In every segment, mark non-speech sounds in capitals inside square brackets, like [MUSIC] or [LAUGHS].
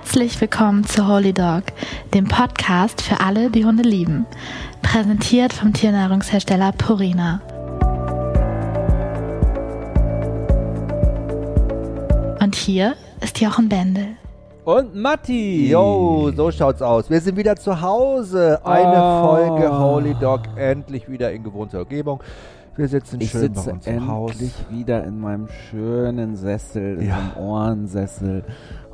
Herzlich willkommen zu Holy Dog, dem Podcast für alle, die Hunde lieben. Präsentiert vom Tiernahrungshersteller Purina. Und hier ist Jochen Bendel. Und Matti. Jo, so schaut's aus. Wir sind wieder zu Hause. Eine Oh. Folge Holy Dog, endlich wieder in gewohnter Umgebung. Wir sitzen Ich schön bei sitze uns im Haus. endlich wieder in meinem schönen Sessel, in Ja. einem Ohrensessel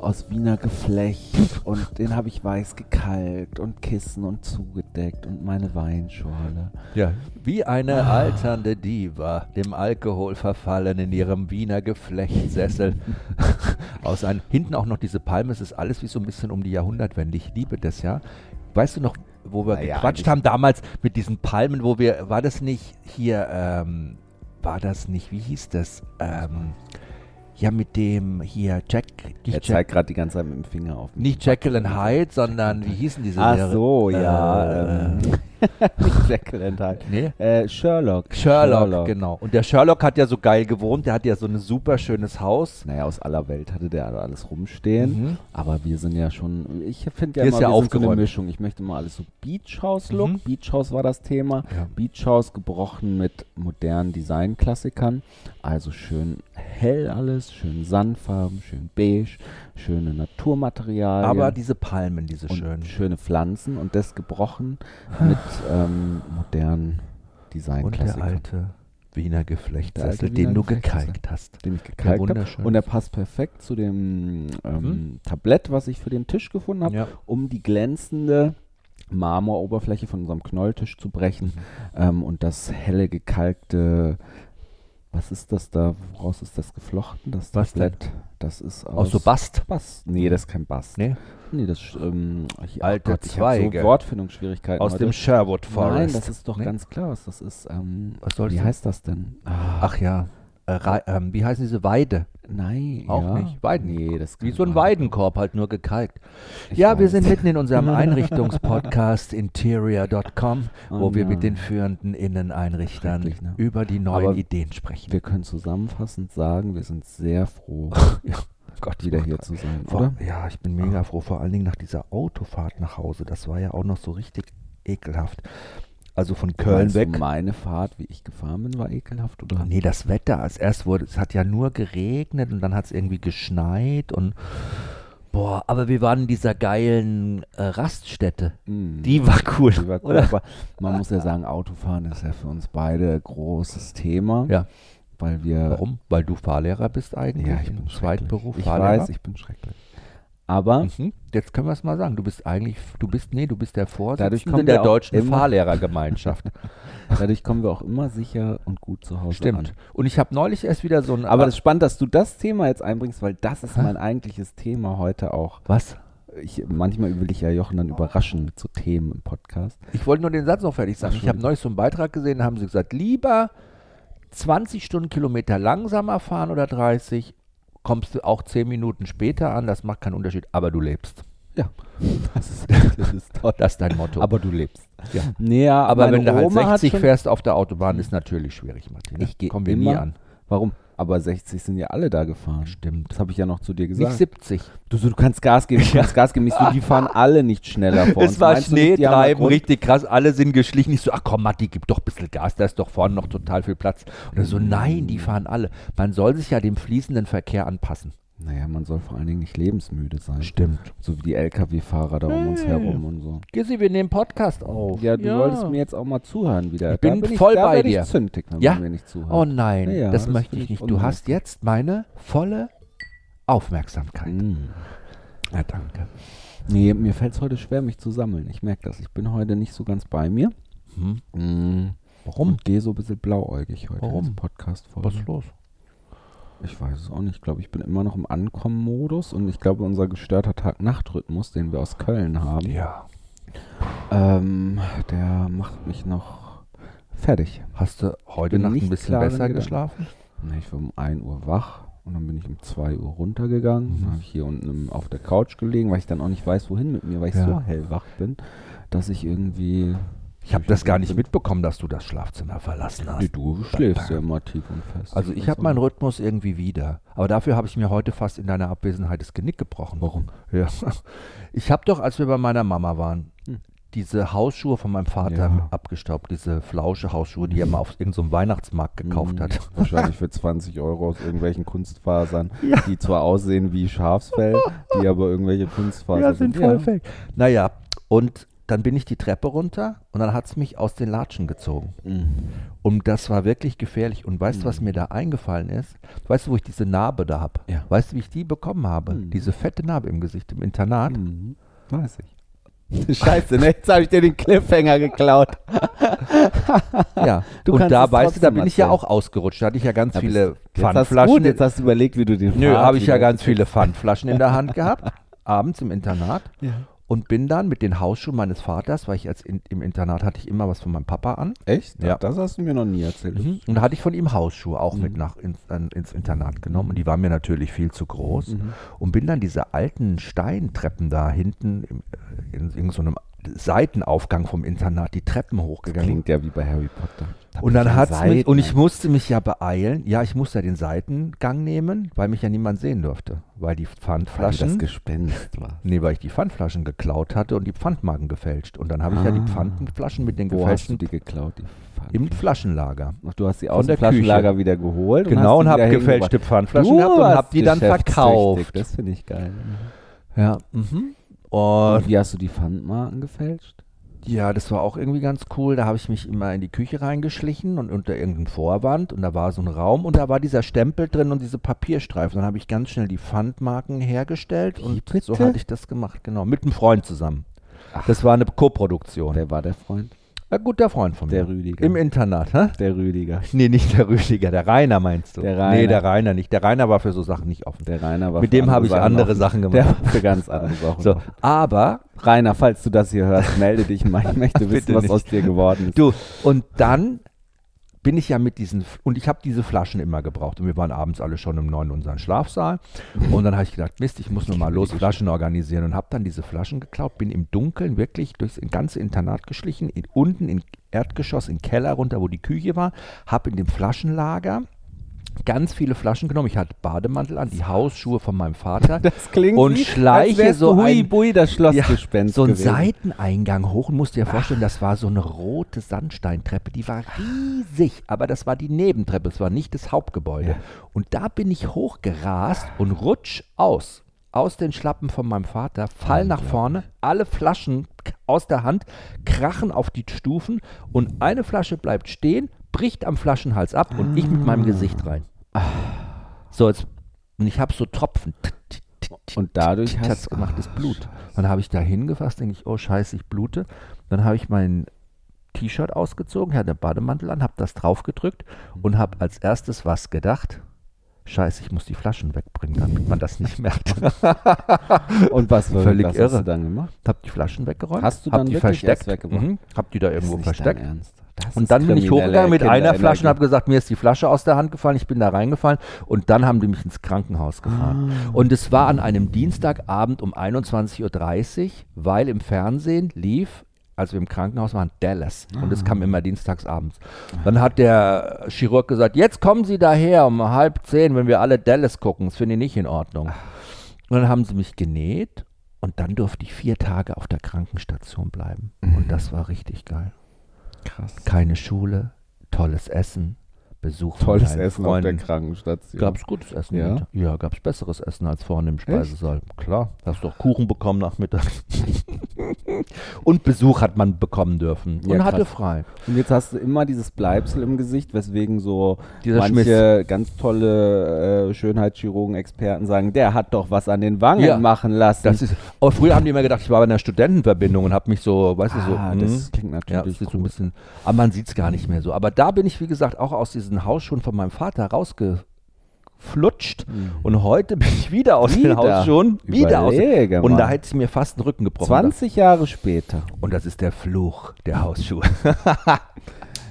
aus Wiener Geflecht und den habe ich weiß gekalkt und Kissen und zugedeckt und meine Weinschorle. Ja, wie eine Ah. alternde Diva, dem Alkohol verfallen in ihrem Wiener Geflechtssessel. [LAUGHS] Aus einem, hinten auch noch diese Palme, es ist alles wie so ein bisschen um die Jahrhundertwende. Ich liebe das ja. Weißt du noch, wo wir Naja, gequatscht eigentlich- haben damals mit diesen Palmen, wo wir, war das nicht hier, ähm, war das nicht, wie hieß das? Ähm, ja, mit dem hier Jack, Er zeigt gerade die ganze Zeit mit dem Finger auf mich. nicht Jekyll and Hyde, sondern wie hießen diese Ach Serie? so, ja. Äh, ähm, [LAUGHS] nicht and Hyde. Nee. Äh, Sherlock. Sherlock, genau. Und der Sherlock hat ja so geil gewohnt, der hat ja so ein super schönes Haus. Naja, aus aller Welt hatte der alles rumstehen. Mhm. Aber wir sind ja schon, ich finde ja Hier immer, ist ja wir sind so eine. Mischung. Ich möchte mal alles so Beach House Look. Mhm. Beach House war das Thema. Ja. Beach House gebrochen mit modernen Designklassikern. Also schön hell alles, schön Sandfarben, schön beige, schöne Naturmaterialien. Aber diese Palmen, diese schönen. schöne Pflanzen und das gebrochen mit ähm, modernen Und der Designklassikern. alte Wiener Der Geflechtssessel, alte den Wiener du gekalkt hast. den ich gekalkt habe. wunderschön Und er ist. passt perfekt zu dem ähm, Mhm. Tablett, was ich für den Tisch gefunden habe, Ja. um die glänzende Marmoroberfläche von unserem Knolltisch zu brechen Mhm. ähm, und das helle gekalkte, was ist das da, woraus ist das geflochten? Das Was denn? Tablett, das ist aus, Aus so Bast. Bast. Nee, das ist kein Bast. Nee, Nee, das ist, ähm, ich, Alte ich hab Zweige. so Wortfindungsschwierigkeiten aus heute. dem Sherwood Forest. Nein, das ist doch Nee? ganz klar, was das ist. Ähm, Was soll wie heißt das denn? Ach ja. Äh, ähm, wie heißen diese Weide? Nein, Auch ja. nicht. Weiden. Nee, das ist Wie so ein Weiden. Weidenkorb, halt nur gekalkt. Ich ja, wir weiß. sind mitten in unserem [LAUGHS] Einrichtungspodcast interior.com, Oh wo wir nein. mit den führenden Inneneinrichtern ne? über die neuen Aber Ideen sprechen. Wir können zusammenfassend sagen, wir sind sehr froh, [LAUGHS] ja, Gott, wieder hier zu sein, Vor, oder? Ja, ich bin mega froh, vor allen Dingen nach dieser Autofahrt nach Hause. Das war ja auch noch so richtig ekelhaft. Also von Köln Meinst du, weg. Meine Fahrt, wie ich gefahren bin, war ekelhaft, oder? Nee, das Wetter. Als erst wurde, es hat ja nur geregnet und dann hat es irgendwie geschneit und boah, aber wir waren in dieser geilen äh, Raststätte. Mm. Die war cool. Die war cool, aber man muss ja sagen, Autofahren ist ja für uns beide großes Thema. Ja. Weil wir. Warum? Weil du Fahrlehrer bist eigentlich Ja, ich im bin zweiten schrecklich. Beruf. Ich Fahrlehrer. weiß, ich bin schrecklich. Aber Mhm. Jetzt können wir es mal sagen. Du bist eigentlich, du bist, nee, du bist der Vorsitzende der deutschen immer- Fahrlehrergemeinschaft. [LAUGHS] dadurch kommen wir auch immer sicher und gut zu Hause Stimmt. an. Und ich habe neulich erst wieder so ein. Aber es ist spannend, dass du das Thema jetzt einbringst, weil das ist Hä? mein eigentliches Thema heute auch. was? Ich, manchmal will ich ja Jochen dann überraschen mit so Themen im Podcast. Ich wollte nur den Satz noch fertig sagen. Ich habe neulich so einen Beitrag gesehen, da haben sie gesagt, lieber 20 Stundenkilometer langsamer fahren oder 30, kommst du auch 10 Minuten später an, das macht keinen Unterschied, aber du lebst. Ja, [LAUGHS] das ist, das ist toll. Das ist dein Motto. Aber du lebst. Ja. Nee, ja, Aber wenn du halt Oma hat 60 schon, fährst auf der Autobahn, ist natürlich schwierig, Martin. Ich geh Kommen wir nie an. Warum? Aber 60 sind ja alle da gefahren. Stimmt. Das habe ich ja noch zu dir Nicht gesagt. 70. Du, so, du kannst Gas geben, du kannst Gas geben. Ich so, die [LAUGHS] fahren alle nicht schneller vor uns. Es war nicht, Schneetreiben, richtig krass. Alle sind geschlichen. Ich so, ach komm, Matti, gib doch ein bisschen Gas, da ist doch vorne noch total viel Platz. Und er so, nein, die fahren alle. Man soll sich ja dem fließenden Verkehr anpassen. Naja, man soll vor allen Dingen nicht lebensmüde sein. Stimmt. So wie die LKW-Fahrer da um uns Ja, herum und so. Gissi, wir nehmen Podcast auf. Ja, du solltest mir jetzt auch mal zuhören wieder. Ich bin da voll ich, da bei werd dir. Ich zündig, wenn Ja? man mir nicht zuhört. Oh nein, Ja, das, das möchte ich ich nicht. Du hast jetzt meine volle Aufmerksamkeit. Mm. Ja, danke. Nee, mir fällt es heute schwer, mich zu sammeln. Ich merke das. Ich bin heute nicht so ganz bei mir. Hm. Mm. Warum? Und gehe so ein bisschen blauäugig heute Warum? ins podcast vor. Was ist los? Ich weiß es auch nicht. Ich glaube, ich bin immer noch im Ankommen-Modus und ich glaube, unser gestörter Tag-Nacht-Rhythmus, den wir aus Köln haben, Ja. ähm, der macht mich noch fertig. Hast du heute Nacht ein bisschen besser geschlafen? Nee, Ich war um 1 Uhr wach und dann bin ich um 2 Uhr runtergegangen. Mhm. Dann habe ich hier unten im- auf der Couch gelegen, weil ich dann auch nicht weiß, wohin mit mir, weil ich Ja. so hellwach bin, dass ich irgendwie Ich habe das gar nicht mitbekommen, dass du das Schlafzimmer verlassen hast. Nee, du schläfst ja immer tief und fest. Also ich habe meinen Rhythmus irgendwie wieder. Aber dafür habe ich mir heute fast in deiner Abwesenheit das Genick gebrochen. Warum? Ja. Ich habe doch, als wir bei meiner Mama waren, Hm. diese Hausschuhe von meinem Vater Ja. abgestaubt. Diese flausche Hausschuhe, die er mal auf irgendeinem Weihnachtsmarkt gekauft Mhm. hat. Wahrscheinlich für 20 Euro aus irgendwelchen Kunstfasern, [LAUGHS] Ja. die zwar aussehen wie Schafsfell, die aber irgendwelche Kunstfasern sind. fake. Naja, und dann bin ich die Treppe runter und dann hat es mich aus den Latschen gezogen. Mhm. Und das war wirklich gefährlich. Und weißt du, was mir da eingefallen ist? Weißt du, wo ich diese Narbe da habe? Ja. Weißt du, wie ich die bekommen habe? Mhm. Diese fette Narbe im Gesicht im Internat. Mhm. Weiß ich. [LAUGHS] Scheiße, ne? Jetzt habe ich dir den Cliffhanger geklaut. Ja, Du und da weißt du, da bin ich ja auch ausgerutscht. Da hatte ich ja ganz Da bist viele Jetzt Pfandflaschen. gut, jetzt hast du überlegt, wie du den Nö, habe ich ja ganz viele Pfandflaschen in der Hand gehabt, abends im Internat. Ja. Und bin dann mit den Hausschuhen meines Vaters, weil ich als in, im Internat hatte ich immer was von meinem Papa an. Echt? Ja. Das hast du mir noch nie erzählt. Mhm. Und da hatte ich von ihm Hausschuhe auch mit Mhm. nach ins, an, ins Internat genommen. Und die waren mir natürlich viel zu groß. Mhm. Und bin dann diese alten Steintreppen da hinten im, äh, in irgendeinem so einem Seitenaufgang vom Internat die Treppen hochgegangen. Klingt ja wie bei Harry Potter. Da Und dann ich hat's mich, und ich musste mich ja beeilen. Ja, ich musste ja den Seitengang nehmen, weil mich ja niemand sehen durfte. Weil die weil du das Pfandflaschen. Gespenst war. Nee, weil ich die Pfandflaschen geklaut hatte und die Pfandmarken gefälscht. Und dann habe ich ja die Ah. Pfandflaschen mit den Wo hast du gefälschten die geklaut? Die im Flaschenlager. Ach, du hast die Von aus dem Flaschenlager Küche. wieder geholt. Genau, und die habe gefälschte. Pfandflaschen gehabt und habe die dann verkauft. Das finde ich geil. Ja. Mhm. Und Und wie hast du die Pfandmarken gefälscht? ja, das war auch irgendwie ganz cool. Da habe ich mich immer in die Küche reingeschlichen und unter irgendeinem Vorwand und da war so ein Raum und da war dieser Stempel drin und diese Papierstreifen. Dann habe ich ganz schnell die Pfandmarken hergestellt und so hatte ich das gemacht, genau, mit einem Freund zusammen. Das war eine Koproduktion. Wer war der Freund? Ein guter Freund von mir. Der Rüdiger. Im Internat, hä? Der Rüdiger. Nee, nicht der Rüdiger, der Rainer meinst du? Der Rainer. Nee, der Rainer nicht. Der Rainer war für so Sachen nicht offen. Der Rainer war Mit dem habe ich andere offen. Sachen Der gemacht. war für ganz andere [LAUGHS] Sachen. So, aber Rainer, falls du das hier hörst, melde dich mal. Ich möchte [LAUGHS] wissen, was nicht. aus dir geworden ist. Du, und dann bin ich ja mit diesen, und ich habe diese Flaschen immer gebraucht. Und wir waren abends alle schon um neun in unserem Schlafsaal. Und dann habe ich gedacht, Mist, ich muss nur mal los Flaschen organisieren. Und habe dann diese Flaschen geklaut, bin im Dunkeln wirklich durchs ganze Internat geschlichen, in, unten im Erdgeschoss, den Keller runter, wo die Küche war, habe in dem Flaschenlager ganz viele Flaschen genommen. Ich hatte Bademantel an, die Hausschuhe von meinem Vater. Das klingt Und wie, schleiche so Hui ein- Bui, das Schlossgespenst so ein gewesen. Seiteneingang hoch und musst dir vorstellen, das war so eine rote Sandsteintreppe, die war riesig, aber das war die Nebentreppe, es war nicht das Hauptgebäude. Ja. Und da bin ich hochgerast und rutsch aus, aus den Schlappen von meinem Vater, fall nach vorne, alle Flaschen aus der Hand, krachen auf die Stufen und eine Flasche bleibt stehen, bricht am Flaschenhals ab und ich mit meinem Gesicht rein. So, jetzt, und ich habe so Tropfen. Und dadurch hat's hast gemacht, das Blut. Dann habe ich da hingefasst, denke ich, oh scheiße, ich blute. Dann habe ich mein T-Shirt ausgezogen, hatte den Bademantel an, habe das draufgedrückt und habe als erstes was gedacht. Scheiße, ich muss die Flaschen wegbringen, damit man das nicht merkt. [LAUGHS] Und was, [LAUGHS] Völlig was hast irre. du dann gemacht? hab die Flaschen weggeräumt, Hast du hab dann die wirklich erst versteckt, weggebracht? mhm, hab die da irgendwo versteckt. Ernst. Das Und dann bin ich hochgegangen mit einer. Flasche und habe gesagt, mir ist die Flasche aus der Hand gefallen, ich bin da reingefallen und dann haben die mich ins Krankenhaus gefahren. Ah. Und es war an einem Dienstagabend um 21.30 Uhr, weil im Fernsehen lief, als wir im Krankenhaus waren, Dallas. Und es Ah. kam immer dienstagsabends. Dann hat der Chirurg gesagt, jetzt kommen Sie daher um halb zehn, wenn wir alle Dallas gucken. Das finde ich nicht in Ordnung. Und dann haben sie mich genäht und dann durfte ich vier Tage auf der Krankenstation bleiben. Mhm. Und das war richtig geil. Krass. Keine Schule, tolles Essen, Besuch von Tolles deinen Essen Freunden. auf der Krankenstation. Gab es gutes Essen? Ja? mit? Ja, gab es besseres Essen als vorne im Speisesaal. Klar, hast doch Kuchen bekommen nachmittags. [LAUGHS] Und Besuch hat man bekommen dürfen. Ja, und hatte krass. frei. Und jetzt hast du immer dieses Bleibsel im Gesicht, weswegen so Dieser manche ganz tolle äh, Schönheitschirurgen, Experten sagen, der hat doch was an den Wangen Ja. machen lassen. Das ist, aber früher haben die immer gedacht, ich war bei einer Studentenverbindung und habe mich so, weißt du, so. ah, mm. das klingt Ja, natürlich das ist so ein bisschen, aber man sieht es gar nicht mehr so. Aber da bin ich, wie gesagt, auch aus diesen Hausschuhen von meinem Vater rausgeflutscht. Und heute bin ich wieder aus Wieder? Hausschuhen. Wieder aus. Überlege Und mal. da hätte ich mir fast den Rücken gebrochen. 20 Jahre später. Und das ist der Fluch der [LAUGHS] Hausschuhe.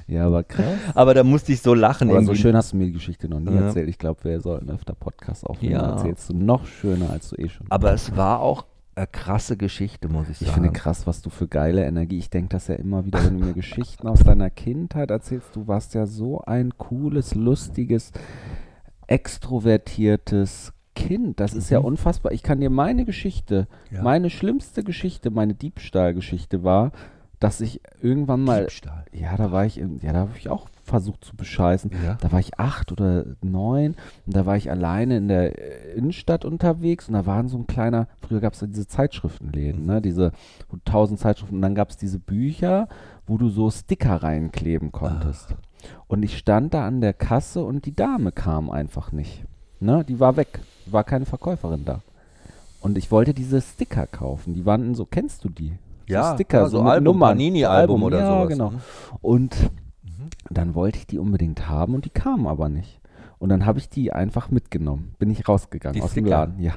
Ja, aber krass. aber da musste ich so lachen. Aber so schön hast du mir die Geschichte noch nie Ja. erzählt. Ich glaube, wir sollten öfter Podcasts aufnehmen. Ja. Erzählst du noch schöner, als du eh schon. Aber es war auch eine krasse Geschichte, muss ich Ich sagen. finde krass, was du für geile Energie. Ich denke das ja immer wieder, wenn du mir Geschichten aus deiner Kindheit erzählst. Du warst ja so ein cooles, lustiges, extrovertiertes Kind. Das ist ja Mhm. unfassbar. Ich kann dir meine Geschichte, Ja. meine schlimmste Geschichte, meine Diebstahlgeschichte war, dass ich irgendwann mal, Diebstahl. ja, da war ich, ja, da habe ich auch versucht zu bescheißen. Ja. Da war ich acht oder neun und da war ich alleine in der äh, Innenstadt unterwegs und da waren so ein kleiner, früher gab es ja diese Zeitschriftenläden, ne, diese wo tausend Zeitschriften und dann gab es diese Bücher, wo du so Sticker reinkleben konntest. Und ich stand da an der Kasse und die Dame kam einfach nicht. Ne, die war weg, war keine Verkäuferin da. Und ich wollte diese Sticker kaufen. Die waren in so, kennst du die? Ja, Sticker, ja, so, so Album, Nummern. Panini-Album oder ja, sowas, genau. ne? Und dann wollte ich die unbedingt haben und die kamen aber nicht. Und dann habe ich die einfach mitgenommen. Bin ich rausgegangen Die aus dem Sticker? Laden. Ja.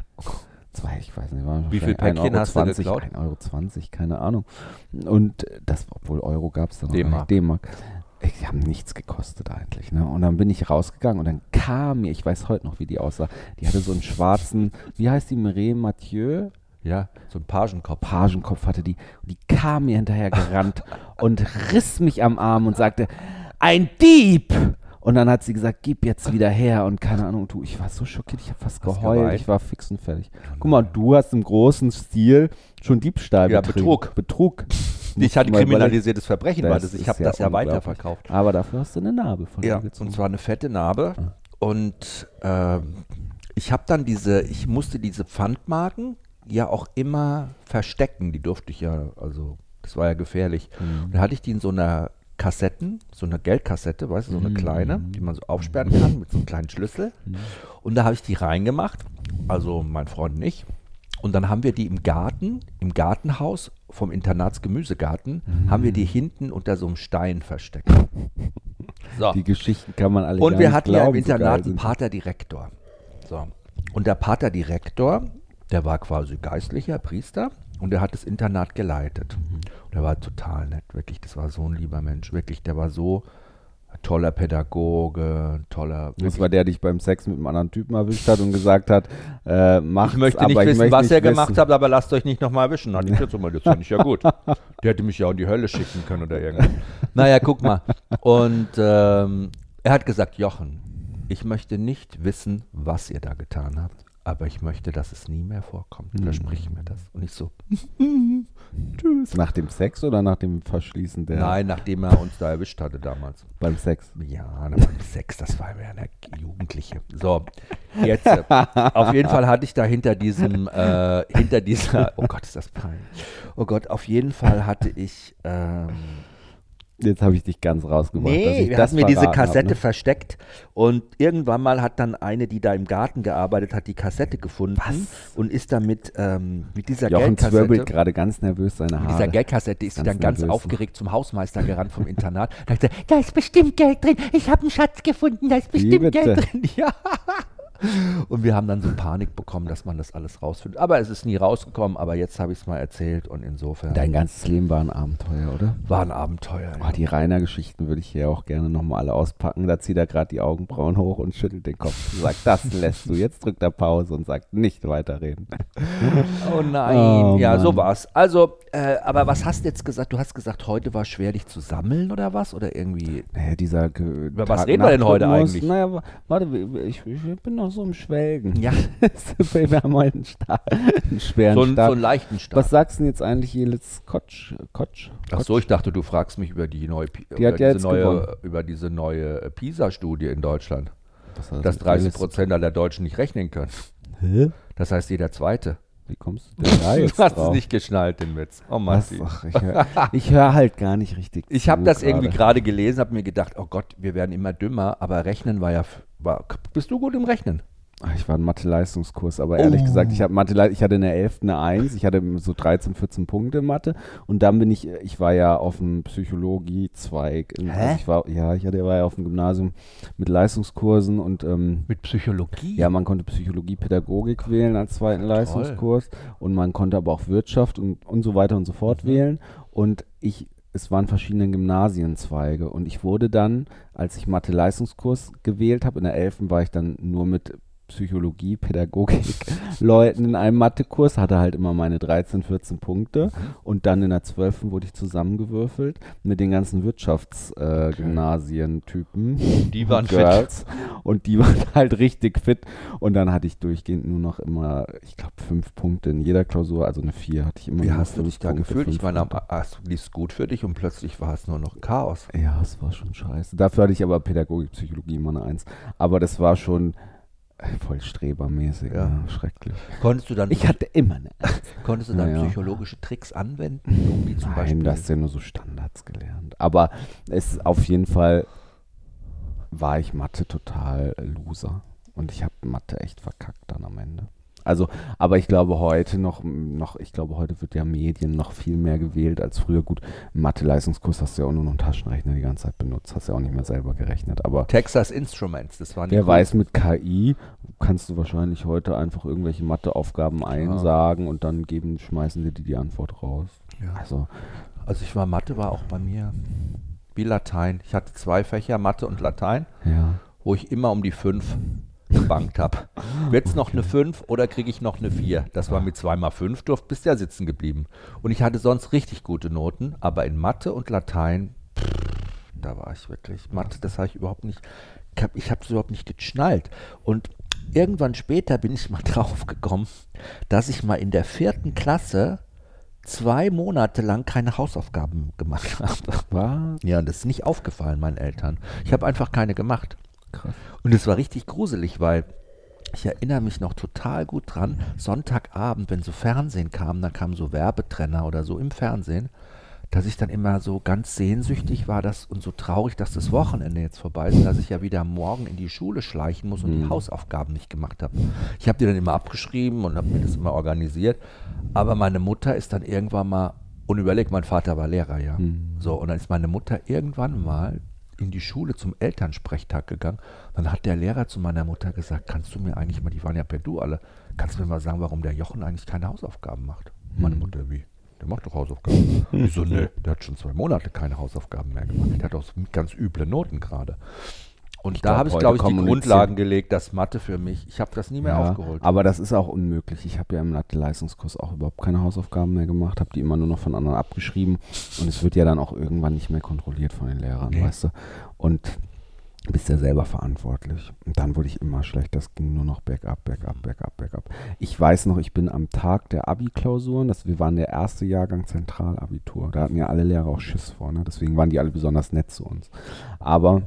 Zwei, ich weiß nicht, waren Wie viel Päckchen hast du 1,20 geklaut? 1,20 Euro, 20, keine Ahnung. Und das, obwohl Euro gab es dann noch D-Mark. D-Mark. Die haben nichts gekostet eigentlich. Ne? Und dann bin ich rausgegangen und dann kam mir, ich weiß heute noch, wie die aussah, die hatte so einen schwarzen, wie heißt die, Mireille Mathieu? Ja, so ein Pagenkopf. Pagenkopf hatte die. Und die kam mir hinterher gerannt [LAUGHS] und riss mich am Arm und sagte, ein Dieb! Und dann hat sie gesagt, gib jetzt wieder her und keine Ahnung, du, ich war so schockiert, ich habe fast geheult, geweint? ich war fix und fertig. Guck mal, du hast im großen Stil schon Diebstahl Ja, betrieben. Betrug. Betrug. [LAUGHS] Ich hatte kriminalisiertes Verbrechen, weil Das das, ich habe das ja weiterverkauft. Aber dafür hast du eine Narbe von Ja, mir gezogen. und zwar eine fette Narbe. Und ähm, ich habe dann diese, ich musste diese Pfandmarken ja auch immer verstecken. Die durfte ich ja, also das war ja gefährlich. Und da hatte ich die in so einer Kassetten, so einer Geldkassette, weißt du, so eine kleine, die man so aufsperren kann mit so einem kleinen Schlüssel. Und da habe ich die reingemacht, also mein Freund und ich. Und dann haben wir die im Garten, im Gartenhaus vom Internatsgemüsegarten, haben wir die hinten unter so einem Stein versteckt. [LAUGHS] So. Die Geschichten kann man alle Und gar wir nicht hatten ja im glauben, so Internat einen. Paterdirektor. So. Und der Paterdirektor, der war quasi geistlicher Priester und der hat das Internat geleitet. Mhm. Und der war total nett, wirklich. Das war so ein lieber Mensch, wirklich. Der war so ein toller Pädagoge, ein toller. Das war der, der dich beim Sex mit einem anderen Typen erwischt hat und gesagt hat, äh, macht's, ich möchte nicht ich wissen, möchte was nicht er gemacht wissen. hat, aber lasst euch nicht nochmal erwischen. Hat ich jetzt mal, das finde ich ja gut. Der hätte mich ja auch in die Hölle schicken können oder irgendwas. Naja, guck mal. Und ähm, er hat gesagt, Jochen, ich möchte nicht wissen, was ihr da getan habt, aber ich möchte, dass es nie mehr vorkommt. Versprich mir das. Und ich so, [LAUGHS] tschüss. Nach dem Sex oder nach dem Verschließen der Nein, nachdem er uns da erwischt hatte damals. beim Sex? Ja, war Sex, das war ja eine Jugendliche. So, jetzt, äh, auf jeden Fall hatte ich da hinter diesem, äh, hinter dieser, oh Gott, ist das peinlich. Oh Gott, auf jeden Fall hatte ich, ähm, Jetzt habe ich dich ganz rausgebracht. dass nee, ich wir hatten mir diese Kassette ne? versteckt und irgendwann mal hat dann eine, die da im Garten gearbeitet hat, die Kassette gefunden und ist damit ähm, mit dieser Jochen Geldkassette gerade ganz nervös seine mit dieser Haare. Geldkassette ist sie dann ganz nervös, ne? aufgeregt zum Hausmeister gerannt vom Internat. Da da ist bestimmt Geld drin. Ich habe einen Schatz gefunden, da ist bestimmt? Geld drin. [LAUGHS] Ja. Und wir haben dann so Panik bekommen, dass man das alles rausfindet. Aber es ist nie rausgekommen, aber jetzt habe ich es mal erzählt und insofern Dein ganzes Leben war ein Abenteuer, oder? war ein Abenteuer. Oh, die Rainer-Geschichten würde ich hier auch gerne nochmal alle auspacken. Da zieht er gerade die Augenbrauen hoch und schüttelt den Kopf. Und sagt, das lässt du. Jetzt drückt er Pause und sagt, nicht weiterreden. [LAUGHS] Oh nein, Oh, ja, so Mann. war's. Also, äh, aber was hast du jetzt gesagt? Du hast gesagt, heute war schwer, dich zu sammeln oder was? Oder irgendwie. Naja, dieser Ge Über was reden wir denn heute eigentlich? Naja, wa- warte, ich, ich bin noch so im Schwelgen. Ja, Wir haben heute einen, Sta einen schweren so, ein, so Start. einen leichten Start. Was sagst du denn jetzt eigentlich, Jelitz Kotsch? Kotsch? Ach so, ich dachte, du fragst mich über die neue, Die über hat ja diese gewonnen. neue, über diese neue PISA-Studie in Deutschland, dass mit 30 Jelitz- Prozent aller Deutschen nicht rechnen können. Hä? Das heißt, jeder Zweite. Wie kommst du denn da jetzt [LAUGHS] du hast es drauf? nicht geschnallt, den Witz. Oh? Matti. Ach, ich höre hör halt gar nicht richtig [LAUGHS] Ich habe das irgendwie gerade. gelesen, habe mir gedacht, oh Gott, wir werden immer dümmer, aber Rechnen war ja, war, bist du gut im Rechnen? Ach, Ich war ein Mathe-Leistungskurs, aber ehrlich Oh. gesagt, ich, Mathe, ich hatte in der 11. eine 1, ich hatte so 13, 14 Punkte in Mathe und dann bin ich, ich war ja auf dem Psychologie-Zweig. Also ich war, ja, ich hatte, war ja auf dem Gymnasium mit Leistungskursen und ähm, Mit Psychologie? ja, man konnte Psychologie, Pädagogik wählen als zweiten Leistungskurs und man konnte aber auch Wirtschaft und, und so weiter und so fort Mhm. wählen. Und ich, es waren verschiedene Gymnasienzweige und ich wurde dann, als ich Mathe-Leistungskurs gewählt habe, in der 11. war ich dann nur mit Psychologie, Pädagogik Leuten in einem Mathekurs, hatte halt immer meine 13, 14 Punkte und dann in der 12. wurde ich zusammengewürfelt mit den ganzen Wirtschaftsgymnasien-Typen. Die waren Girls und die [LAUGHS] waren halt richtig fit und dann hatte ich durchgehend nur noch immer, ich glaube, fünf Punkte in jeder Klausur, also eine vier hatte ich immer. Wie hast du dich da Punkte, gefühlt? Ich meine, du lief gut für dich und plötzlich war es nur noch Chaos. Ja, es war schon scheiße. Dafür hatte ich aber Pädagogik, Psychologie immer eine Eins. Aber das war schon äh, voll strebermäßig. Ja. Ja. schrecklich. Konntest du dann, Ich hatte immer eine konntest du dann Ja, ja. psychologische Tricks anwenden, um die zum Nein, Beispiel... du hast ja nur so Standards gelernt. Aber es auf jeden Fall war ich Mathe total Loser. Und ich habe Mathe echt verkackt dann am Ende. Also, aber ich glaube heute noch, noch, ich glaube heute wird ja Medien noch viel mehr gewählt als früher. Gut, Mathe-Leistungskurs hast du ja auch nur noch einen Taschenrechner die ganze Zeit benutzt, hast ja auch nicht mehr selber gerechnet. Aber Texas Instruments, das waren die Wer coolen- weiß, mit KI kannst du wahrscheinlich heute einfach irgendwelche Matheaufgaben einsagen und dann geben, schmeißen dir die Antwort raus. Ja. Also, Also ich war, Mathe war auch bei mir wie Latein. Ich hatte zwei Fächer, Mathe und Latein, ja. wo ich immer um die fünf gebankt habe. Wird es noch eine 5 oder kriege ich noch eine 4? Das war mit 2 mal 5, durft bist ja sitzen geblieben. Und ich hatte sonst richtig gute Noten, aber in Mathe und Latein, pff, da war ich wirklich, Mathe, das habe ich überhaupt nicht, ich habe ich es überhaupt nicht geschnallt. Und irgendwann später bin ich mal [LAUGHS] drauf gekommen, dass ich mal in der vierten Klasse zwei Monate lang keine Hausaufgaben gemacht [LAUGHS] habe. Ja, und das ist nicht aufgefallen meinen Eltern. Ich habe einfach keine gemacht. Krass. Und es war richtig gruselig, weil ich erinnere mich noch total gut dran, Sonntagabend, wenn so Fernsehen kam, dann kamen so Werbetrenner oder so im Fernsehen, dass ich dann immer so ganz sehnsüchtig war dass, und so traurig, dass das Wochenende jetzt vorbei ist, dass ich ja wieder morgen in die Schule schleichen muss und die Mhm. Hausaufgaben nicht gemacht habe. Ich habe die dann immer abgeschrieben und habe mir das immer organisiert, aber meine Mutter ist dann irgendwann mal, und überlegt, mein Vater war Lehrer, ja. Mhm. So, und dann ist meine Mutter irgendwann mal in die Schule zum Elternsprechtag gegangen. Dann hat der Lehrer zu meiner Mutter gesagt, kannst du mir eigentlich mal, die waren ja per Du alle, kannst du mir mal sagen, warum der Jochen eigentlich keine Hausaufgaben macht? Meine Hm. Mutter, wie? Der macht doch Hausaufgaben. Ich so, [LAUGHS] ne, der hat schon zwei Monate keine Hausaufgaben mehr gemacht. Der hat auch ganz üble Noten gerade. Und da habe ich, glaube ich, die Grundlagen gelegt, dass Mathe für mich, ich habe das nie mehr Ja, aufgeholt. aber das ist auch unmöglich. Ich habe ja im Mathe-Leistungskurs auch überhaupt keine Hausaufgaben mehr gemacht, habe die immer nur noch von anderen abgeschrieben und es wird ja dann auch irgendwann nicht mehr kontrolliert von den Lehrern, Nee. weißt du? Und bist ja selber verantwortlich. Und dann wurde ich immer schlecht. Das ging nur noch bergab, bergab, bergab, bergab. Ich weiß noch, ich bin am Tag der Abi-Klausuren, das, wir waren der erste Jahrgang Zentralabitur. Da hatten ja alle Lehrer auch Schiss vor, ne? deswegen waren die alle besonders nett zu uns. Aber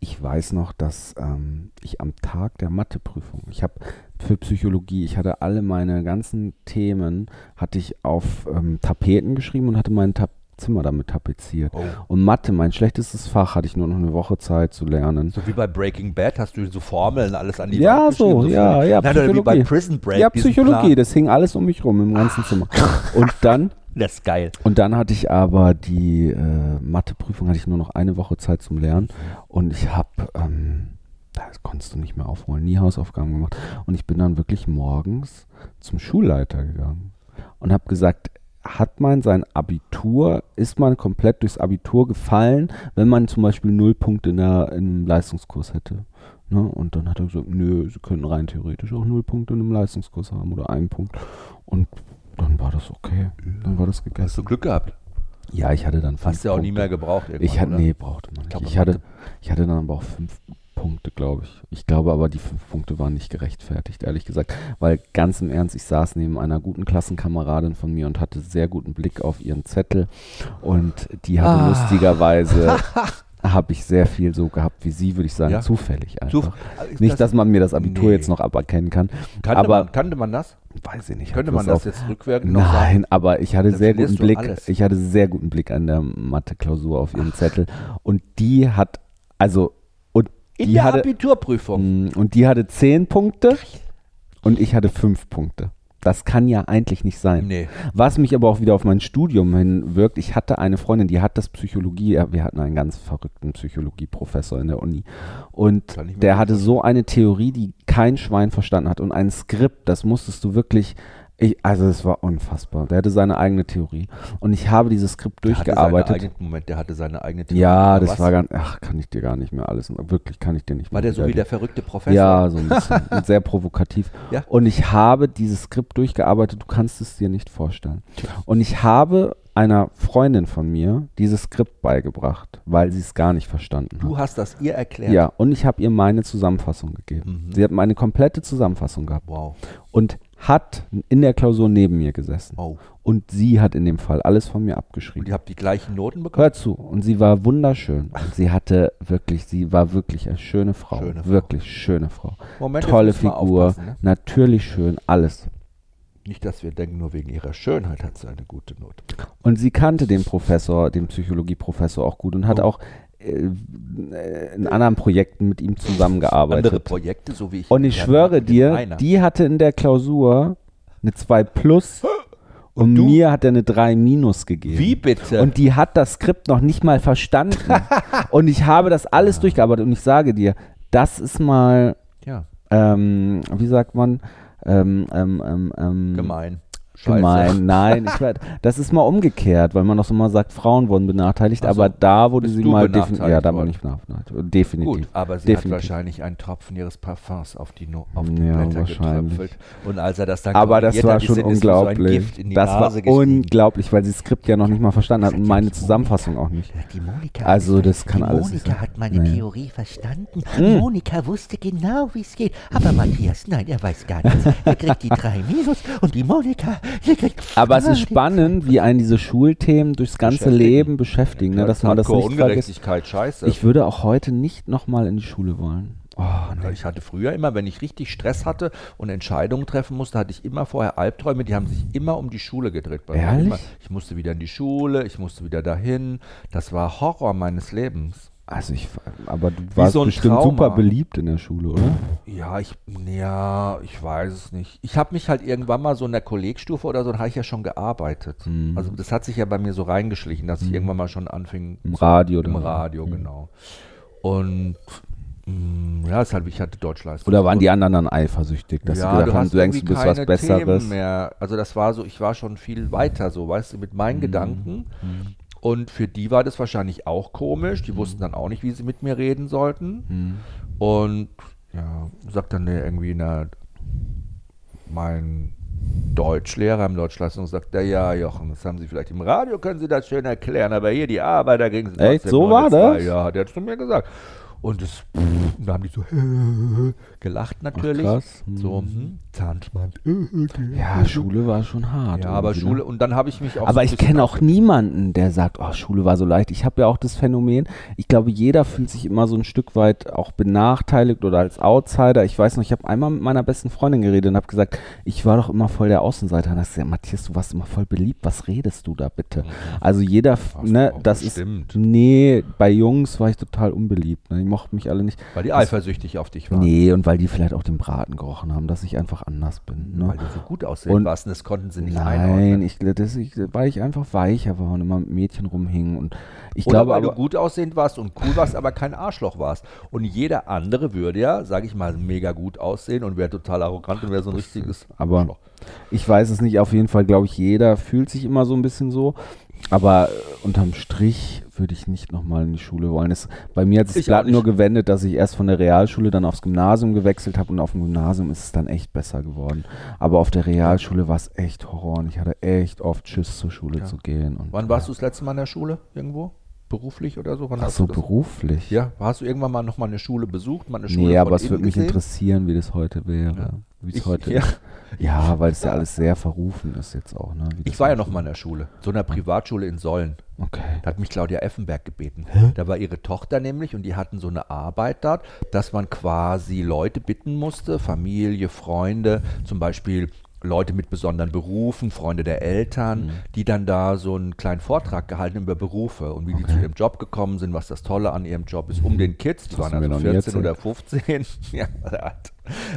ich weiß noch, dass ähm, ich am Tag der Matheprüfung, ich habe für Psychologie, ich hatte alle meine ganzen Themen, hatte ich auf ähm, Tapeten geschrieben und hatte mein Tap Zimmer damit tapeziert. Oh. Und Mathe, mein schlechtestes Fach, hatte ich nur noch eine Woche Zeit zu lernen. So wie bei Breaking Bad hast du so Formeln, alles an die Ja, Wand so, geschrieben, ja, ja, Nein, oder wie bei Psychologie. Prison Break. ja, Psychologie, das hing alles um mich rum im ganzen Zimmer. [LAUGHS] Und dann Das ist geil. Und dann hatte ich aber die äh, Matheprüfung, hatte ich nur noch eine Woche Zeit zum Lernen. Und ich habe, ähm, das konntest du nicht mehr aufholen, nie Hausaufgaben gemacht. Und ich bin dann wirklich morgens zum Schulleiter gegangen und habe gesagt, hat man sein Abitur, ist man komplett durchs Abitur gefallen, wenn man zum Beispiel null Punkte in im Leistungskurs hätte. Ne? Und dann hat er gesagt, nö, sie können rein theoretisch auch null Punkte in einem Leistungskurs haben oder einen Punkt. Und dann war das okay. Dann war das gegessen. Hast du Glück gehabt. Ja, ich hatte dann fünf Hast du ja auch nie Punkte. mehr gebraucht Ich hatte, nee, brauchte man nicht. glaube, Ich hatte, ich hatte dann aber auch fünf Punkte, glaube ich. Ich glaube aber, die fünf Punkte waren nicht gerechtfertigt, ehrlich gesagt. Weil ganz im Ernst, ich saß neben einer guten Klassenkameradin von mir und hatte sehr guten Blick auf ihren Zettel. Und die hatte Ah. lustigerweise, [LAUGHS] habe ich sehr viel so gehabt wie sie, würde ich sagen, Ja. zufällig einfach. Zuf- nicht, dass man mir das Abitur Nee. jetzt noch aberkennen kann. kannte, aber man, kannte man das? Weiß ich nicht. Könnte man das auf- jetzt rückwirkend noch sagen? Nein, aber ich hatte Dann sehr guten Blick. alles. Ich hatte sehr guten Blick an der Mathe-Klausur auf ihrem Zettel. Und die hat, also, und In die der hatte, Abiturprüfung. mh, und die hatte zehn Punkte und ich hatte fünf Punkte. Das kann ja eigentlich nicht sein. Nee. Was mich aber auch wieder auf mein Studium hinwirkt, ich hatte eine Freundin, die hat das Psychologie, wir hatten einen ganz verrückten Psychologieprofessor in der Uni und der hatte so eine Theorie, die kein Schwein verstanden hat und ein Skript, das musstest du wirklich Ich, also es war unfassbar. Der hatte seine eigene Theorie. Und ich habe dieses Skript Der durchgearbeitet. Eigene, Moment, der hatte seine eigene Theorie. Ja, das was? war ganz, ach, kann ich dir gar nicht mehr alles, wirklich kann ich dir nicht mehr. War der so wie der verrückte Professor? Ja, so ein bisschen. sehr provokativ. [LAUGHS] Ja. Und ich habe dieses Skript durchgearbeitet, du kannst es dir nicht vorstellen. Und ich habe einer Freundin von mir dieses Skript beigebracht, weil sie es gar nicht verstanden Du hat. hast das ihr erklärt. Ja, und ich habe ihr meine Zusammenfassung gegeben. Mhm. Sie hat meine komplette Zusammenfassung gehabt Wow. und hat in der Klausur neben mir gesessen. Oh. Und sie hat in dem Fall alles von mir Und abgeschrieben. ihr habt die gleichen Noten bekommen? Hör zu. Und sie war wunderschön. Und sie hatte wirklich, sie war wirklich eine schöne Frau. Schöne Frau. Wirklich schöne Frau. Moment, Tolle Figur, ne? natürlich schön, alles. Nicht, dass wir denken, nur wegen ihrer Schönheit hat sie eine gute Note. Und sie kannte den Professor, den Psychologieprofessor auch gut und hat Oh. auch in anderen Projekten mit ihm zusammengearbeitet. Andere Projekte, so wie ich. Und ich schwöre dir, die hatte in der Klausur eine 2 plus [GASPS] und, Und mir hat er eine 3 minus gegeben. Wie bitte? Und die hat das Skript noch nicht mal verstanden. [LAUGHS] und ich habe das alles durchgearbeitet und ich sage dir, das ist mal, ja, ähm, wie sagt man, ähm, ähm, ähm, ähm, gemein. Scheiße. Gemein, nein, ich werd, das ist mal umgekehrt, weil man doch so mal sagt, Frauen wurden benachteiligt, Ach so. aber da wurde sie mal definitiv, ja, da war nicht benachteiligt, definitiv. Gut, aber sie definitiv. hat wahrscheinlich einen Tropfen ihres Parfums auf die, no auf die Ja, Blätter getröpfelt. Und als er das dann Aber das war hat, schon so unglaublich. Gift in die das war gestiegen. unglaublich, weil sie das Skript ja noch nicht mal verstanden hat und meine Zusammenfassung auch nicht. Die Monika, Also, das kann die alles Monika sein. hat meine Nee. Theorie verstanden. Monika wusste genau, wie es geht. Aber Matthias, nein, er weiß gar nichts. Er kriegt die drei Minus und die Monika. Aber es Ah, ist spannend, wie einen diese Schulthemen durchs ganze. Leben beschäftigen, ne, dass man das nicht vergisst. Ungerechtigkeit, scheiße. Ich würde auch heute nicht nochmal in die Schule wollen. Oh, nee. Ich hatte früher immer, wenn ich richtig Stress hatte und Entscheidungen treffen musste, hatte ich immer vorher Albträume, die haben sich immer um die Schule gedreht. bei mir. Ehrlich? Immer, ich musste wieder in die Schule, ich musste wieder dahin. Das war Horror meines Lebens. Also ich, aber du warst so bestimmt Trauma. super beliebt in der Schule, oder? Ja, ich, ja, ich weiß es nicht. Ich habe mich halt irgendwann mal so in der Kollegstufe oder so, da habe ich ja schon gearbeitet. Mhm. Also das hat sich ja bei mir so reingeschlichen, dass ich irgendwann mal schon anfing. Im Radio Im oder? Radio, genau. Und mh, ja, deshalb, ich hatte Deutschleistung. Oder waren die anderen dann eifersüchtig, dass sie gesagt haben, du denkst, du bist was Besseres? Themen mehr. Also das war so, ich war schon viel weiter, so weißt du, mit meinen Mhm. Gedanken. Und für die war das wahrscheinlich auch komisch. Die wussten dann auch nicht, wie sie mit mir reden sollten. Mhm. Und ja, sagt dann der irgendwie na, mein Deutschlehrer im Deutschleistung sagt, ja, ja, Jochen, das haben Sie vielleicht im Radio, können Sie das schön erklären, aber hier die Arbeiter kriegen Sie Echt? So war das? Ja, hat er zu mir gesagt. Und das, da haben die so [LAUGHS] gelacht natürlich. krass. So, hm, Zahnspann. Ja, Schule war schon hart. Ja, aber irgendwie, Schule, Ne? und dann habe ich mich auch so Aber ein ich kenne auch niemanden, der sagt, oh, Schule war so leicht. Ich habe ja auch das Phänomen, ich glaube, jeder fühlt sich immer so ein Stück weit auch benachteiligt oder als Outsider. Ich weiß noch, ich habe einmal mit meiner besten Freundin geredet und habe gesagt, ich war doch immer voll der Außenseiter. Und sie gesagt, Matthias, du warst immer voll beliebt. Was redest du da bitte? Also jeder, Hast du ne, das bestimmt. ist, nee, bei Jungs war ich total unbeliebt. Ne? Mochten mich alle nicht. Weil die eifersüchtig auf dich waren. Nee, und weil die vielleicht auch den Braten gerochen haben, dass ich einfach anders bin. Ne? Weil du so gut aussehen Und- warst und das konnten sie nicht Nein, einordnen. ich, das, ich, weil ich einfach weicher war und immer mit Mädchen rumhing. Und ich Oder glaube weil aber, du gut aussehend warst und cool warst, aber kein Arschloch warst. Und jeder andere würde ja, sage ich mal, mega gut aussehen und wäre total arrogant und wäre so ein richtiges aber Arschloch. ich weiß es nicht. Auf jeden Fall glaube ich, jeder fühlt sich immer so ein bisschen so. Aber äh, unterm Strich würde ich nicht nochmal in die Schule wollen. Es, bei mir hat sich das Blatt nur gewendet, dass ich erst von der Realschule dann aufs Gymnasium gewechselt habe und auf dem Gymnasium ist es dann echt besser geworden. Aber auf der Realschule war es echt Horror und ich hatte echt oft Schiss zur Schule Ja. zu gehen. Und, Wann warst du das letzte Mal in der Schule irgendwo? Beruflich oder so? Wann Ach so, beruflich? Ja, hast du irgendwann mal nochmal eine Schule besucht? Mal eine Schule Nee, aber es würde mich interessieren, wie das heute wäre. Ja. Wie es heute [LAUGHS] ja, Ja, weil es ja alles sehr verrufen ist jetzt auch. Ne? Ich war ja noch mal in der Schule, so einer Privatschule in Sollen. Okay. Da hat mich Claudia Effenberg gebeten. Da war ihre Tochter nämlich und die hatten so eine Arbeit dort, dass man quasi Leute bitten musste, Familie, Freunde, zum Beispiel Leute mit besonderen Berufen, Freunde der Eltern, Mhm. die dann da so einen kleinen Vortrag gehalten über Berufe und wie die zu ihrem Job gekommen sind, was das Tolle an ihrem Job ist, um den Kids, die waren also noch nie 14 oder 15, [LAUGHS] ja,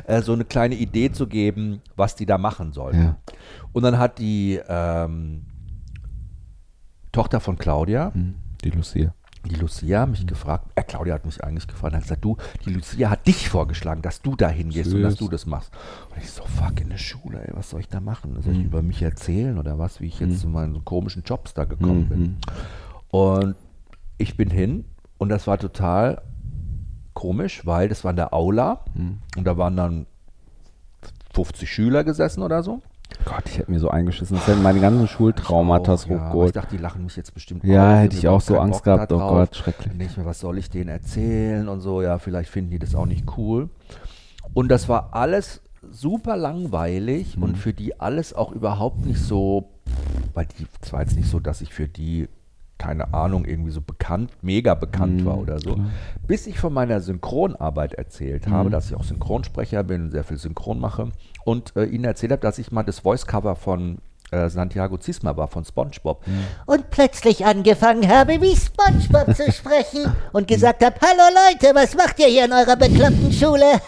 äh, so eine kleine Idee zu geben, was die da machen sollen. Ja. Und dann hat die ähm, Tochter von Claudia, Hm, Die Lucia. Die Lucia hat mich gefragt, äh, Claudia hat mich eigentlich gefragt, hat gesagt, du, die Lucia hat dich vorgeschlagen, dass du da hingehst und dass Süß. du das machst. Und ich so, fuck, in der Schule, ey, was soll ich da machen? Soll ich über mich erzählen oder was, wie ich jetzt zu meinen komischen Jobs da gekommen bin? Und ich bin hin und das war total komisch, weil das war in der Aula und da waren dann 50 Schüler gesessen oder so. Gott, ich hätte mir so eingeschissen. Das hätten meine ganzen Schultraumata Auch, ja, aber ich hochgeholt. dachte, die lachen mich jetzt bestimmt Ja, aus, hätte ich auch so Angst Bock gehabt. Oh. Gott, schrecklich. Dann denke ich mir, was soll ich denen erzählen und so, ja, vielleicht finden die das auch nicht cool. Und das war alles super langweilig Mhm. und für die alles auch überhaupt nicht so, weil die, es war jetzt nicht so, dass ich für die, keine Ahnung, irgendwie so bekannt, mega bekannt Mhm, war oder so. Bis ich von meiner Synchronarbeit erzählt habe, Mhm. dass ich auch Synchronsprecher bin, sehr viel Synchron mache und äh, ihnen erzählt habe, dass ich mal das Voice-Cover von äh, Santiago Ziesma war, von SpongeBob. Und plötzlich angefangen habe, wie Spongebob zu sprechen [LAUGHS] und gesagt habe, hallo Leute, was macht ihr hier in eurer bekloppten Schule?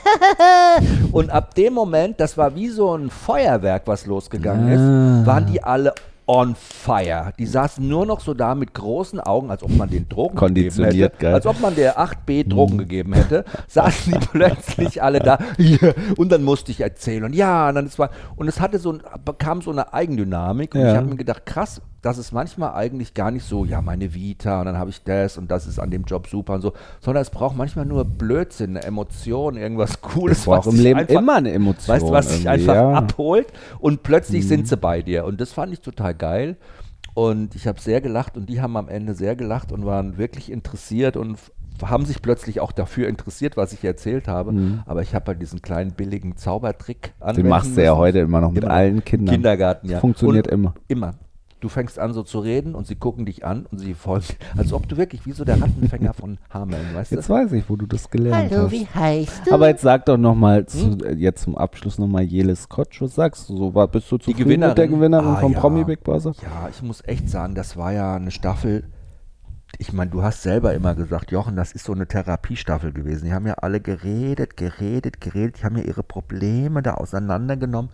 [LAUGHS] Und ab dem Moment, das war wie so ein Feuerwerk, was losgegangen Ah. ist, waren die alle on fire. Die saßen nur noch so da mit großen Augen, als ob man den Drogen gegeben Konditioniert, hätte. geil. Als ob man der 8b Drogen gegeben hätte, saßen die [LAUGHS] plötzlich alle da. Und dann musste ich erzählen. Und ja, und dann es war, und es hatte so bekam so eine Eigendynamik. Und Ja. ich habe mir gedacht, krass, das ist manchmal eigentlich gar nicht so, ja, meine Vita, und dann habe ich das und das ist an dem Job super und so, sondern es braucht manchmal nur Blödsinn, eine Emotion, irgendwas Cooles. Es braucht was im Leben einfach- immer eine Emotion. Weißt du, was dich irgendwie, einfach ja. Mhm. abholt und plötzlich sind sie bei dir. Und das fand ich total geil. Und ich habe sehr gelacht und die haben am Ende sehr gelacht und waren wirklich interessiert und haben sich plötzlich auch dafür interessiert, was ich erzählt habe. Aber ich habe halt diesen kleinen billigen Zaubertrick Den anwenden Mhm. machst du ja heute immer noch mit Immer. allen Kindern. Kindergarten, ja. Das funktioniert und immer. Immer. Du fängst an so zu reden und sie gucken dich an und sie folgen, [LAUGHS] als ob du wirklich wie so der Rattenfänger von Hameln, weißt Jetzt du? weiß ich, wo du das gelernt hallo, hast. wie heißt du? Aber jetzt sag doch noch mal zu, Hm? äh, jetzt zum Abschluss noch mal Jelis Kotsch. Was sagst du so? War, bist du zufrieden Gewinnerin? mit der Gewinnerin Ah, vom ja. Promi Big Brother? Ja, ich muss echt sagen, das war ja eine Staffel. Ich meine, du hast selber immer gesagt, Jochen, das ist so eine Therapiestaffel gewesen. Die haben ja alle geredet, geredet, geredet. Die haben ja ihre Probleme da auseinandergenommen.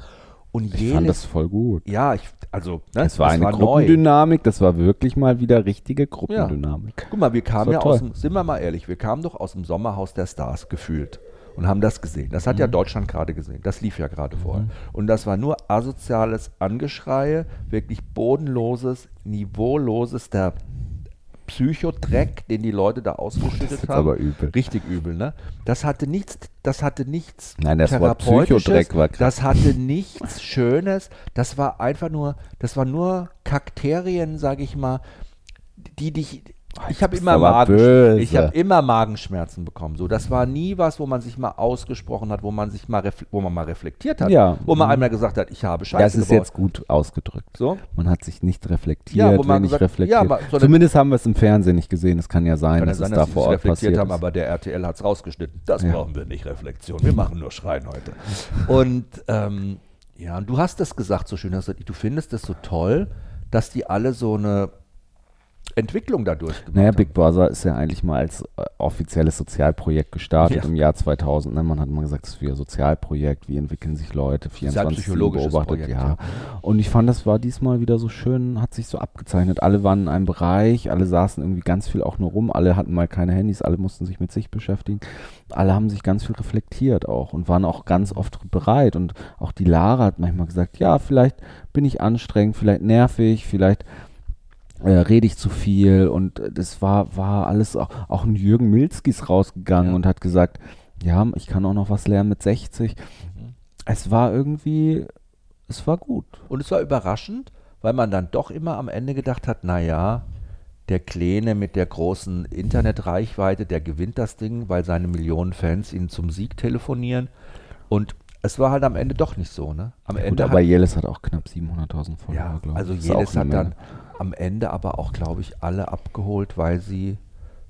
Und Ich jedes. fand das voll gut. ja, ich, also, ne, Es war eine neu. Gruppendynamik, das war wirklich mal wieder richtige Gruppendynamik. Guck mal, wir kamen ja war aus toll. dem, sind wir mal ehrlich, wir kamen doch aus dem Sommerhaus der Stars gefühlt und haben das gesehen. Das hat ja Mhm. Deutschland gerade gesehen. Das lief ja gerade vorher. Und das war nur asoziales Angeschreie, wirklich bodenloses, niveauloses, der Psychodreck, den die Leute da ausgeschüttet haben. aber übel. Richtig übel, ne? Das hatte nichts, das hatte nichts Nein, das Wort Therapeutisches, Psychodreck war krass. Das hatte nichts Schönes. Das war einfach nur, das war nur Kakterien, sag ich mal, die dich. Ich habe immer, Magen, ich hab immer Magenschmerzen bekommen. So, das war nie was, wo man sich mal ausgesprochen hat, wo man sich mal, wo man mal reflektiert hat, Ja. wo man Mhm. einmal gesagt hat, ich habe Scheiße Das ist gebaut. jetzt gut ausgedrückt. so. Man hat sich nicht reflektiert, Ja, wo man wenig gesagt- reflektiert. ja, so Zumindest haben wir es im Fernsehen nicht gesehen. Es kann ja sein, Kann dass sein, es dass da vor Ort reflektiert passiert haben, ist. aber der RTL hat es rausgeschnitten. Das Ja. brauchen wir nicht, Reflexion. Wir machen nur Schreien heute. Und ähm, ja, und du hast das gesagt so schön, hast gesagt, du findest es so toll, dass die alle so eine Entwicklung dadurch gemacht Naja. Big Brother ist ja eigentlich mal als äh, offizielles Sozialprojekt gestartet Ja. im Jahr 2000. Ne? Man hat mal gesagt, es ist wieder Sozialprojekt, wie entwickeln sich Leute, 24 Sozialpsychologisches beobachtet. Projekt, ja. ja. Und ich fand, das war diesmal wieder so schön, hat sich so abgezeichnet. Alle waren in einem Bereich, alle saßen irgendwie ganz viel auch nur rum, alle hatten mal keine Handys, alle mussten sich mit sich beschäftigen. Alle haben sich ganz viel reflektiert auch und waren auch ganz oft bereit. Und auch die Lara hat manchmal gesagt, ja, vielleicht bin ich anstrengend, vielleicht nervig, vielleicht äh, rede ich zu viel und äh, das war, war alles auch, auch ein Jürgen Milski ist rausgegangen Ja. und hat gesagt, ja, ich kann auch noch was lernen mit 60. Mhm. Es war irgendwie, es war gut. Und es war überraschend, weil man dann doch immer am Ende gedacht hat, naja, der Kleine mit der großen Internetreichweite, der gewinnt das Ding, weil seine Millionen Fans ihn zum Sieg telefonieren. Und es war halt am Ende doch nicht so, ne? Am Gut, Ende aber hat, hat auch knapp 700.000 Follower, ja, glaube ich. also eine hat dann. Am Ende aber auch, glaube ich, alle abgeholt, weil sie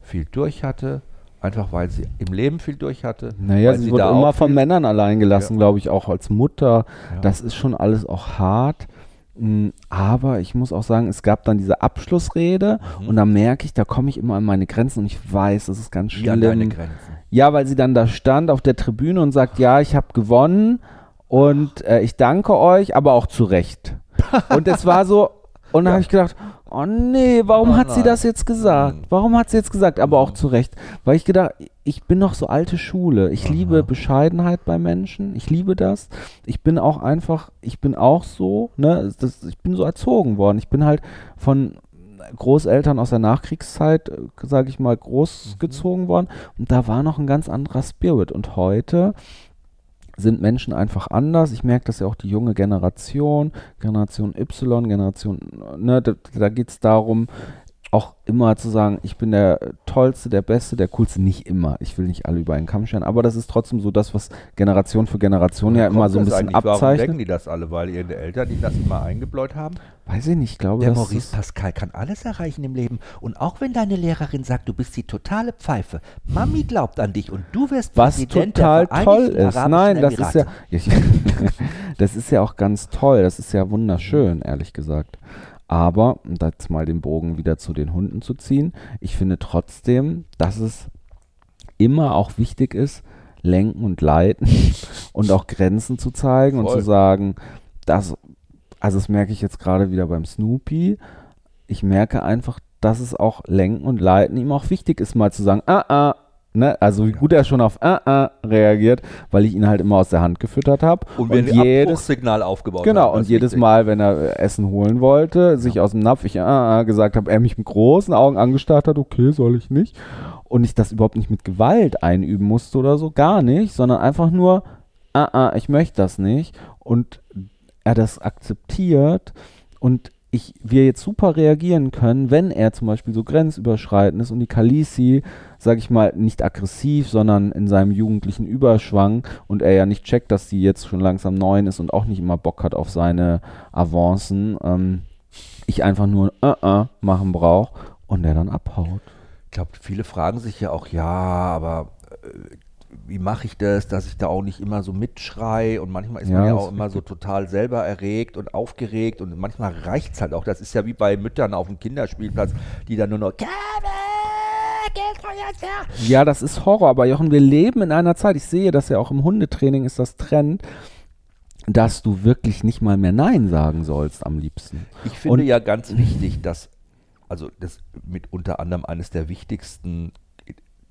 viel durch hatte, einfach weil sie im Leben viel durch hatte. Naja, weil sie, wurde immer von Männern allein gelassen, Ja. glaube ich, auch als Mutter. Ja. Das ist schon alles auch hart. Mm, Aber ich muss auch sagen, es gab dann diese Abschlussrede Mhm. und da merke ich, da komme ich immer an meine Grenzen und ich weiß, das ist ganz Wie an deine schlimm. Grenzen. Ja, weil sie dann da stand auf der Tribüne und sagt, ja, ich habe gewonnen und äh, ich danke euch, aber auch zu Recht. [LAUGHS] Und es war so, und da habe ich gedacht, oh nee, warum Oh hat sie das jetzt gesagt? Mhm. Warum hat sie jetzt gesagt? Aber auch zu Recht. Weil ich gedacht, ich bin noch so alte Schule. Ich Aha. liebe Bescheidenheit bei Menschen. Ich liebe das. Ich bin auch einfach, ich bin auch so, ne, das, ich bin so erzogen worden. Ich bin halt von Großeltern aus der Nachkriegszeit, sage ich mal, großgezogen worden. Und da war noch ein ganz anderer Spirit. Und heute sind Menschen einfach anders. Ich merke das ja auch die junge Generation, Generation Y, Generation, ne, da, da geht es darum, auch immer zu sagen, ich bin der Tollste, der Beste, der Coolste. Nicht immer. Ich will nicht alle über einen Kamm scheren, aber das ist trotzdem so das, was Generation für Generation ja immer so ein bisschen eigentlich? Warum abzeichnet. denken die das alle? Weil ihre Eltern die das immer eingebläut haben? Weiß ich nicht, ich glaube, Der Maurice Pascal kann alles erreichen im Leben. Und auch wenn deine Lehrerin sagt, du bist die totale Pfeife, Mami glaubt an dich und du wirst was Präsident total toll ist. Nein, das ist ja, Emirate. [LAUGHS] [LAUGHS] das ist ja auch ganz toll. Das ist ja wunderschön, ehrlich gesagt. Aber, um jetzt mal den Bogen wieder zu den Hunden zu ziehen, ich finde trotzdem, dass es immer auch wichtig ist, lenken und leiten [LAUGHS] und auch Grenzen zu zeigen und Voll. zu sagen, dass, also das merke ich jetzt gerade wieder beim Snoopy, ich merke einfach, dass es auch lenken und leiten ihm auch wichtig ist, mal zu sagen, ah, ah, ne, also wie gut er schon auf ah, ah reagiert, weil ich ihn halt immer aus der Hand gefüttert habe Und ein jedes Abbruchssignal aufgebaut Genau, haben. und jedes wichtig. Mal, wenn er äh, Essen holen wollte, sich aus dem Napf, ich ah, ah, gesagt habe, er mich mit großen Augen angestarrt hat, okay, soll ich nicht. Und ich das überhaupt nicht mit Gewalt einüben musste oder so, gar nicht, sondern einfach nur, ah, ah, ich möchte das nicht. Und er das akzeptiert und ich, wir jetzt super reagieren können, wenn er zum Beispiel so grenzüberschreitend ist und die Kalisi, sag ich mal, nicht aggressiv, sondern in seinem jugendlichen Überschwang und er ja nicht checkt, dass die jetzt schon langsam neun ist und auch nicht immer Bock hat auf seine Avancen, ähm, ich einfach nur äh, äh machen brauche und er dann abhaut. Ich glaube, viele fragen sich ja auch, ja, aber äh, wie mache ich das, dass ich da auch nicht immer so mitschrei und manchmal ist Ja, man ja auch immer so total selber erregt und aufgeregt und manchmal reicht es halt auch. Das ist ja wie bei Müttern auf dem Kinderspielplatz, die dann nur noch Ja, das ist Horror, aber Jochen, wir leben in einer Zeit, ich sehe das ja auch im Hundetraining ist das Trend, dass du wirklich nicht mal mehr Nein sagen sollst am liebsten. Ich finde Und- ja ganz wichtig, dass, also das mit unter anderem eines der wichtigsten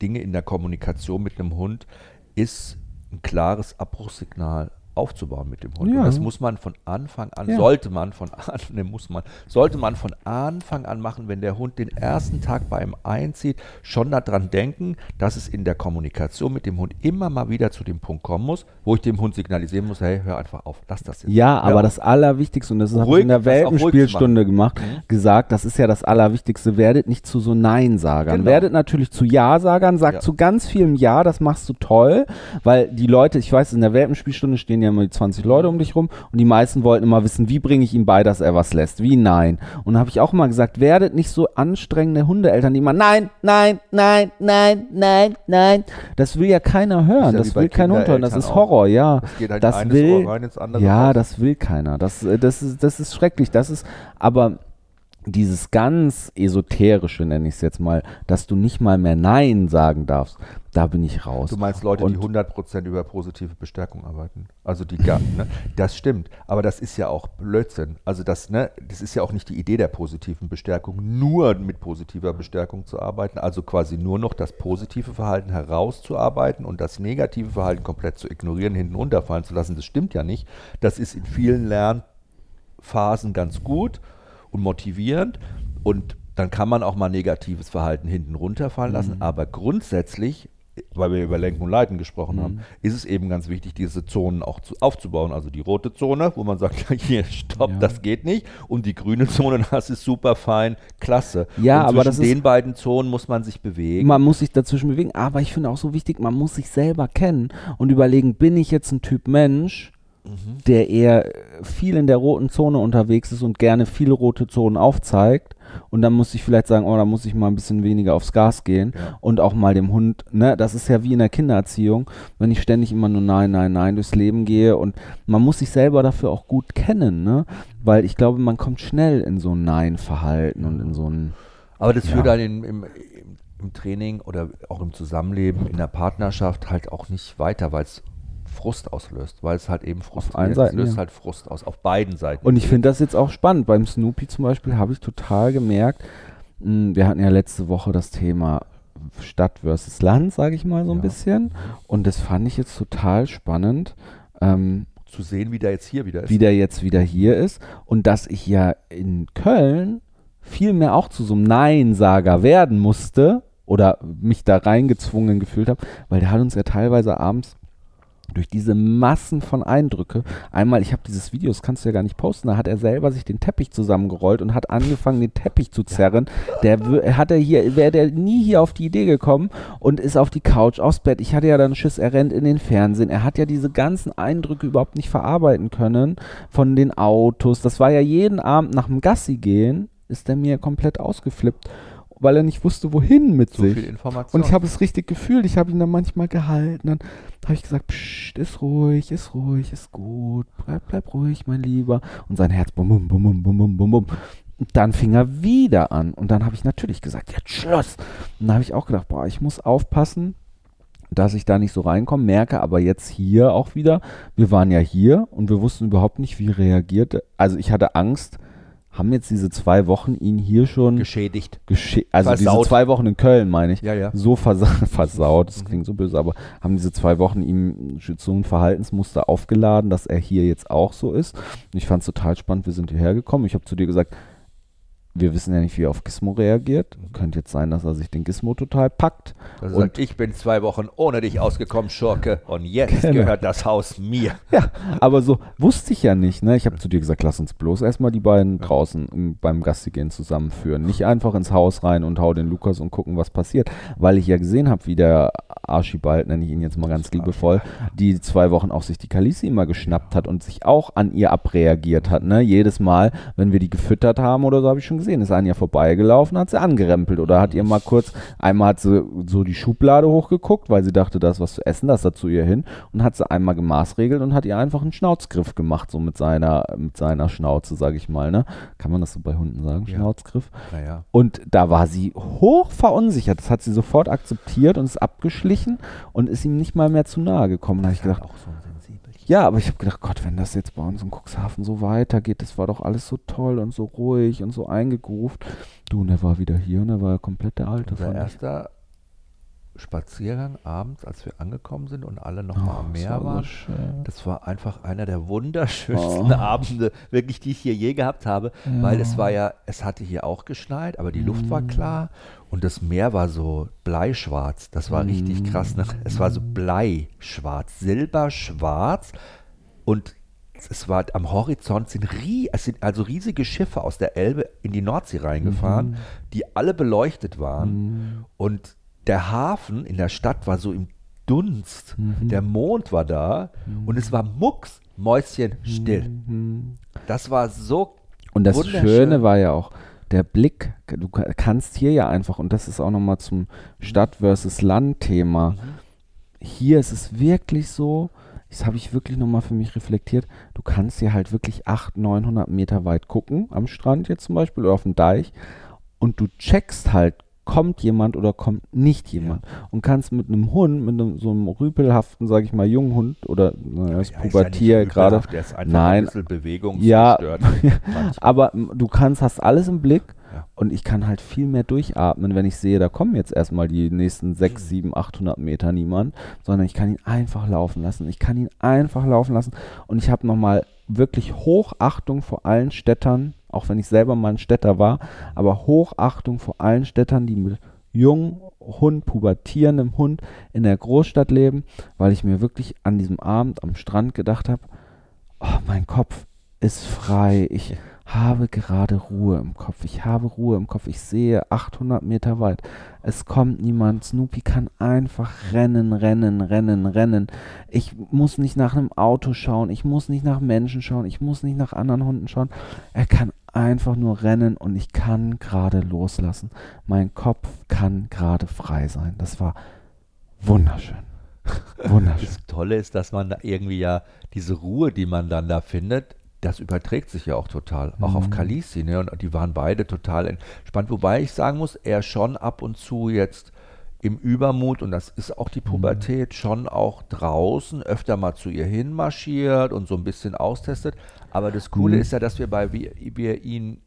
Dinge in der Kommunikation mit einem Hund ist, ein klares Abbruchssignal aufzubauen mit dem Hund. Ja. Und das muss man von Anfang an, Ja. sollte man von [LAUGHS] an, ne, muss man, sollte man von Anfang an machen, wenn der Hund den ersten Tag bei ihm einzieht, schon daran denken, dass es in der Kommunikation mit dem Hund immer mal wieder zu dem Punkt kommen muss, wo ich dem Hund signalisieren muss, hey, hör einfach auf, lass das jetzt. Ja, aber Hör das Allerwichtigste, und das habe ich in der Welpenspielstunde gemacht, Mhm. gesagt, das ist ja das Allerwichtigste, werdet nicht zu so Nein-Sagern. Genau. Werdet natürlich zu Ja-Sagern, sagt Ja. zu ganz vielem Ja, das machst du toll, weil die Leute, ich weiß, in der Welpenspielstunde stehen ja immer die 20 Leute um dich rum und die meisten wollten immer wissen, wie bringe ich ihm bei, dass er was lässt, wie Nein. Und da habe ich auch immer gesagt, werdet nicht so anstrengende Hundeeltern, die immer Nein, Nein, Nein, Nein, Nein, Nein. Das will ja keiner hören, ja das wie bei will kein Hund hören, das ist auch. Horror, ja. Das geht halt Das will- rein ins andere Ja, raus. das will keiner. Das, äh, das, ist, das ist schrecklich. Das ist, aber dieses ganz esoterische, nenne ich es jetzt mal, dass du nicht mal mehr Nein sagen darfst, da bin ich raus. Du meinst Leute, die Und- 100% über positive Bestärkung arbeiten. Also die gar, ne? Das stimmt. Aber das ist ja auch Blödsinn. Also das, ne, das ist ja auch nicht die Idee der positiven Bestärkung, nur mit positiver Bestärkung zu arbeiten. Also quasi nur noch das positive Verhalten herauszuarbeiten und das negative Verhalten komplett zu ignorieren, hinten runterfallen zu lassen. Das stimmt ja nicht. Das ist in vielen Lernphasen ganz gut und motivierend. Und dann kann man auch mal negatives Verhalten hinten runterfallen lassen. Aber grundsätzlich, weil wir über Lenken und Leiten gesprochen haben, ist es eben ganz wichtig, diese Zonen auch zu, aufzubauen. Also die rote Zone, wo man sagt, [LAUGHS] hier, stopp, Ja. das geht nicht. Und die grüne Zone, [LAUGHS] das ist super fein, klasse. Ja, und aber zwischen das ist- den beiden Zonen muss man sich bewegen. Man muss sich dazwischen bewegen, aber ich finde auch so wichtig, man muss sich selber kennen und überlegen, bin ich jetzt ein Typ Mensch, Mhm. der eher viel in der roten Zone unterwegs ist und gerne viele rote Zonen aufzeigt. Und dann muss ich vielleicht sagen, oh, da muss ich mal ein bisschen weniger aufs Gas gehen Ja. und auch mal dem Hund, ne, das ist ja wie in der Kindererziehung, wenn ich ständig immer nur Nein, Nein, Nein durchs Leben gehe und man muss sich selber dafür auch gut kennen, ne, weil ich glaube, man kommt schnell in so ein Nein-Verhalten und in so ein, Aber das Ja. führt dann im, im, im Training oder auch im Zusammenleben, in der Partnerschaft halt auch nicht weiter, weil es Frust auslöst, weil es halt eben Frust allen es Seiten, löst ja. halt Frust aus, auf beiden Seiten. Und ich finde das jetzt auch spannend. Beim Snoopy zum Beispiel habe ich total gemerkt, mh, wir hatten ja letzte Woche das Thema Stadt versus Land, sage ich mal so ein Ja. bisschen. Und das fand ich jetzt total spannend, ähm, zu sehen, wie der jetzt hier wieder ist. wie der jetzt wieder hier ist. Und dass ich ja in Köln viel mehr auch zu so einem Nein-Sager werden musste oder mich da reingezwungen gefühlt habe, weil der hat uns ja teilweise abends durch diese Massen von Eindrücke. Einmal, ich habe dieses Video, das kannst du ja gar nicht posten, da hat er selber sich den Teppich zusammengerollt und hat angefangen, den Teppich zu zerren. Der hat er hier, wäre der nie hier auf die Idee gekommen und ist auf die Couch, aufs Bett. Ich hatte ja dann Schiss, er rennt in den Fernsehen. Er hat ja diese ganzen Eindrücke überhaupt nicht verarbeiten können von den Autos. Das war ja jeden Abend nach dem Gassi gehen, ist er mir komplett ausgeflippt, weil er nicht wusste, wohin mit so sich. viel Information. Und ich habe es richtig gefühlt. Ich habe ihn dann manchmal gehalten. Dann habe ich gesagt, Psst, ist ruhig, ist ruhig, ist gut. Bleib, bleib ruhig, mein Lieber. Und sein Herz bum, bum, bum, bum, bum, bum, bum, bum. Und dann fing er wieder an. Und dann habe ich natürlich gesagt, jetzt Schluss. Und dann habe ich auch gedacht, boah, ich muss aufpassen, dass ich da nicht so reinkomme. Merke aber jetzt hier auch wieder, wir waren ja hier und wir wussten überhaupt nicht, wie reagiert. er. Also ich hatte Angst, haben jetzt diese zwei Wochen ihn hier schon geschädigt. gesche also diese Versaut. zwei Wochen in Köln, meine ich, Ja, ja. so versa [LAUGHS] versaut, das klingt so böse, aber haben diese zwei Wochen ihm so ein Verhaltensmuster aufgeladen, dass er hier jetzt auch so ist. Und ich fand es total spannend, wir sind hierher gekommen. Ich habe zu dir gesagt, wir wissen ja nicht, wie er auf Gizmo reagiert. Könnte jetzt sein, dass er sich den Gizmo total packt. Also Und- sagt, ich bin zwei Wochen ohne dich ausgekommen, Schurke, und jetzt Genau. gehört das Haus mir. [LAUGHS] Ja, aber so wusste ich ja nicht. Ne? Ich habe zu dir gesagt, lass uns bloß erstmal die beiden draußen im, beim Gastigehen zusammenführen. Nicht einfach ins Haus rein und hau den Lukas und gucken, was passiert. Weil ich ja gesehen habe, wie der Archibald, nenne ich ihn jetzt mal ganz liebevoll, die zwei Wochen auch sich die Kalisi immer geschnappt hat und sich auch an ihr abreagiert hat. Ne? Jedes Mal, wenn wir die gefüttert haben oder so, habe ich schon gesehen, ist an ihr vorbeigelaufen, hat sie angerempelt oder hat ihr mal kurz, einmal hat sie so die Schublade hochgeguckt, weil sie dachte, da ist was zu essen, das da zu ihr hin und hat sie einmal gemaßregelt und hat ihr einfach einen Schnauzgriff gemacht, so mit seiner, mit seiner Schnauze, sage ich mal. Ne? Kann man das so bei Hunden sagen, Ja. Schnauzgriff? Naja. Und da war sie hoch verunsichert. Das hat sie sofort akzeptiert und ist abgeschlichen und ist ihm nicht mal mehr zu nahe gekommen. Da habe ich gedacht, auch so ein. Ja, aber ich habe gedacht, Gott, wenn das jetzt bei uns in Cuxhaven so weitergeht, das war doch alles so toll und so ruhig und so eingegroovt. Du, und er war wieder hier und er war komplett der Alte. Unser erster Spaziergang abends, als wir angekommen sind und alle nochmal Oh, am das Meer war so waren. schön. Das war einfach einer der wunderschönsten Oh. Abende, wirklich, die ich hier je gehabt habe, weil es war ja, es hatte hier auch geschneit, aber die Luft Mm. war klar und das Meer war so bleischwarz. Das war richtig Mm. krass. Ne? Es war so bleischwarz, silberschwarz und es war am Horizont sind, es sind also riesige Schiffe aus der Elbe in die Nordsee reingefahren, die alle beleuchtet waren und der Hafen in der Stadt war so im Dunst. Der Mond war da und es war mucks, Mäuschen still. Das war so Und das. Schöne war ja auch, der Blick, du ka- kannst hier ja einfach, und das ist auch nochmal zum Stadt versus Land-Thema. Hier ist es wirklich so, das habe ich wirklich nochmal für mich reflektiert, du kannst hier halt wirklich 800, 900 Meter weit gucken, am Strand jetzt zum Beispiel oder auf dem Deich, und du checkst halt, kommt jemand oder kommt nicht jemand. Und kannst mit einem Hund, mit einem, so einem rüpelhaften, sage ich mal, jungen Hund oder naja, das Ja, ist ja Pubertier nicht gerade, Der ist einfach Nein. ein bisschen bewegungsgestört. Ja. [LAUGHS] Aber du kannst, hast alles im Blick Ja. und ich kann halt viel mehr durchatmen, wenn ich sehe, da kommen jetzt erstmal die nächsten 6, 7, 800 Meter niemand, sondern ich kann ihn einfach laufen lassen. Ich kann ihn einfach laufen lassen und ich habe nochmal wirklich Hochachtung vor allen Städtern, auch wenn ich selber mal ein Städter war, aber Hochachtung vor allen Städtern, die mit jungen Hund, pubertierendem Hund in der Großstadt leben, weil ich mir wirklich an diesem Abend am Strand gedacht habe, oh, mein Kopf ist frei. Ich habe gerade Ruhe im Kopf. Ich habe Ruhe im Kopf. Ich sehe 800 Meter weit. Es kommt niemand. Snoopy kann einfach rennen, rennen, rennen, rennen. Ich muss nicht nach einem Auto schauen. Ich muss nicht nach Menschen schauen. Ich muss nicht nach anderen Hunden schauen. Er kann einfach nur rennen und ich kann gerade loslassen. Mein Kopf kann gerade frei sein. Das war wunderschön. [LAUGHS] Wunderschön. Das Tolle ist, dass man da irgendwie ja diese Ruhe, die man dann da findet, das überträgt sich ja auch total. Auch auf Kalisi, ne? Und die waren beide total entspannt. Wobei ich sagen muss, er schon ab und zu jetzt im Übermut, und das ist auch die Pubertät, schon auch draußen öfter mal zu ihr hinmarschiert und so ein bisschen austestet. Aber das Coole Mhm. ist ja, dass wir bei wir, wir ihn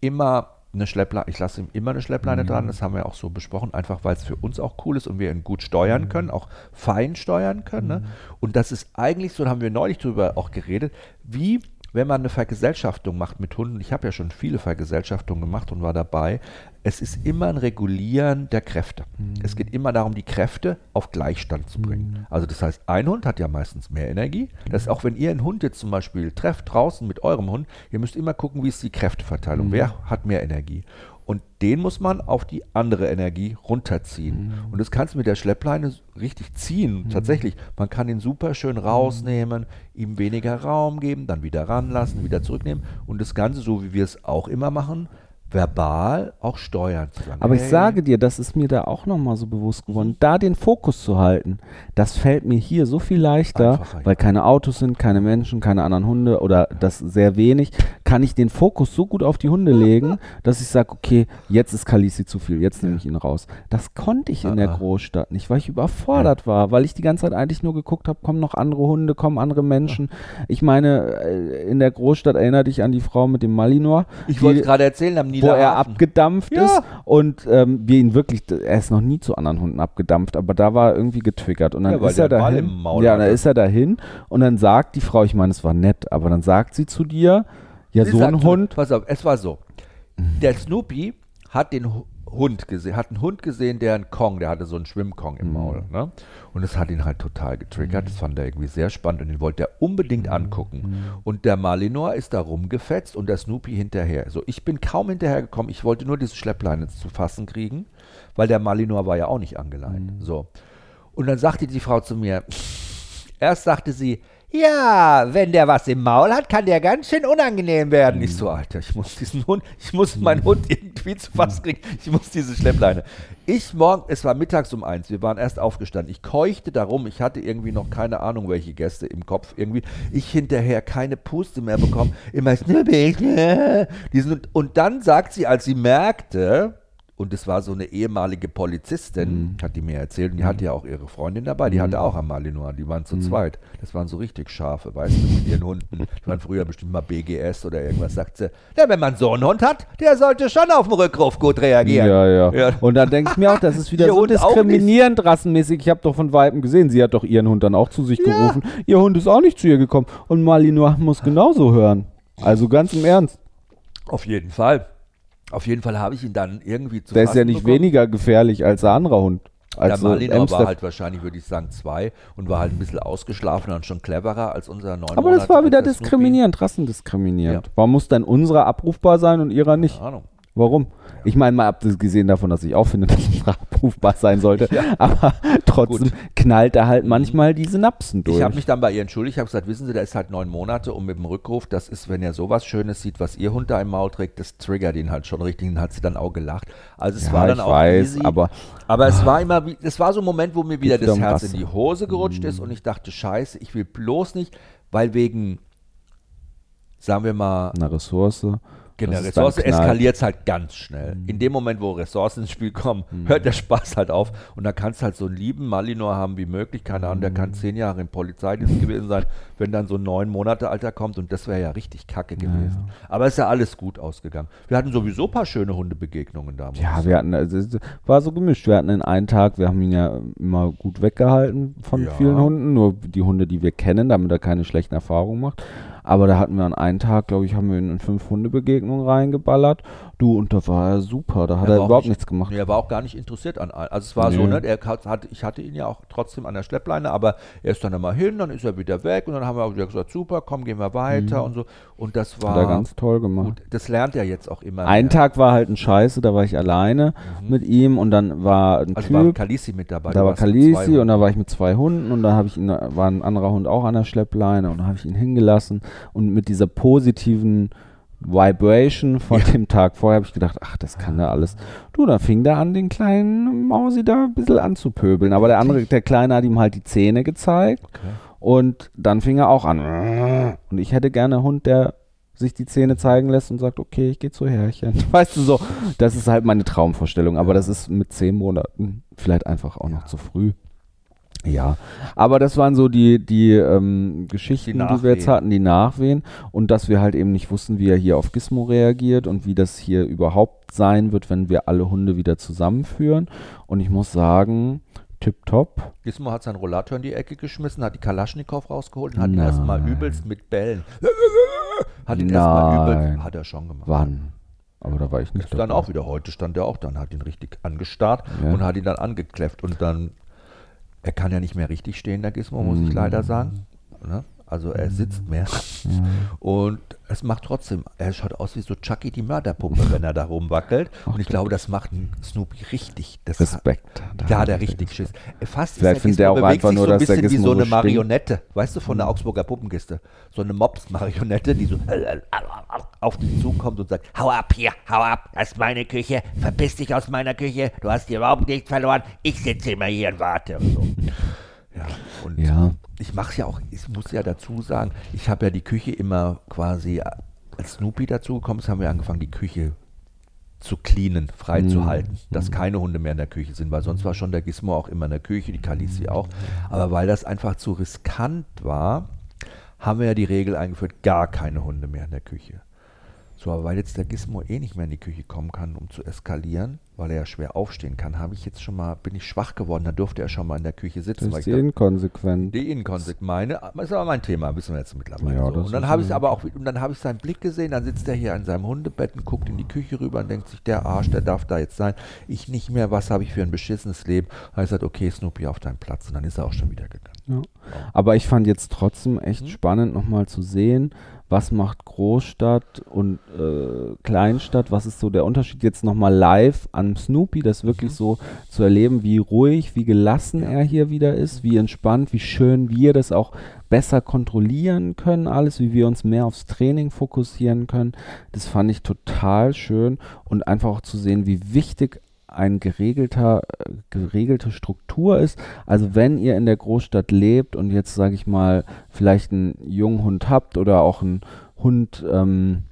immer eine Schleppleine, ich lasse ihm immer eine Schleppleine dran, das haben wir auch so besprochen, einfach weil es für uns auch cool ist und wir ihn gut steuern können, auch fein steuern können. Ne? Und das ist eigentlich so, da haben wir neulich drüber auch geredet, wie wenn man eine Vergesellschaftung macht mit Hunden, ich habe ja schon viele Vergesellschaftungen gemacht und war dabei, es ist immer ein Regulieren der Kräfte. Es geht immer darum, die Kräfte auf Gleichstand zu bringen. Also das heißt, ein Hund hat ja meistens mehr Energie. Das ist auch, wenn ihr einen Hund jetzt zum Beispiel trefft draußen mit eurem Hund, ihr müsst immer gucken, wie ist die Kräfteverteilung. Wer hat mehr Energie? Und den muss man auf die andere Energie runterziehen. Und das kannst du mit der Schleppleine richtig ziehen. Tatsächlich, man kann ihn super schön rausnehmen, ihm weniger Raum geben, dann wieder ranlassen, wieder zurücknehmen. Und das Ganze, so wie wir es auch immer machen, verbal auch steuern. Zu sagen, Aber ich hey, sage dir, das ist mir da auch nochmal so bewusst geworden, da den Fokus zu halten, das fällt mir hier so viel leichter, Einfacher, ja. weil keine Autos sind, keine Menschen, keine anderen Hunde oder das sehr wenig, kann ich den Fokus so gut auf die Hunde legen, dass ich sage, okay, jetzt ist Kalisi zu viel, jetzt nehme ich ihn raus. Das konnte ich in der Ah, ah. Großstadt nicht, weil ich überfordert war, weil ich die ganze Zeit eigentlich nur geguckt habe, kommen noch andere Hunde, kommen andere Menschen. Ich meine, äh, in der Großstadt erinnere dich an die Frau mit dem Malinois. Ich wollte gerade erzählen, am wo er abgedampft Ja. ist und ähm, wir ihn wirklich, er ist noch nie zu anderen Hunden abgedampft, aber da war er irgendwie getriggert und dann Ja, ist er dahin. Ja, dann ist er dahin und dann sagt die Frau, ich meine, es war nett, aber dann sagt sie zu dir, ja, Sie so ein Hund, Pass auf, es war so. Der Snoopy hat den Hu- Hund gesehen, hat einen Hund gesehen, der einen Kong, der hatte so einen Schwimmkong Mhm. im Maul. Ne? Und das hat ihn halt total getriggert. Das fand er irgendwie sehr spannend und den wollte er unbedingt Mhm. angucken. Und der Malinois ist da rumgefetzt und der Snoopy hinterher. So, ich bin kaum hinterhergekommen. Ich wollte nur diese Schleppleine zu fassen kriegen, weil der Malinois war ja auch nicht angeleint. Mhm. So. Und dann sagte die Frau zu mir, [LAUGHS] erst sagte sie, ja, wenn der was im Maul hat, kann der ganz schön unangenehm werden. Ich so, Alter, ich muss diesen Hund, ich muss meinen Hund irgendwie zu fassen kriegen. Ich muss diese Schleppleine. Ich morgen, es war mittags um eins, wir waren erst aufgestanden. Ich keuchte darum, ich hatte irgendwie noch keine Ahnung, welche Gäste im Kopf irgendwie. Ich hinterher keine Puste mehr bekommen. Immer [LAUGHS] Snoopy, diesen, und dann sagt sie, als sie merkte, und es war so eine ehemalige Polizistin, hat die mir erzählt, und die hatte ja auch ihre Freundin dabei, die hatte auch am Malinois, die waren zu zweit. Das waren so richtig scharfe, weißt du, mit ihren Hunden. [LAUGHS] Die waren früher bestimmt mal BGS oder irgendwas, sagt sie. Ja, wenn man so einen Hund hat, der sollte schon auf den Rückruf gut reagieren. Ja, ja, Ja. Und dann denke ich mir auch, das ist wieder [LAUGHS] so Hund diskriminierend rassenmäßig. Ich habe doch von Weitem gesehen, sie hat doch ihren Hund dann auch zu sich gerufen. Ihr Hund ist auch nicht zu ihr gekommen. Und Malinois muss genauso hören. Also ganz im Ernst. Auf jeden Fall. Auf jeden Fall habe ich ihn dann irgendwie zu Der ist ja nicht bekommen. weniger gefährlich als der andere Hund. Der Also Malinois war halt wahrscheinlich, würde ich sagen, zwei und war halt ein bisschen ausgeschlafen und schon cleverer als unser neun Aber das Monate war wieder Snoopy. diskriminierend, rassendiskriminierend. Ja. Warum muss dann unserer abrufbar sein und ihrer nicht? Keine Ahnung. Warum? Ich meine, mal abgesehen davon, dass ich auch finde, dass [LAUGHS] es abrufbar sein sollte, aber trotzdem Gut. knallt er halt manchmal die Synapsen durch. Ich habe mich dann bei ihr entschuldigt, ich habe gesagt, wissen Sie, der ist halt neun Monate und mit dem Rückruf, das ist, wenn er sowas Schönes sieht, was Ihr Hund da im Maul trägt, das triggert ihn halt schon richtig, dann hat sie dann auch gelacht. Also es Ja, war dann ich auch weiß, easy, aber- aber es war immer, wie- es war so ein Moment, wo mir wieder das Herz in die Hose gerutscht ist und ich dachte, scheiße, ich will bloß nicht, weil wegen, sagen wir mal, eine Ressource. Genau, Ressource. Mhm. eskaliert es halt ganz schnell. In dem Moment, wo Ressourcen ins Spiel kommen, hört der Spaß halt auf. Und dann kannst du halt so einen lieben Malinois haben wie möglich. Keine Ahnung, der Mhm. kann zehn Jahre im Polizeidienst gewesen sein, wenn dann so neun Monate alter kommt. Und das wäre ja richtig kacke gewesen. Aber ist ja alles gut ausgegangen. Wir hatten sowieso ein paar schöne Hundebegegnungen da. ich Ja, wir hatten, also, es war so gemischt. Wir hatten in einen Tag, wir haben ihn ja immer gut weggehalten von Ja. vielen Hunden, nur die Hunde, die wir kennen, damit er keine schlechten Erfahrungen macht. Aber da hatten wir an einen Tag, glaube ich, haben wir in fünf Hundebegegnungen reingeballert. Du, und da war er super, da hat Er er, war überhaupt nicht- nichts gemacht. Nee, Er war auch gar nicht interessiert an allen. Also es war Nee. so, ne? Er hat, ich hatte ihn ja auch trotzdem an der Schleppleine, aber er ist dann einmal hin, dann ist er wieder weg und dann haben wir auch wieder gesagt, super, komm, gehen wir weiter und so. Und das war Mhm. Hat er ganz toll gemacht. gut. Das lernt er jetzt auch immer. Ein. Tag war halt ein Scheiße, da war ich alleine mit ihm und dann war ein Also war Typ, Kalisi mit dabei. da war Kalisi und da war ich mit zwei Hunden und da habe ich ihn, war ein anderer Hund auch an der Schleppleine und da habe ich ihn hingelassen und mit dieser positiven Vibration von dem Tag vorher habe ich gedacht, ach, das kann er alles. Du, da fing der an, den kleinen Mausi da ein bisschen anzupöbeln. Aber der andere, der Kleine hat ihm halt die Zähne gezeigt Okay. und dann fing er auch an. Und ich hätte gerne einen Hund, der sich die Zähne zeigen lässt und sagt, okay, ich gehe zu Herrchen. [LAUGHS] Weißt du so, das ist halt meine Traumvorstellung, aber das ist mit zehn Monaten vielleicht einfach auch noch zu früh. Ja, aber das waren so die, die ähm, Geschichten, die, die, wir jetzt hatten, die Nachwehen und dass wir halt eben nicht wussten, wie er hier auf Gizmo reagiert und wie das hier überhaupt sein wird, wenn wir alle Hunde wieder zusammenführen. Und ich muss sagen, tipptopp. Gizmo hat seinen Rollator in die Ecke geschmissen, hat die Kalaschnikow rausgeholt und hat ihn Nein. erstmal übelst mit Bällen. [LAUGHS] Hat ihn erstmal übelst. Hat er schon gemacht. Wann? Aber da war ich nicht Ist dann auch wieder heute stand er auch dann, hat ihn richtig angestarrt Ja. und hat ihn dann angekläfft und dann, er kann ja nicht mehr richtig stehen, der Gizmo, muss ich Mhm. leider sagen. Ne? Also er sitzt mehr und es macht trotzdem, er schaut aus wie so Chucky die Mörderpuppe, wenn er da rumwackelt [LAUGHS] und ich glaube, das macht Snoopy richtig. Das Respekt. Da hat er richtig Schiss. Fast Vielleicht ist findet er auch bewegt einfach sich nur, so ein dass der bisschen wie so eine so stinkt. Marionette, weißt du, von der Augsburger Puppenkiste. So eine Mops-Marionette, die so [LAUGHS] auf dich zukommt und sagt, Hau ab hier, hau ab, das ist meine Küche, verpiss dich aus meiner Küche, du hast hier überhaupt nichts verloren, ich sitze immer hier und warte. Und so. Ja, und Ja. ich mache es ja auch, ich muss ja dazu sagen, ich habe ja die Küche immer quasi, als Snoopy dazugekommen ist, haben wir angefangen, die Küche zu cleanen, frei zu Mhm. halten, dass keine Hunde mehr in der Küche sind, weil sonst war schon der Gizmo auch immer in der Küche, die Kalisi auch. Aber weil das einfach zu riskant war, haben wir ja die Regel eingeführt, gar keine Hunde mehr in der Küche. So, aber weil jetzt der Gizmo eh nicht mehr in die Küche kommen kann, um zu eskalieren, weil er ja schwer aufstehen kann, habe ich jetzt schon mal, bin ich schwach geworden, da durfte er schon mal in der Küche sitzen. Das ist ich dachte, inkonsequent. die Inkonsequenz, meine, das ist aber mein Thema, wissen wir jetzt mittlerweile. Ja, so. Und dann habe ich aber auch, und dann habe ich seinen Blick gesehen, dann sitzt er hier in seinem Hundebett und guckt in die Küche rüber und denkt sich, der Arsch, der darf da jetzt sein. Ich nicht mehr, was habe ich für ein beschissenes Leben? Habe ich gesagt, okay, Snoopy auf deinen Platz. Und dann ist er auch schon wieder gegangen. Ja. Aber ich fand jetzt trotzdem echt Mhm. spannend, nochmal zu sehen, was macht Großstadt und äh, Kleinstadt, was ist so der Unterschied jetzt nochmal live an Snoopy, das wirklich so zu erleben, wie ruhig, wie gelassen er hier wieder ist, wie entspannt, wie schön wir das auch besser kontrollieren können, alles, wie wir uns mehr aufs Training fokussieren können. Das fand ich total schön und einfach auch zu sehen, wie wichtig ein geregelter, geregelte Struktur ist. Also wenn ihr in der Großstadt lebt und jetzt sage ich mal vielleicht einen jungen Hund habt oder auch einen Hund, ähm,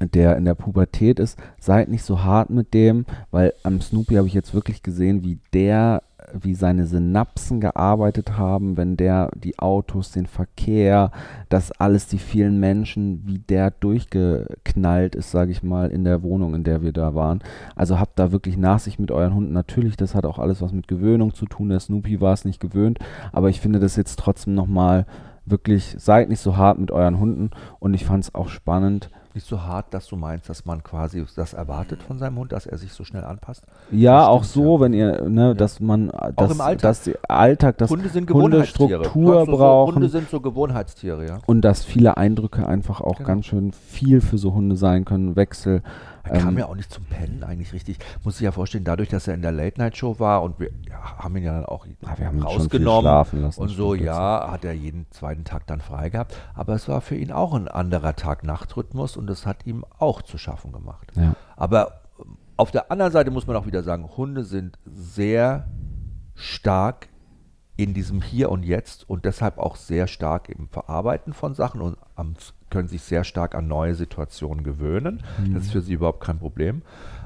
der in der Pubertät ist, seid nicht so hart mit dem, weil am Snoopy habe ich jetzt wirklich gesehen, wie der, wie seine Synapsen gearbeitet haben, wenn der die Autos, den Verkehr, das alles, die vielen Menschen, wie der durchgeknallt ist, sage ich mal, in der Wohnung, in der wir da waren. Also habt da wirklich Nachsicht mit euren Hunden. Natürlich, das hat auch alles was mit Gewöhnung zu tun. Der Snoopy war es nicht gewöhnt, aber ich finde das jetzt trotzdem nochmal wirklich, seid nicht so hart mit euren Hunden und ich fand es auch spannend, Nicht so hart, dass du meinst, dass man quasi das erwartet von seinem Hund, dass er sich so schnell anpasst. Ja, auch stimmt, so, ja. wenn ihr, ne, dass man, dass, im Alltag. dass die Alltag, dass Hunde sind Hunde. Struktur so, brauchen Hunde sind so Gewohnheitstiere, ja. und dass viele Eindrücke einfach auch Genau. ganz schön viel für so Hunde sein können, Wechsel. Er kam Ähm, ja auch nicht zum Pennen eigentlich richtig. Muss sich ja vorstellen, dadurch, dass er in der Late-Night-Show war und wir ja, haben ihn ja dann auch Ah, rausgenommen. und so, ja, hat er jeden zweiten Tag dann frei gehabt. Aber es war für ihn auch ein anderer Tag-Nacht-Rhythmus und das hat ihm auch zu schaffen gemacht. Ja. Aber auf der anderen Seite muss man auch wieder sagen, Hunde sind sehr stark in diesem Hier und Jetzt und deshalb auch sehr stark im Verarbeiten von Sachen und am, können sich sehr stark an neue Situationen gewöhnen. Das ist für sie überhaupt kein Problem.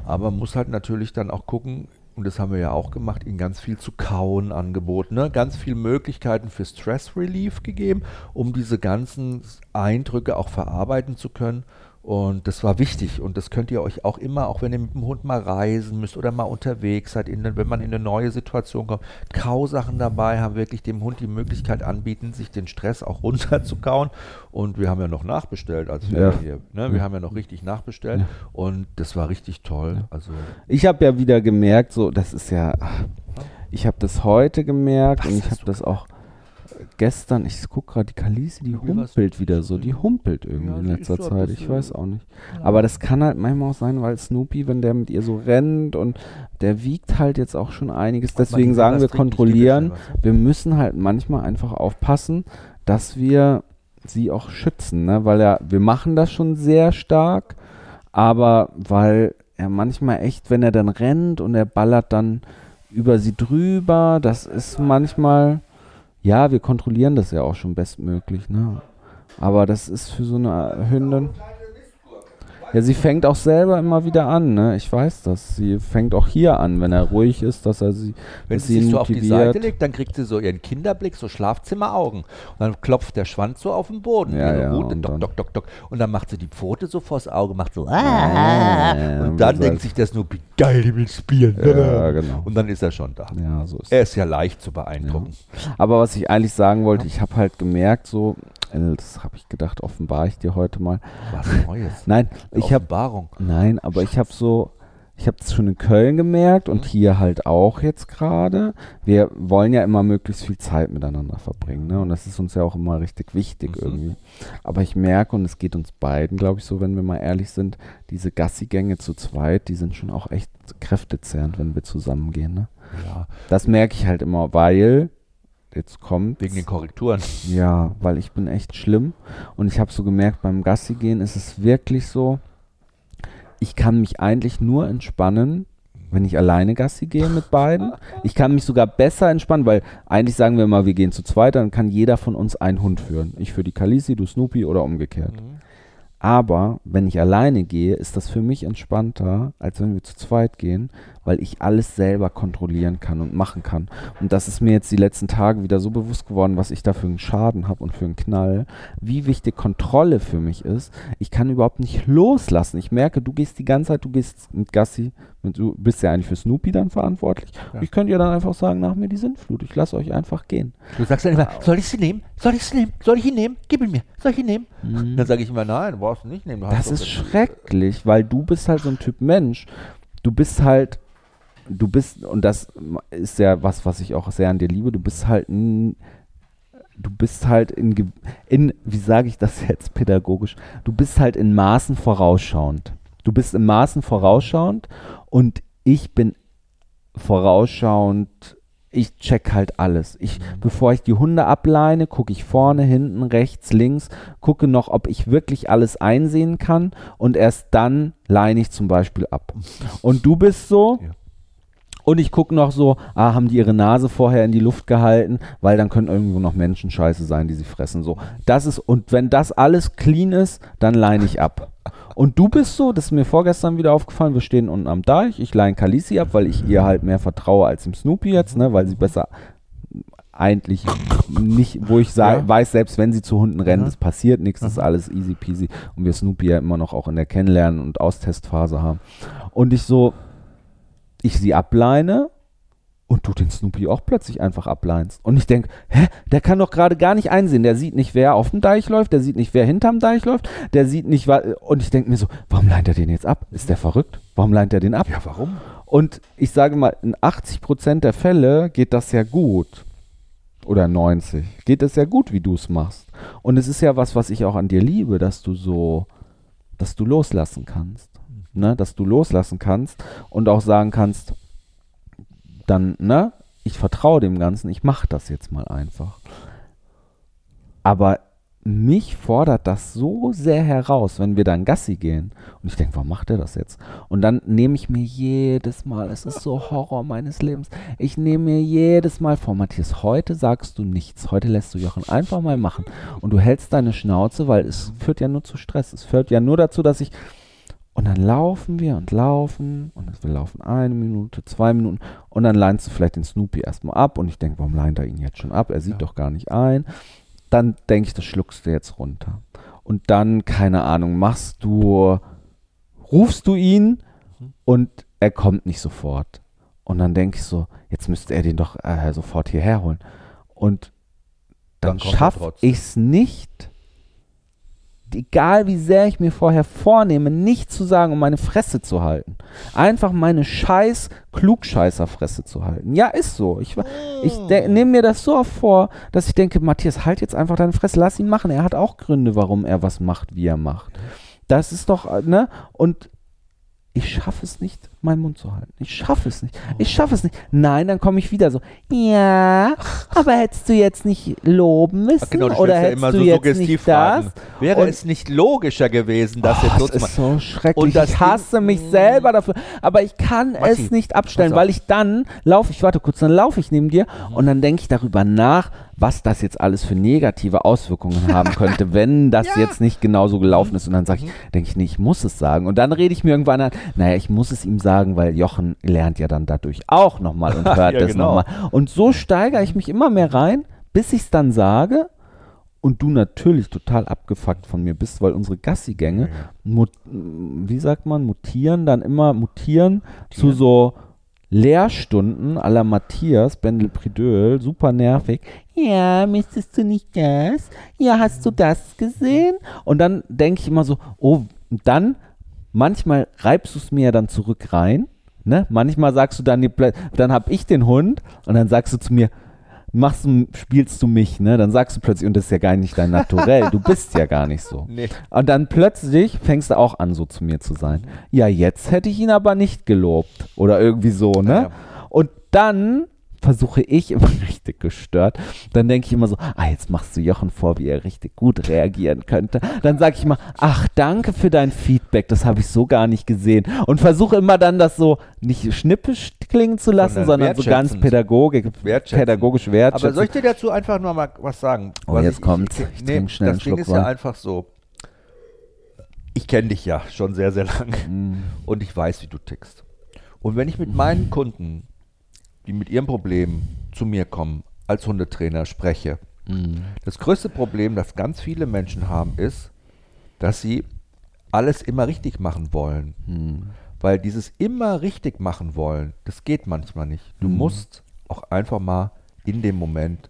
Aber man muss halt natürlich dann auch gucken, und das haben wir ja auch gemacht, ihnen ganz viel zu kauen angeboten, ne? ganz viele Möglichkeiten für Stress Relief gegeben, um diese ganzen Eindrücke auch verarbeiten zu können. Und das war wichtig und das könnt ihr euch auch immer, auch wenn ihr mit dem Hund mal reisen müsst oder mal unterwegs seid, in, wenn man in eine neue Situation kommt, Kausachen dabei haben, wirklich dem Hund die Möglichkeit anbieten, sich den Stress auch [LAUGHS] runterzukauen. Und wir haben ja noch nachbestellt, als wir Ja. hier, ne? wir haben ja noch richtig nachbestellt Ja. und das war richtig toll. Also Ich habe ja wieder gemerkt, so, das ist ja, ich habe das heute gemerkt Was und ich habe das auch gestern, ich gucke gerade, die Kalisi, die humpelt wieder so, die humpelt irgendwie Ja, in letzter Zeit, ich weiß auch nicht. Aber das kann halt manchmal auch sein, weil Snoopy, wenn der mit ihr so rennt und der wiegt halt jetzt auch schon einiges, deswegen sagen wir kontrollieren, wir müssen halt manchmal einfach aufpassen, dass wir sie auch schützen, ne? weil er, wir machen das schon sehr stark, aber weil er manchmal echt, wenn er dann rennt und er ballert dann über sie drüber, das ist manchmal, ja, wir kontrollieren das ja auch schon bestmöglich, ne? Aber das ist für so eine Hündin. Ja, sie fängt auch selber immer wieder an, ne? Ich weiß das. Sie fängt auch hier an, wenn er ruhig ist, dass er sie, Wenn sie sich so auf die. Seite legt, dann kriegt sie so ihren Kinderblick, so Schlafzimmeraugen. Und dann klopft der Schwanz so auf den Boden. Ja, ja, Rute, und dock, dann- dock, dock, dock. Und dann macht sie die Pfote so vors Auge, macht so. Ja, Ah, und dann denkt sich der Snoopy, geil, die will spielen. Ja, genau. Und dann ist er schon da. Ja, so ist Er ist ja leicht zu beeindrucken. Aber was ich eigentlich sagen wollte, ich habe halt gemerkt, so, äh, das habe ich gedacht, offenbare ich dir heute mal. Was Neues. Nein, ich habe Offenbarung. Nein, aber ich habe so, ich habe es schon in Köln gemerkt und Mhm. hier halt auch jetzt gerade. Wir wollen ja immer möglichst viel Zeit miteinander verbringen, ne? Und das ist uns ja auch immer richtig wichtig Mhm. irgendwie. Aber ich merke, und es geht uns beiden, glaube ich, so, wenn wir mal ehrlich sind, diese Gassigänge zu zweit, die sind schon auch echt kräftezehrend, wenn wir zusammengehen, ne? Ja, Das merke ich halt immer, weil jetzt kommt wegen den Korrekturen. ja, weil ich bin echt schlimm und ich habe so gemerkt, beim Gassi gehen ist es wirklich so, ich kann mich eigentlich nur entspannen, wenn ich alleine Gassi gehe mit beiden. Ich kann mich sogar besser entspannen, weil eigentlich sagen wir mal, wir gehen zu zweit, dann kann jeder von uns einen Hund führen. Ich für die Kalisi, du Snoopy oder umgekehrt. Aber wenn ich alleine gehe, ist das für mich entspannter, als wenn wir zu zweit gehen, weil ich alles selber kontrollieren kann und machen kann. Und das ist mir jetzt die letzten Tage wieder so bewusst geworden, was ich da für einen Schaden habe und für einen Knall, wie wichtig Kontrolle für mich ist. Ich kann überhaupt nicht loslassen. Ich merke, du gehst die ganze Zeit, du gehst mit Gassi, mit, du bist ja eigentlich für Snoopy dann verantwortlich. Ja. Ich könnte ja dann einfach sagen, nach mir die Sintflut, ich lasse euch einfach gehen. Du sagst dann immer, soll ich sie nehmen? Soll ich sie nehmen? Soll ich ihn nehmen? Gib ihn mir. Soll ich ihn nehmen? Dann sage ich immer, nein, du brauchst ihn nicht nehmen. Das ist schrecklich, weil du bist halt so ein Typ Mensch. Du bist halt, du bist, und das ist ja was, was ich auch sehr an dir liebe, du bist halt ein, du bist halt in, in wie sage ich das [LAUGHS] jetzt pädagogisch, du bist halt in Maßen vorausschauend. Du bist in Maßen vorausschauend und ich bin vorausschauend, ich check halt alles. Ich, bevor ich die Hunde ableine, gucke ich vorne, hinten, rechts, links, gucke noch, ob ich wirklich alles einsehen kann und erst dann leine ich zum Beispiel ab. [LAUGHS] Und du bist so, Ja. Und ich gucke noch so, ah, haben die ihre Nase vorher in die Luft gehalten, weil dann können irgendwo noch Menschenscheiße sein, die sie fressen. So, das ist, und wenn das alles clean ist, dann leine ich ab. Und du bist so, das ist mir vorgestern wieder aufgefallen, wir stehen unten am Deich, ich leine Kalisi ab, weil ich ihr halt mehr vertraue als dem Snoopy jetzt, ne, weil sie besser eigentlich nicht, wo ich sage, Ja. weiß, selbst wenn sie zu Hunden rennt, Aha. es passiert nichts, das ist alles easy peasy und wir Snoopy ja immer noch auch in der Kennenlernen- und Austestphase haben. Und ich so, ich sie ableine und du den Snoopy auch plötzlich einfach ableinst. Und ich denke, hä, der kann doch gerade gar nicht einsehen. Der sieht nicht, wer auf dem Deich läuft, der sieht nicht, wer hinterm Deich läuft, der sieht nicht, und ich denke mir so, warum leint er den jetzt ab? Ist der verrückt? Warum leint er den ab? Ja, warum? Und ich sage mal, in 80 Prozent der Fälle geht das ja gut. Oder 90. Geht es ja gut, wie du es machst. Und es ist ja was, was ich auch an dir liebe, dass du so, dass du loslassen kannst. Ne? Dass du loslassen kannst und auch sagen kannst, dann, ne, ich vertraue dem Ganzen, ich mache das jetzt mal einfach. Aber mich fordert das so sehr heraus, wenn wir dann Gassi gehen. Und ich denke, warum macht er das jetzt? Und dann nehme ich mir jedes Mal, es ist so Horror meines Lebens, ich nehme mir jedes Mal vor, Matthias, heute sagst du nichts, heute lässt du Jochen einfach mal machen. Und du hältst deine Schnauze, weil es führt ja nur zu Stress. Es führt ja nur dazu, dass ich und dann laufen wir und laufen und wir laufen eine Minute, zwei Minuten und dann leinst du vielleicht den Snoopy erstmal ab und ich denke, warum leint er ihn jetzt schon ab? Er sieht Ja. doch gar nicht ein. Dann denke ich, das schluckst du jetzt runter. Und dann, keine Ahnung, machst du, rufst du ihn und er kommt nicht sofort. Und dann denke ich so, jetzt müsste er den doch äh, sofort hierher holen. Und dann, Dann schaffe ich es nicht, egal wie sehr ich mir vorher vornehme, nicht zu sagen, um meine Fresse zu halten. Einfach meine scheiß Klugscheißerfresse zu halten. Ja, ist so. Ich, ich de- nehme mir das so oft vor, dass ich denke, Matthias, halt jetzt einfach deine Fresse, lass ihn machen. Er hat auch Gründe, warum er was macht, wie er macht. Das ist doch, äh, ne? Und ich schaffe es nicht, meinen Mund zu halten. Ich schaffe es nicht. Ich schaffe es nicht. Nein, dann komme ich wieder so, ja, aber hättest du jetzt nicht loben müssen? Genau, du oder ja hättest immer du so jetzt suggestiv nicht das? Wäre Und- es nicht logischer gewesen, das Oh, jetzt so das ist so schrecklich. Und das ich hasse mich selber dafür. Aber ich kann Matti, es nicht abstellen, weil ich dann laufe, ich warte kurz, dann laufe ich neben dir Mhm. und dann denke ich darüber nach, was das jetzt alles für negative Auswirkungen haben [LAUGHS] könnte, wenn das Ja. jetzt nicht genauso gelaufen ist. Und dann sage ich, denke ich, nee, ich muss es sagen. Und dann rede ich mir irgendwann an, naja, ich muss es ihm sagen, weil Jochen lernt ja dann dadurch auch nochmal und [LAUGHS] hört Ja, das genau. nochmal. Und so steigere ich mich immer mehr rein, bis ich es dann sage und du natürlich total abgefuckt von mir bist, weil unsere Gassigänge, mut, wie sagt man, mutieren dann immer, mutieren zu so Lehrstunden la Matthias Bendel Pridöl, super nervig. Ja, müsstest du nicht das? Ja, hast du das gesehen? Und dann denke ich immer so, oh, dann, manchmal reibst du es mir ja dann zurück rein, ne? Manchmal sagst du dann, dann hab ich den Hund und dann sagst du zu mir, machst du, spielst du mich, ne? Dann sagst du plötzlich, und das ist ja gar nicht dein Naturell, du bist ja gar nicht so. [LAUGHS] Nee. Und dann plötzlich fängst du auch an, so zu mir zu sein. Ja, jetzt hätte ich ihn aber nicht gelobt. Oder irgendwie so, ne? Ja, ja. Und dann versuche ich immer [LAUGHS] richtig gestört. Dann denke ich immer so, ah, jetzt machst du Jochen vor, wie er richtig gut reagieren könnte. Dann sage ich immer, ach, danke für dein Feedback, das habe ich so gar nicht gesehen. Und versuche immer dann das so nicht schnippisch klingen zu lassen, Sondern sondern so ganz wertschätzend. pädagogik, Wertschätzend. pädagogisch wertschätzend. Aber soll ich dir dazu einfach nur mal was sagen? Oh, Was jetzt kommt's. Ich, Ich nee, trink schnell das Ding ist ja einfach so. Ich kenne dich ja schon sehr, sehr lange Mm. und ich weiß, wie du tickst. Und wenn ich mit meinen Kunden, die mit ihrem Problem zu mir kommen, als Hundetrainer spreche, Mm. das größte Problem, das ganz viele Menschen haben, ist, dass sie alles immer richtig machen wollen. Mm. Weil dieses immer richtig machen wollen, das geht manchmal nicht. Du Mhm. musst auch einfach mal in dem Moment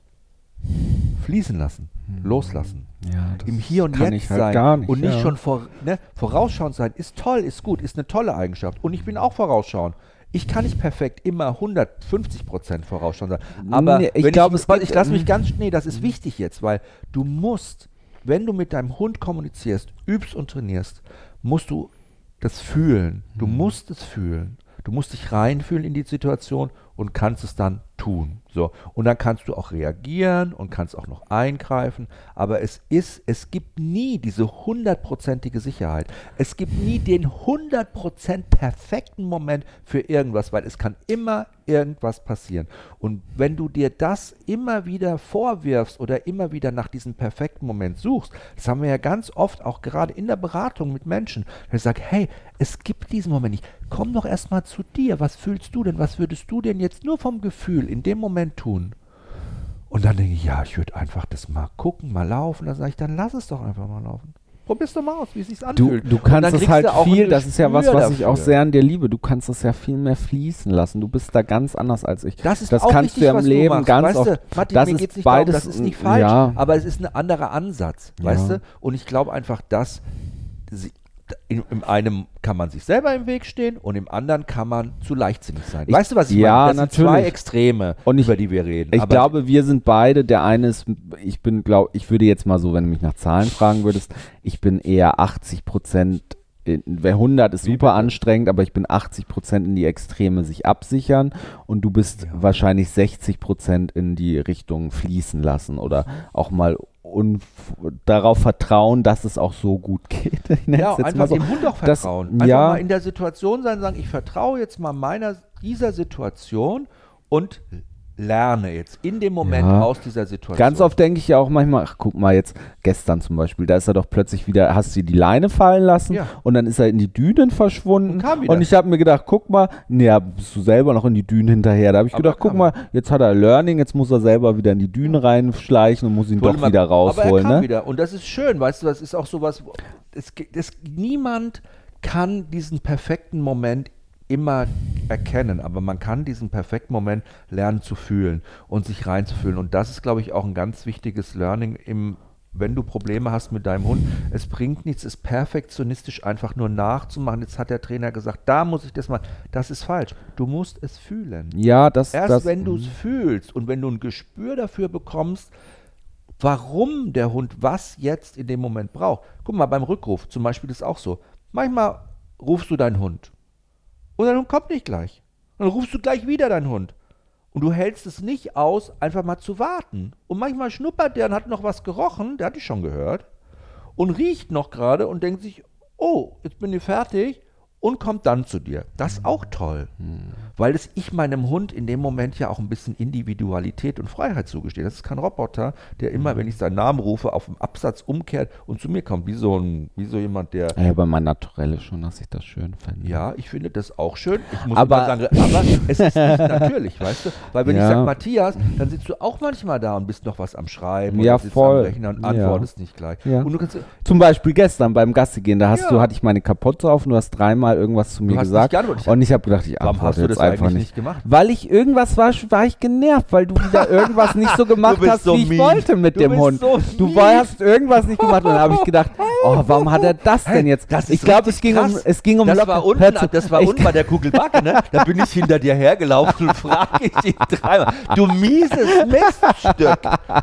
fließen lassen, loslassen. Ja, Im Hier und Jetzt halt sein und nicht ja. schon vor, ne, vorausschauend sein ist toll, ist gut, ist eine tolle Eigenschaft. Und ich bin auch vorausschauend. Ich kann nicht perfekt immer 150 Prozent vorausschauend sein. Aber Nee, ich glaube, ich, ich lasse mich ganz, nee, das ist wichtig jetzt, weil du musst, wenn du mit deinem Hund kommunizierst, übst und trainierst, musst du das fühlen. Du Mhm. musst es fühlen. Du musst dich reinfühlen in die Situation und kannst es dann tun. So. Und dann kannst du auch reagieren und kannst auch noch eingreifen. Aber es ist, es gibt nie diese hundertprozentige Sicherheit. Es gibt nie den 100% perfekten Moment für irgendwas, weil es kann immer irgendwas passieren. Und wenn du dir das immer wieder vorwirfst oder immer wieder nach diesem perfekten Moment suchst, das haben wir ja ganz oft auch gerade in der Beratung mit Menschen, der sagt, hey, es gibt diesen Moment nicht. Komm doch erstmal zu dir. Was fühlst du denn? Was würdest du denn jetzt nur vom Gefühl in dem Moment tun? Und dann denke ich, ja, ich würde einfach das mal gucken, mal laufen. Dann sage ich, dann lass es doch einfach mal laufen. Probier's doch mal aus, wie es sich Du, anfühlt. du dann kannst es halt du viel, das ist ja was, was ich auch sehr an dir liebe. Du kannst es ja viel mehr fließen lassen. Du bist da ganz anders als ich. Das ist das auch kannst richtig, du ja im Leben du machst. ganz weißt oft. Du, Martin, das mir ist geht's nicht beides, darum, das ist nicht falsch, ja. aber es ist ein anderer Ansatz, weißt Ja. du? Und ich glaube einfach, dass sie, in, in einem kann man sich selber im Weg stehen und im anderen kann man zu leichtsinnig sein. Ich- weißt du, was ich ja, meine? Das sind zwei natürlich. Extreme, Und ich- über die wir reden. Ich glaube, wir sind beide. Der eine ist, ich bin, glaube ich, würde jetzt mal so, wenn du mich nach Zahlen fragen würdest, ich bin eher 80 Prozent. Wer 100 ist super anstrengend, aber ich bin 80 Prozent in die Extreme sich absichern und du bist wahrscheinlich 60 Prozent in die Richtung fließen lassen oder auch mal unf darauf vertrauen, dass es auch so gut [LAUGHS] geht. Ja, einfach so. dem Hund auch Das- vertrauen. einfach ja. mal in der Situation sein, sagen, ich vertraue jetzt mal meiner dieser Situation und lerne jetzt in dem Moment Ja. aus dieser Situation. Ganz oft denke ich ja auch manchmal, ach guck mal jetzt, gestern zum Beispiel, da ist er doch plötzlich wieder, hast du die Leine fallen lassen Ja. und dann ist er in die Dünen verschwunden Und und ich habe mir gedacht, guck mal, nee, ja, bist du selber noch in die Dünen hinterher. Da habe ich Aber gedacht, guck mal, jetzt hat er Learning, jetzt muss er selber wieder in die Dünen reinschleichen und muss ihn Wollte doch mal- wieder Aber er rausholen. Ne? wieder. Und das ist schön, weißt du, das ist auch sowas, es, es, niemand kann diesen perfekten Moment immer erkennen, aber man kann diesen perfekten Moment lernen zu fühlen und sich reinzufühlen. Und das ist, glaube ich, auch ein ganz wichtiges Learning im wenn du Probleme hast mit deinem Hund, es bringt nichts, es perfektionistisch einfach nur nachzumachen. Jetzt hat der Trainer gesagt, da muss ich das mal. Das ist falsch. Du musst es fühlen. Ja, das, Erst das wenn du es fühlst und wenn du ein Gespür dafür bekommst, warum der Hund was jetzt in dem Moment braucht. Guck mal, beim Rückruf zum Beispiel ist auch so. Manchmal rufst du deinen Hund und dein Hund kommt nicht gleich. Dann rufst du gleich wieder deinen Hund. Und du hältst es nicht aus, einfach mal zu warten. Und manchmal schnuppert der und hat noch was gerochen, der hat dich schon gehört, und riecht noch gerade und denkt sich, oh, jetzt bin ich fertig und kommt dann zu dir. Das ist auch toll. weil es ich meinem Hund in dem Moment ja auch ein bisschen Individualität und Freiheit zugestehe. Das ist kein Roboter, der immer, wenn ich seinen Namen rufe, auf dem Absatz umkehrt und zu mir kommt, wie so, ein, wie so jemand, der Ja, aber mein Naturelle schon, dass ich das schön fände. ja, ich finde das auch schön. Ich muss Aber- sagen, aber es ist nicht [LAUGHS] natürlich, weißt du? Weil wenn Ja. ich sage Matthias, dann sitzt du auch manchmal da und bist noch was am Schreiben Ja, oder sitzt voll. am Rechner und Ja. antwortest nicht gleich. Ja. Und du kannst, Zum Beispiel gestern beim Gassi gehen, da hast Ja. du, hatte ich meine Kapotte auf und du hast dreimal irgendwas zu mir gesagt. geantwortet. und ich habe gedacht, ich warum antworte hast du jetzt das einfach eigentlich nicht. nicht gemacht? Weil ich irgendwas war, war ich genervt, weil du wieder irgendwas nicht so [LAUGHS] gemacht hast, so wie ich wollte mit Du dem Hund. so du mies. hast irgendwas nicht gemacht und dann habe ich gedacht, [LAUGHS] oh, warum hat er das denn jetzt? Das ich glaube, es ging um, es ging um das locker- war unten, Hör zu, das war ich- unten bei der Kugelbacke, ne? Da bin ich hinter dir hergelaufen und frage ich ihn dreimal. Du mieses Miststück.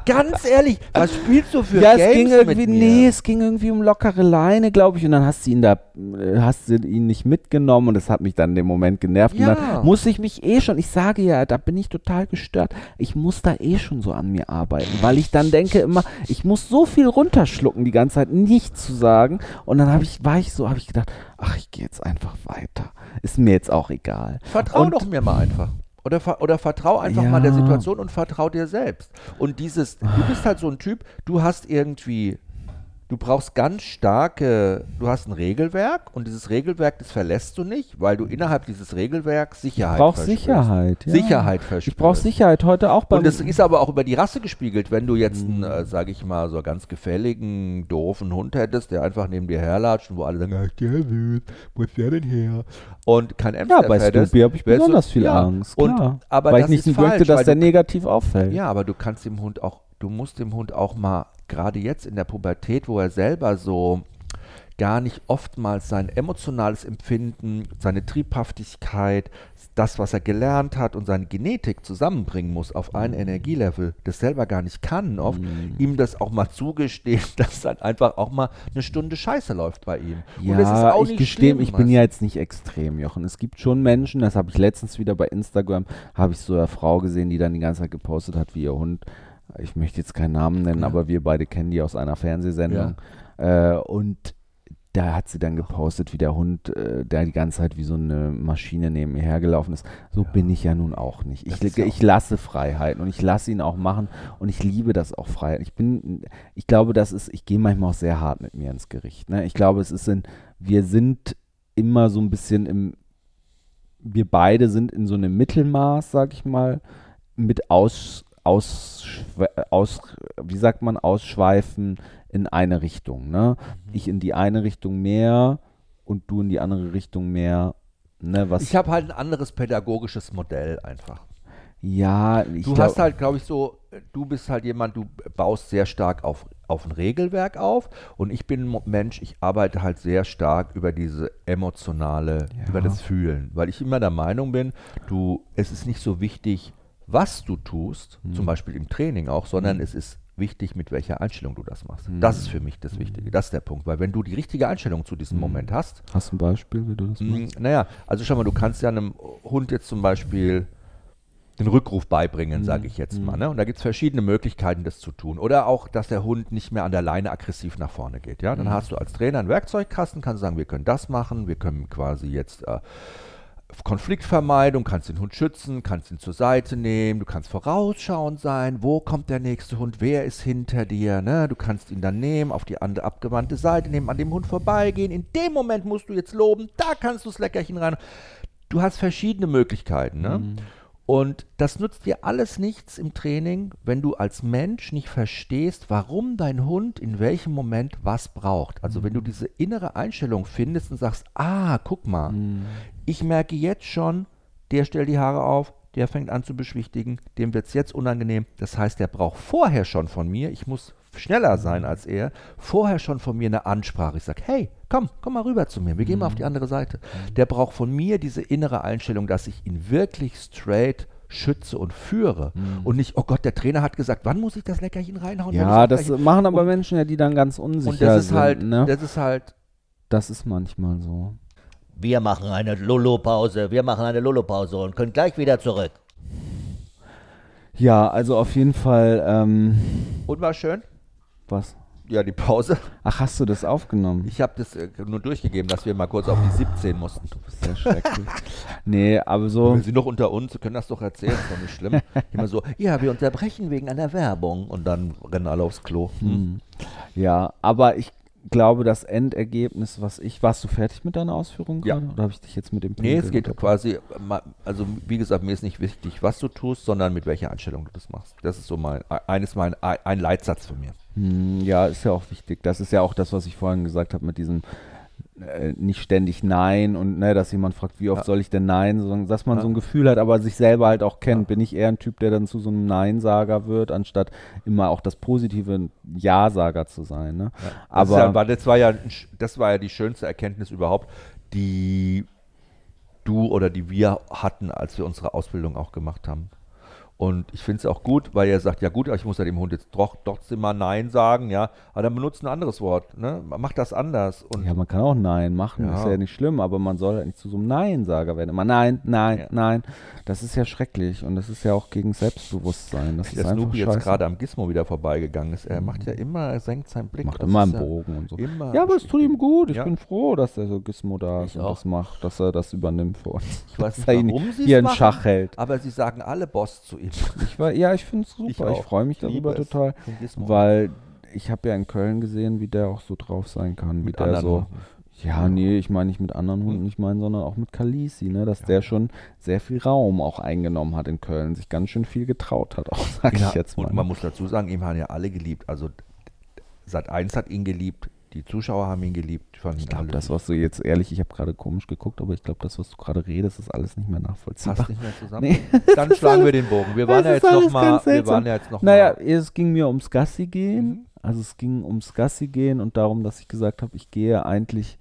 Ganz ehrlich, was spielst du für ja, Games es ging irgendwie, mit mir? nee, es ging irgendwie um lockere Leine, glaube ich, und dann hast du ihn da, äh, hast du ihn nicht mitgenommen und das hat mich dann in dem Moment genervt. Ja. Und dann musste ich mich eh schon, ich sage ja, da bin ich total gestört. Ich muss da eh schon so an mir arbeiten, weil ich dann denke immer, ich muss so viel runterschlucken die ganze Zeit, nichts zu sagen. Und dann habe ich, war ich so, habe ich gedacht, ach, ich gehe jetzt einfach weiter. Ist mir jetzt auch egal. Vertrau Und- doch mir mal einfach. Oder, ver oder vertrau einfach Ja. mal der Situation und vertrau dir selbst. Und dieses, du bist halt so ein Typ, du hast irgendwie, du brauchst ganz starke, du hast ein Regelwerk und dieses Regelwerk, das verlässt du nicht, weil du innerhalb dieses Regelwerks Sicherheit Ich brauche verspürst. Sicherheit. Ja. Sicherheit verspürst. Ich brauche Sicherheit heute auch beim Und das ist aber auch über die Rasse gespiegelt. Wenn du jetzt Mhm. einen, äh, sag ich mal, so ganz gefälligen, doofen Hund hättest, der einfach neben dir herlatscht und wo alle sagen, ach, der süß, wo ist der denn her? Und kein Ja, Amstaff bei Snoopy habe ich besonders viel ja. Angst. Und, Klar. aber weil das ich nicht möchte, dass der negativ auffällt. Ja, aber du kannst dem Hund auch, du musst dem Hund auch mal, gerade jetzt in der Pubertät, wo er selber so gar nicht oftmals sein emotionales Empfinden, seine Triebhaftigkeit, das, was er gelernt hat und seine Genetik zusammenbringen muss auf ein Energielevel, das selber gar nicht kann, oft, Mhm. ihm das auch mal zugestehen, [LAUGHS] dass dann einfach auch mal eine Stunde Scheiße läuft bei ihm. Ja, und das ist auch ich nicht gestehe, schlimm, ich bin ja jetzt nicht extrem, Jochen. Es gibt schon Menschen, das habe ich letztens wieder bei Instagram, habe ich so eine Frau gesehen, die dann die ganze Zeit gepostet hat, wie ihr Hund, ich möchte jetzt keinen Namen nennen, Ja. aber wir beide kennen die aus einer Fernsehsendung. Äh, und da hat sie dann gepostet, wie der Hund, äh, der die ganze Zeit wie so eine Maschine neben mir hergelaufen ist. So bin ich ja nun auch nicht. Ich, ja ich lasse Freiheiten und ich lasse ihn auch machen und ich liebe das auch Freiheit. Ich bin, ich glaube, das ist, ich gehe manchmal auch sehr hart mit mir ins Gericht. Ne? Ich glaube, es ist in, wir sind immer so ein bisschen im, wir beide sind in so einem Mittelmaß, sag ich mal, mit aus, aus, aus, wie sagt man, ausschweifen in eine Richtung. Ne? Ich in die eine Richtung mehr und du in die andere Richtung mehr. Ne, was, Ich habe halt ein anderes pädagogisches Modell einfach. ja, ich Du glaub- hast halt, glaube ich, so, du bist halt jemand, du baust sehr stark auf, auf ein Regelwerk auf und ich bin ein Mensch, ich arbeite halt sehr stark über diese emotionale, Ja. über das Fühlen, weil ich immer der Meinung bin, du, es ist nicht so wichtig, was du tust, Mhm. zum Beispiel im Training auch, sondern es ist wichtig, mit welcher Einstellung du das machst. Das ist für mich das Wichtige, das ist der Punkt, weil wenn du die richtige Einstellung zu diesem Moment hast, Hast du ein Beispiel, wie du das Mm, machst? Naja, also schau mal, du kannst ja einem Hund jetzt zum Beispiel den Rückruf beibringen, sage ich jetzt mal. Ne? Und da gibt es verschiedene Möglichkeiten, das zu tun. Oder auch, dass der Hund nicht mehr an der Leine aggressiv nach vorne geht. Ja? Dann hast du als Trainer einen Werkzeugkasten, kannst sagen, wir können das machen, wir können quasi jetzt äh, Konfliktvermeidung, kannst den Hund schützen, kannst ihn zur Seite nehmen, du kannst vorausschauend sein, wo kommt der nächste Hund, wer ist hinter dir, ne? du kannst ihn dann nehmen, auf die andere abgewandte Seite nehmen, an dem Hund vorbeigehen, in dem Moment musst du jetzt loben, da kannst du das Leckerchen rein. Du hast verschiedene Möglichkeiten. Ne? Und das nutzt dir alles nichts im Training, wenn du als Mensch nicht verstehst, warum dein Hund in welchem Moment was braucht. Also wenn du diese innere Einstellung findest und sagst, ah, guck mal, ich merke jetzt schon, der stellt die Haare auf, der fängt an zu beschwichtigen, dem wird es jetzt unangenehm. Das heißt, der braucht vorher schon von mir, ich muss schneller sein als er, vorher schon von mir eine Ansprache. Ich sage, hey, komm, komm mal rüber zu mir, wir gehen mal auf die andere Seite. Der braucht von mir diese innere Einstellung, dass ich ihn wirklich straight schütze und führe und nicht, oh Gott, der Trainer hat gesagt, wann muss ich das Leckerchen reinhauen? Ja, das Leckerchen? machen aber Und- Menschen ja, die dann ganz unsicher und das ist sind. halt, ne? das ist halt, das ist manchmal so. Wir machen eine Lolo-Pause, wir machen eine Lolo-Pause und können gleich wieder zurück. Ja, also auf jeden Fall, ähm, und war schön. Was? Ja, die Pause. Ach, hast du das aufgenommen? Ich habe das äh, nur durchgegeben, dass wir mal kurz auf die 17 mussten. Sehr schrecklich. [LAUGHS] nee, aber so. Wir sind noch unter uns, wir können das doch erzählen, ist doch nicht schlimm. [LAUGHS] Immer so, ja, wir unterbrechen wegen einer Werbung und dann rennen alle aufs Klo. Hm. Ja, aber ich glaube, das Endergebnis, was ich. Warst du fertig mit deiner Ausführung Ja. gerade? Oder habe ich dich jetzt mit dem Nee, Punkt es geht quasi, also wie gesagt, mir ist nicht wichtig, was du tust, sondern mit welcher Einstellung du das machst. Das ist so mein, eines mein, ein Leitsatz von mir. Hm, Ja, ist ja auch wichtig. Das ist ja auch das, was ich vorhin gesagt habe mit diesem äh, nicht ständig Nein und ne, dass jemand fragt, wie oft Ja. soll ich denn Nein, sondern dass man Ja. so ein Gefühl hat, aber sich selber halt auch kennt. Ja. Bin ich eher ein Typ, der dann zu so einem Nein-Sager wird, anstatt immer auch das positive Ja-Sager zu sein. Ne? Das, Aber ja, war- das, war ja, das war ja die schönste Erkenntnis überhaupt, die du oder die wir hatten, als wir unsere Ausbildung auch gemacht haben. Und ich finde es auch gut, weil er sagt, ja gut, ich muss ja dem Hund jetzt doch trotzdem mal Nein sagen, ja. Aber dann benutzt ein anderes Wort, ne? Mach das anders. Und ja, man kann auch Nein machen, Ja. ist ja nicht schlimm, aber man soll halt nicht zu so einem Nein-Sager werden. Immer Nein, Nein, Ja. Nein. Das ist ja schrecklich und das ist ja auch gegen Selbstbewusstsein. Das dass ist Snoopy jetzt. Mhm. gerade am Gizmo wieder vorbeigegangen ist. Er macht ja immer, er senkt seinen Blick. Macht immer einen ist ja Bogen und so. Immer Ja, aber es tut ihm gut. Ich bin froh, dass der so Gizmo da ist Ich und auch. das macht, dass er das übernimmt für uns. Ich weiß [LAUGHS] er nicht, warum sie hier es in machen, Schach hält. aber sie sagen alle Boss zu ihm. Ich war, ja, ich finde es super. Ich, auch. freue mich darüber total, weil ich habe ja in Köln gesehen, wie der auch so drauf sein kann. Wie Mit der anderen so. Hunden. Ja, nee, ich meine nicht mit anderen Hunden, ich meine, sondern auch mit Kalisi, ne, dass der schon sehr viel Raum auch eingenommen hat in Köln, sich ganz schön viel getraut hat, auch [LAUGHS] sag Ja, ich jetzt mal. Und man muss dazu sagen, ihn haben ja alle geliebt. Also Sat 1 hat ihn geliebt, die Zuschauer haben ihn geliebt. ich glaube, das, was du jetzt ehrlich, ich habe gerade komisch geguckt, aber ich glaube, das, was du gerade redest, ist alles nicht mehr nachvollziehbar. passt nicht mehr [LAUGHS] zusammen. Nee. [LAUGHS] Dann schlagen wir den Bogen. Wir waren ja jetzt alles noch mal, ganz wir waren ja jetzt noch Naja, mal. es ging mir ums Gassi gehen. Mhm. Also es ging ums Gassi gehen und darum, dass ich gesagt habe, ich gehe eigentlich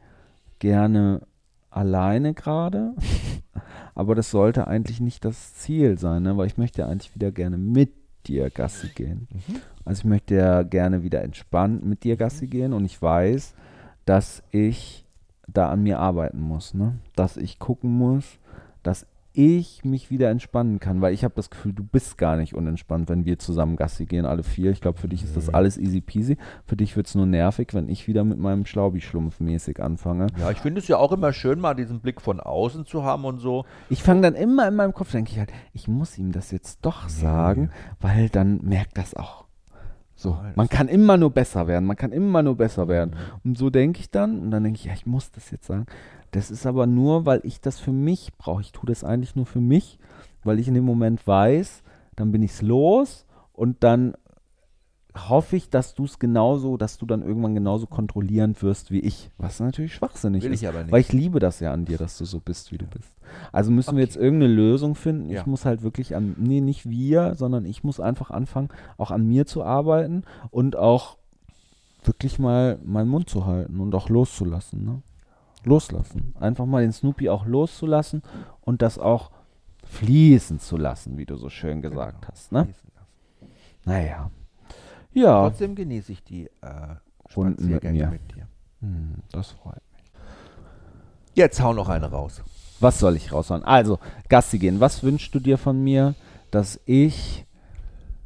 gerne alleine gerade. [LAUGHS] Aber das sollte eigentlich nicht das Ziel sein, ne? weil ich möchte eigentlich wieder gerne mit dir Gassi gehen. Mhm. Also ich möchte ja gerne wieder entspannt mit dir Gassi gehen und ich weiß, dass ich da an mir arbeiten muss, ne? Dass ich gucken muss, dass ich mich wieder entspannen kann, weil ich habe das Gefühl, du bist gar nicht unentspannt, wenn wir zusammen Gassi gehen, alle vier. Ich glaube, für dich ist das alles easy peasy. Für dich wird es nur nervig, wenn ich wieder mit meinem Schlaubi-Schlumpf mäßig anfange. Ja, ich finde es ja auch immer schön, mal diesen Blick von außen zu haben und so. Ich fange dann immer in meinem Kopf, denke ich halt, ich muss ihm das jetzt doch sagen, weil dann merkt das auch. So, Nein, man kann immer nur besser werden, man kann immer nur besser werden. Und so denke ich dann und dann denke ich, ja, ich muss das jetzt sagen. Das ist aber nur, weil ich das für mich brauche. Ich tue das eigentlich nur für mich, weil ich in dem Moment weiß, dann bin ich es los und dann hoffe ich, dass du es genauso, dass du dann irgendwann genauso kontrollierend wirst wie ich. Was natürlich schwachsinnig Will ist. ich aber nicht. Weil ich liebe das ja an dir, dass du so bist, wie du bist. Also müssen wir Okay. jetzt irgendeine Lösung finden. Ja. Ich muss halt wirklich an, nee, nicht wir, sondern ich muss einfach anfangen, auch an mir zu arbeiten und auch wirklich mal meinen Mund zu halten und auch loszulassen. Ne? Loslassen. Einfach mal den Snoopy auch loszulassen und das auch fließen zu lassen, wie du so schön gesagt Genau. hast. Ne? Naja. Ja, Trotzdem genieße ich die äh, Runden mit mir. mit dir. hm, das freut mich. Jetzt hau noch eine raus. Was soll ich raushauen? Also, Gassi gehen. Was wünschst du dir von mir, dass ich,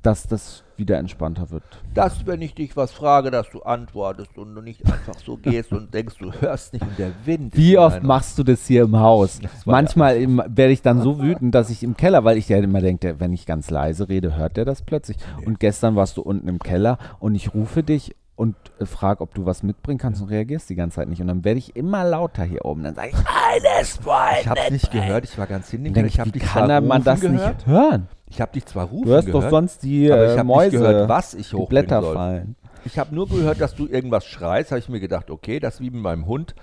dass das wieder entspannter wird? Dass, wenn ich dich was frage, dass du antwortest und du nicht einfach so gehst und denkst, du hörst nicht und der Wind. Wie oft deiner- machst du das hier im Haus? Manchmal im- werde ich dann so wütend, dass ich im Keller, weil ich ja immer denke, wenn ich ganz leise rede, hört der das plötzlich. Und gestern warst du unten im Keller und ich rufe dich und äh, frage, ob du was mitbringen kannst und reagierst die ganze Zeit nicht. Und dann werde ich immer lauter hier oben. Dann sage ich, alles. Ich hab's nicht gehört, ich war ganz hinten. Ich ich, habe wie dich kann er man das gehört. nicht hören? Ich habe dich zwar rufen Du hörst gehört, doch sonst die aber äh, ich habe Mäuse, nicht gehört, was ich die Blätter soll. fallen. Ich habe nur gehört, dass du irgendwas schreist, habe ich mir gedacht, okay, das ist wie mit meinem Hund.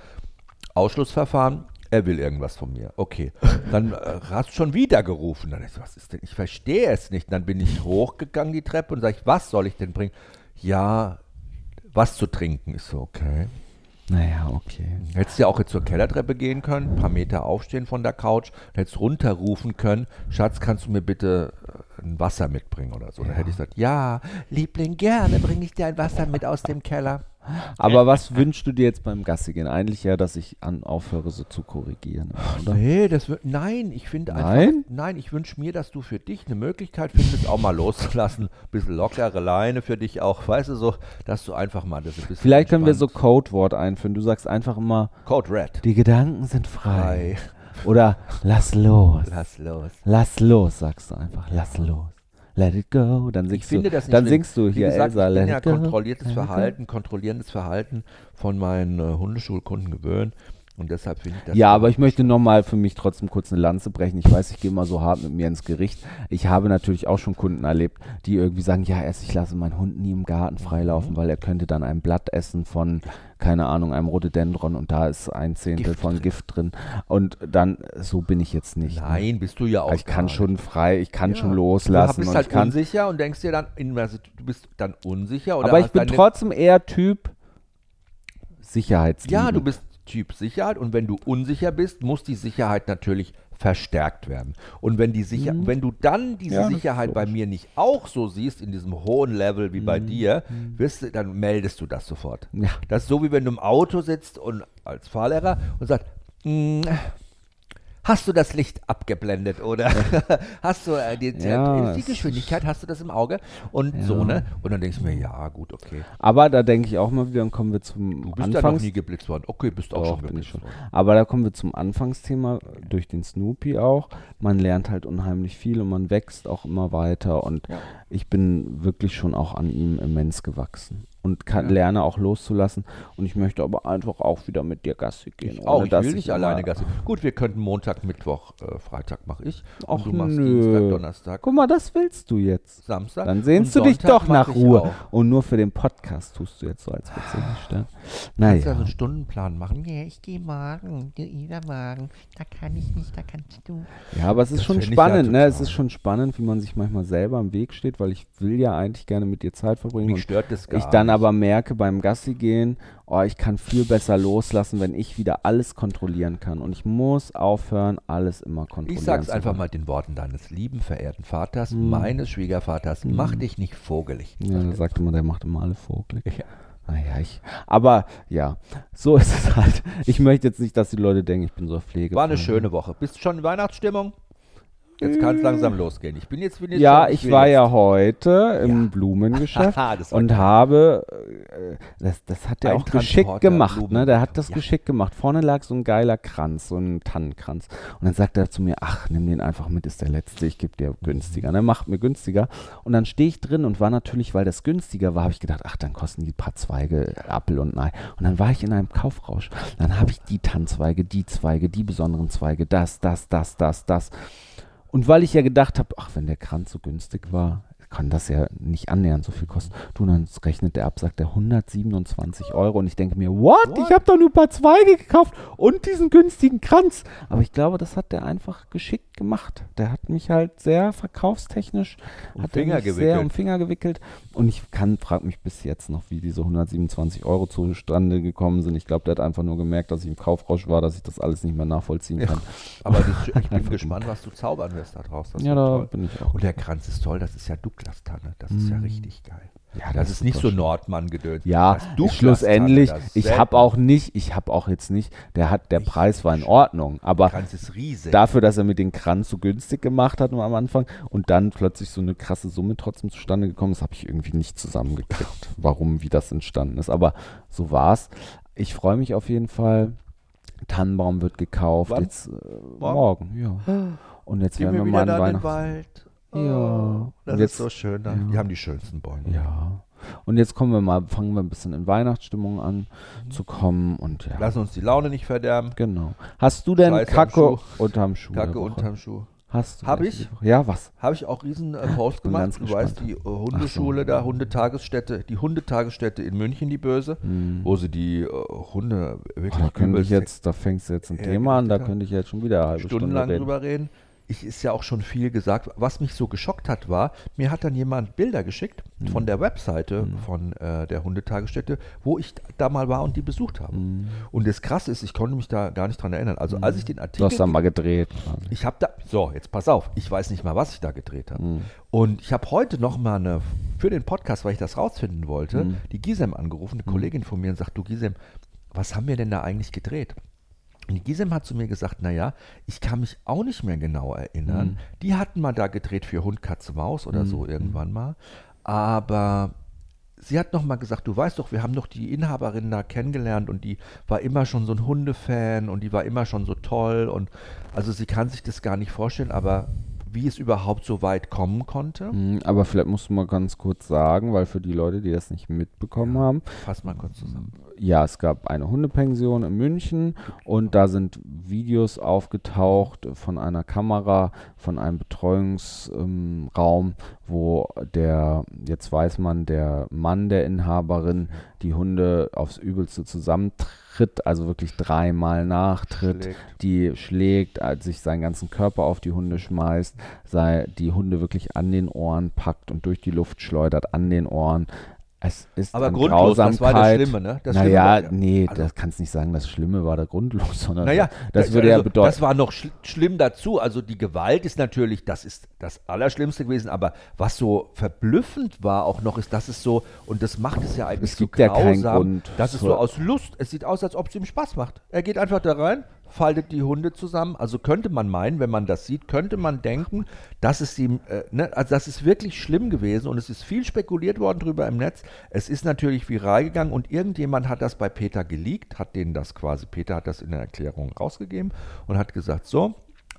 Ausschlussverfahren, er will irgendwas von mir. Okay. Dann äh, hast du schon wieder gerufen. Dann ich so, was ist denn? Ich verstehe es nicht. Dann bin ich hochgegangen die Treppe und sage ich, was soll ich denn bringen? Ja, was zu trinken. Ich so, okay. Naja, okay. Hättest ja auch jetzt zur Kellertreppe gehen können, ein paar Meter aufstehen von der Couch, hättest runterrufen können, Schatz, kannst du mir bitte äh, ein Wasser mitbringen oder so. Dann hätte ich gesagt, ja, Liebling, gerne bringe ich dir ein Wasser mit aus dem Keller. Aber was wünschst du dir jetzt beim Gassi gehen? Eigentlich ja, dass ich an aufhöre, so zu korrigieren. Oder? Nee, das wird, nein, ich finde einfach, Nein? nein, ich wünsche mir, dass du für dich eine Möglichkeit findest, auch mal loszulassen, ein bisschen lockere Leine für dich auch, weißt du, so, dass du einfach mal das ein bisschen Vielleicht können wir so entspannt- Codewort einführen. Du sagst einfach immer, Code Red. die Gedanken sind frei. Frei. Oder lass los. Lass los. Lass los, sagst du einfach. Lass los. Let it go. Dann singst du, dann schlimm. singst du Wie hier gesagt, Elsa, ich let bin ja kontrolliertes go. Verhalten, kontrollierendes Verhalten von meinen äh, Hundeschulkunden gewöhnt und deshalb finde ich das Ja, aber ich möchte nochmal für mich trotzdem kurz eine Lanze brechen. Ich weiß, ich gehe immer so hart mit mir ins Gericht. Ich habe natürlich auch schon Kunden erlebt, die irgendwie sagen, ja, erst ich lasse meinen Hund nie im Garten Mhm. freilaufen, weil er könnte dann ein Blatt essen von, keine Ahnung, einem Rhododendron und da ist ein Zehntel Gift von drin. Gift drin. Und dann, so bin ich jetzt nicht. ne? Nein, bist du ja auch ich kann gar schon frei, ich kann Ja. schon Du loslassen bist und halt ich kann unsicher und denkst dir dann, du bist dann unsicher. Oder Aber ich bin trotzdem eher Typ Sicherheitsliebe. Ja, du bist Typ Sicherheit und wenn du unsicher bist, muss die Sicherheit natürlich verstärkt werden. Und wenn die Sicher wenn du dann diese Mhm. Ja, Sicherheit bei. Mhm. mir nicht auch so siehst, in diesem hohen Level wie bei dir, wirst du, dann meldest du das sofort. Ja. Das ist so, wie wenn du im Auto sitzt und als Fahrlehrer und sagst, "Mm, Hast du das Licht abgeblendet oder [LAUGHS] hast du äh, die, Ja, die es- Geschwindigkeit, hast du das im Auge und so, ne? Und dann denkst du mir, ja, gut, okay. Aber da denke ich auch mal wieder, dann kommen wir zum Du bist ja noch Anfangs nie geblitzt worden. Okay, bist auch Doch, schon geblitzt schon. worden. Aber da kommen wir zum Anfangsthema durch den Snoopy auch. Man lernt halt unheimlich viel und man wächst auch immer weiter und Ja. ich bin wirklich schon auch an ihm immens gewachsen und kann, Ja. lerne auch loszulassen und ich möchte aber einfach auch wieder mit dir Gassi gehen. Ich auch, ich will nicht alleine Gassi. Gut, wir könnten Montag, Mittwoch, äh, Freitag mache ich. Und du machst nö. Dienstag, Donnerstag, Guck mal, das willst du jetzt. Samstag. Dann sehnst du dich doch nach Ruhe. auch. Und nur für den Podcast tust du jetzt so, als würdest du nicht sterben. Kannst ja Naja. so einen Stundenplan machen. Nee, ich gehe morgen, du übermorgen. Da kann ich nicht, da kannst du. Ja, aber es ist Das schon ja spannend, ne? Es ist schon spannend, wie man sich manchmal selber im Weg steht, weil ich will ja eigentlich gerne mit dir Zeit verbringen. Mich und stört das gar nicht. Aber merke beim Gassi gehen, oh, ich kann viel besser loslassen, wenn ich wieder alles kontrollieren kann. Und ich muss aufhören, alles immer kontrollieren Ich sag's einfach mal den Worten deines lieben, verehrten Vaters, Mhm. meines Schwiegervaters, mach dich nicht vogelig. Ja, da sagt immer, der macht immer alle vogelig. Ja. Naja, ich. Aber ja, so ist es halt. Ich möchte jetzt nicht, dass die Leute denken, ich bin so Pflege. War eine schöne Woche. Bist du schon in Weihnachtsstimmung? Jetzt kann es langsam losgehen. Ich bin jetzt bin jetzt Ja, schon, ich will war jetzt. ja heute im Ja. Blumengeschäft [LAUGHS] und habe, äh, das, das hat der Ein auch geschickt gemacht, Blumen. ne? Der hat das Ja. geschickt gemacht. Vorne lag so ein geiler Kranz, so ein Tannenkranz. Und dann sagt er zu mir, ach, nimm den einfach mit, ist der letzte, ich gebe dir günstiger. Ne? Macht mir günstiger. Und dann stehe ich drin und war natürlich, weil das günstiger war, habe ich gedacht, ach, dann kosten die paar Zweige Apfel und Ei. Und dann war ich in einem Kaufrausch. Dann habe ich die Tannenzweige, die Zweige, die besonderen Zweige, das, das, das, das, das. Und weil ich ja gedacht habe, ach, wenn der Kranz so günstig war, kann das ja nicht annähernd so viel kosten. Du, dann rechnet der ab, sagt der 127 Euro. Und ich denke mir, what? Ich habe doch nur ein paar Zweige gekauft und diesen günstigen Kranz. Aber ich glaube, das hat der einfach geschickt gemacht. Der hat mich halt sehr verkaufstechnisch Um hat er Finger mich sehr um Finger gewickelt. Und ich kann, frage mich bis jetzt noch, wie diese 127 Euro zustande gekommen sind. Ich glaube, der hat einfach nur gemerkt, dass ich im Kaufrausch war, dass ich das alles nicht mehr nachvollziehen Ja. kann. Aber das, ich bin [LAUGHS] gespannt, was du zaubern wirst da draußen. Ja, da toll. bin ich auch. Und der Kranz ist toll, das ist ja Douglas-Tanne. Das ist ja Mm. richtig geil. Ja, Das, ist nicht so Nordmann-Gedöns. Ja, Das schlussendlich, das ich habe auch nicht, ich habe auch jetzt nicht, der hat, der Ich- Preis war in Ordnung, aber dafür, dass er mir den Kranz so günstig gemacht hat am Anfang und dann plötzlich so eine krasse Summe trotzdem zustande gekommen ist, habe ich irgendwie nicht zusammengekriegt, warum, wie das entstanden ist. Aber so war's. Ich freue mich auf jeden Fall. Tannenbaum wird gekauft. Wann? Jetzt, äh, morgen, ja. [GASPS] Und jetzt Gehen werden wir wir mal in den Ja. Oh, Das jetzt- ist so schön. Da. ja. Die haben die schönsten Bäume. Ja. Und jetzt kommen wir mal, fangen wir ein bisschen in Weihnachtsstimmung an zu kommen und ja. Lassen uns die Laune nicht verderben. Genau. Hast du denn Scheiß Kacke unterm Schuh? Kacke unterm Schuh. Hast du Hab das ich? Ja, was? Habe ich auch riesen äh, Post gemacht. Du weißt, gespannt. die äh, Hundeschule so. da, Hundetagesstätte, die Hundetagesstätte in München, die böse, Hm. wo sie die äh, Hunde Oh, wirklich da könnte ich jetzt, da fängst du jetzt ein Thema an, da könnte ich jetzt schon wieder eine halbe Stunde stundenlang reden. drüber reden. Ich ist ja auch schon viel gesagt. Was mich so geschockt hat, war, mir hat dann jemand Bilder geschickt Mhm. von der Webseite von äh, der Hundetagesstätte, wo ich da mal war und die besucht habe. Mhm. Und das Krasse ist, ich konnte mich da gar nicht dran erinnern. Also als ich den Du Artikel hast dann mal gedreht. ich habe da, so, jetzt pass auf, ich weiß nicht mal, was ich da gedreht habe. Mhm. Und ich habe heute noch mal eine, für den Podcast, weil ich das rausfinden wollte, Mhm. die Gisem angerufen, eine Kollegin von mir, und sagt, du Gisem, was haben wir denn da eigentlich gedreht? Und Gisem hat zu mir gesagt, naja, ich kann mich auch nicht mehr genau erinnern. Mhm. Die hatten mal da gedreht für Hund, Katze, Maus oder so irgendwann mal. Aber sie hat noch mal gesagt, du weißt doch, wir haben doch die Inhaberin da kennengelernt und die war immer schon so ein Hundefan und die war immer schon so toll und also sie kann sich das gar nicht vorstellen, aber wie es überhaupt so weit kommen konnte, Mhm, Aber vielleicht musst du mal ganz kurz sagen, weil für die Leute, die das nicht mitbekommen haben, fass mal kurz zusammen. Ja, es gab eine Hundepension in München und da sind Videos aufgetaucht von einer Kamera, von einem Betreuungsraum, ähm, wo der, jetzt weiß man, der Mann der Inhaberin die Hunde aufs Übelste zusammentritt, also wirklich dreimal nachtritt, Schlägt. die schlägt, äh, sich seinen ganzen Körper auf die Hunde schmeißt, sei, die Hunde wirklich an den Ohren packt und durch die Luft schleudert, an den Ohren. Es ist Aber grundlos, das war das Schlimme, ne? Das naja, Schlimme war- nee, also- das kannst nicht sagen, das Schlimme war da grundlos, [LAUGHS] sondern Naja, das da- würde ja also, bedeuten, Das war noch schl schlimm dazu. Also die Gewalt ist natürlich, das ist das Allerschlimmste gewesen, aber was so verblüffend war auch noch, ist, dass es so, und das macht es ja eigentlich Es so gibt ja keinen grausam, Grund dass es so aus Lust, es sieht aus, als ob es ihm Spaß macht. Er geht einfach da rein, faltet die Hunde zusammen. Also könnte man meinen, wenn man das sieht, könnte man denken, dass es ihm, äh, ne, also das ist wirklich schlimm gewesen und es ist viel spekuliert worden drüber im Netz. Es ist natürlich viral gegangen und irgendjemand hat das bei Peter geleakt, hat denen das quasi, Peter hat das in der Erklärung rausgegeben und hat gesagt, so,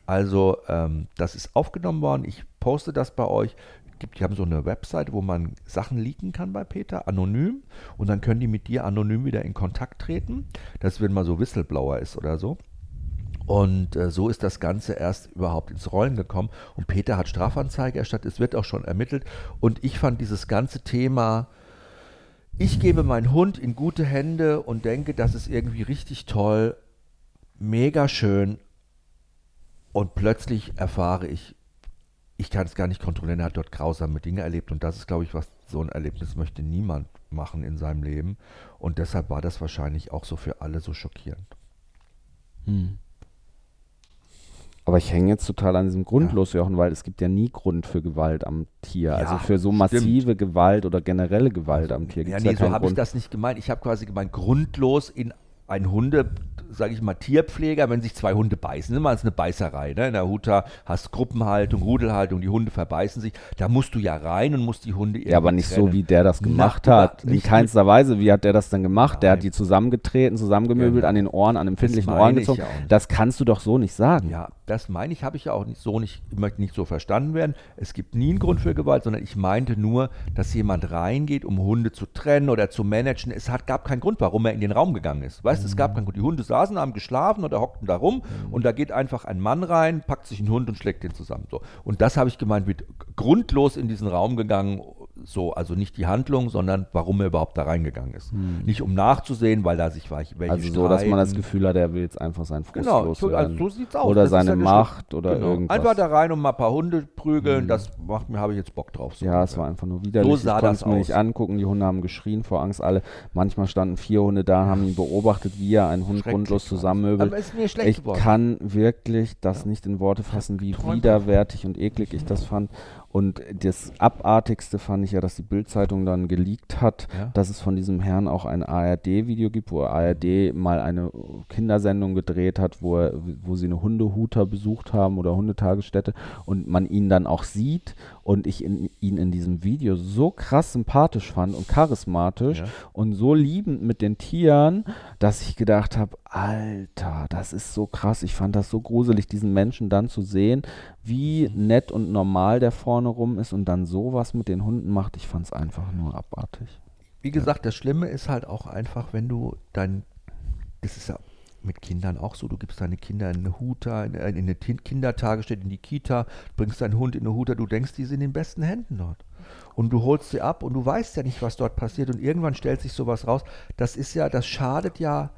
also ähm, das ist aufgenommen worden, ich poste das bei euch. Die haben so eine Website, wo man Sachen leaken kann bei Peter, anonym. Und dann können die mit dir anonym wieder in Kontakt treten. Das, wenn mal so Whistleblower ist oder so. Und äh, so ist das Ganze erst überhaupt ins Rollen gekommen. Und Peter hat Strafanzeige erstattet, es wird auch schon ermittelt. Und ich fand dieses ganze Thema, ich gebe meinen Hund in gute Hände und denke, das ist irgendwie richtig toll, mega schön. Und plötzlich erfahre ich, ich kann es gar nicht kontrollieren, er hat dort grausame Dinge erlebt. Und das ist, glaube ich, was so ein Erlebnis möchte niemand machen in seinem Leben. Und deshalb war das wahrscheinlich auch so für alle so schockierend. Aber ich hänge jetzt total an diesem Grundlos, Jochen, weil es gibt ja nie Grund für Gewalt am Tier. also für so stimmt. massive Gewalt oder generelle Gewalt am Tier Ja, gibt es nee, ja, so habe ich das nicht gemeint. Ich habe quasi gemeint, grundlos in ein Hunde, sage ich mal, Tierpfleger, wenn sich zwei Hunde beißen, immer ist eine Beißerei. Ne? In der Huta hast du Gruppenhaltung, Rudelhaltung, die Hunde verbeißen sich. Da musst du ja rein und musst die Hunde Ja, aber irgendwie nicht so, trennen. wie der das gemacht Na, hat. In keinster Weise. Wie hat der das denn gemacht? Der hat Nein. die zusammengetreten, zusammengemöbelt, Genau. an den Ohren, an empfindlichen Ohren gezogen. ja. Das kannst du doch so nicht sagen. Ja, das meine ich, habe ich ja auch nicht so nicht, möchte nicht so verstanden werden. Es gibt nie einen Grund für Gewalt, sondern ich meinte nur, dass jemand reingeht, um Hunde zu trennen oder zu managen. Es hat, gab keinen Grund, warum er in den Raum gegangen ist. Weißt du, es gab keinen Grund. Die Hunde saßen, haben geschlafen oder hockten da rum und da geht einfach ein Mann rein, packt sich einen Hund und schlägt den zusammen. So. Und das habe ich gemeint, wird grundlos in diesen Raum gegangen. So, also nicht die Handlung, sondern warum er überhaupt da reingegangen ist. Nicht um nachzusehen, weil da sich welche Also so, dass man das. Gefühl hat, er will jetzt einfach seinen Frust Genau, so, loswerden. also so sieht's aus. Oder Das seine ja Macht oder genau. irgendwas. Einfach da rein und mal ein paar Hunde prügeln, das macht mir, habe ich jetzt Bock drauf. so ja, es war einfach nur widerlich. So ich sah konnte das es mir aus. nicht angucken. Die Hunde haben geschrien vor Angst alle. Manchmal standen vier Hunde da, haben ihn beobachtet, wie er einen Hund grundlos zusammenmöbelt. Aber es ist mir schlecht Ich geworden. kann wirklich das nicht in Worte fassen, wie widerwärtig und eklig ich das fand. Und das Abartigste fand ich ja, dass die Bildzeitung dann geleakt hat, Ja. dass es von diesem Herrn auch ein ARD-Video gibt, wo ARD mal eine Kindersendung gedreht hat, wo, er, wo sie eine Hundehuter besucht haben oder Hundetagesstätte und man ihn dann auch sieht und ich in, ihn in diesem Video so krass sympathisch fand und charismatisch Ja. und so liebend mit den Tieren, dass ich gedacht habe, Alter, das ist so krass. Ich fand das so gruselig, diesen Menschen dann zu sehen, wie nett und normal der vorne rum ist und dann sowas mit den Hunden macht. Ich fand es einfach nur abartig. Wie gesagt, das Schlimme ist halt auch einfach, wenn du dein, das ist ja mit Kindern auch so, du gibst deine Kinder in eine Huta, in, in eine Kindertagesstätte, in die Kita, bringst deinen Hund in eine Huta, du denkst, die sind in den besten Händen dort. Und du holst sie ab und du weißt ja nicht, was dort passiert und irgendwann stellt sich sowas raus. Das ist ja, das schadet ja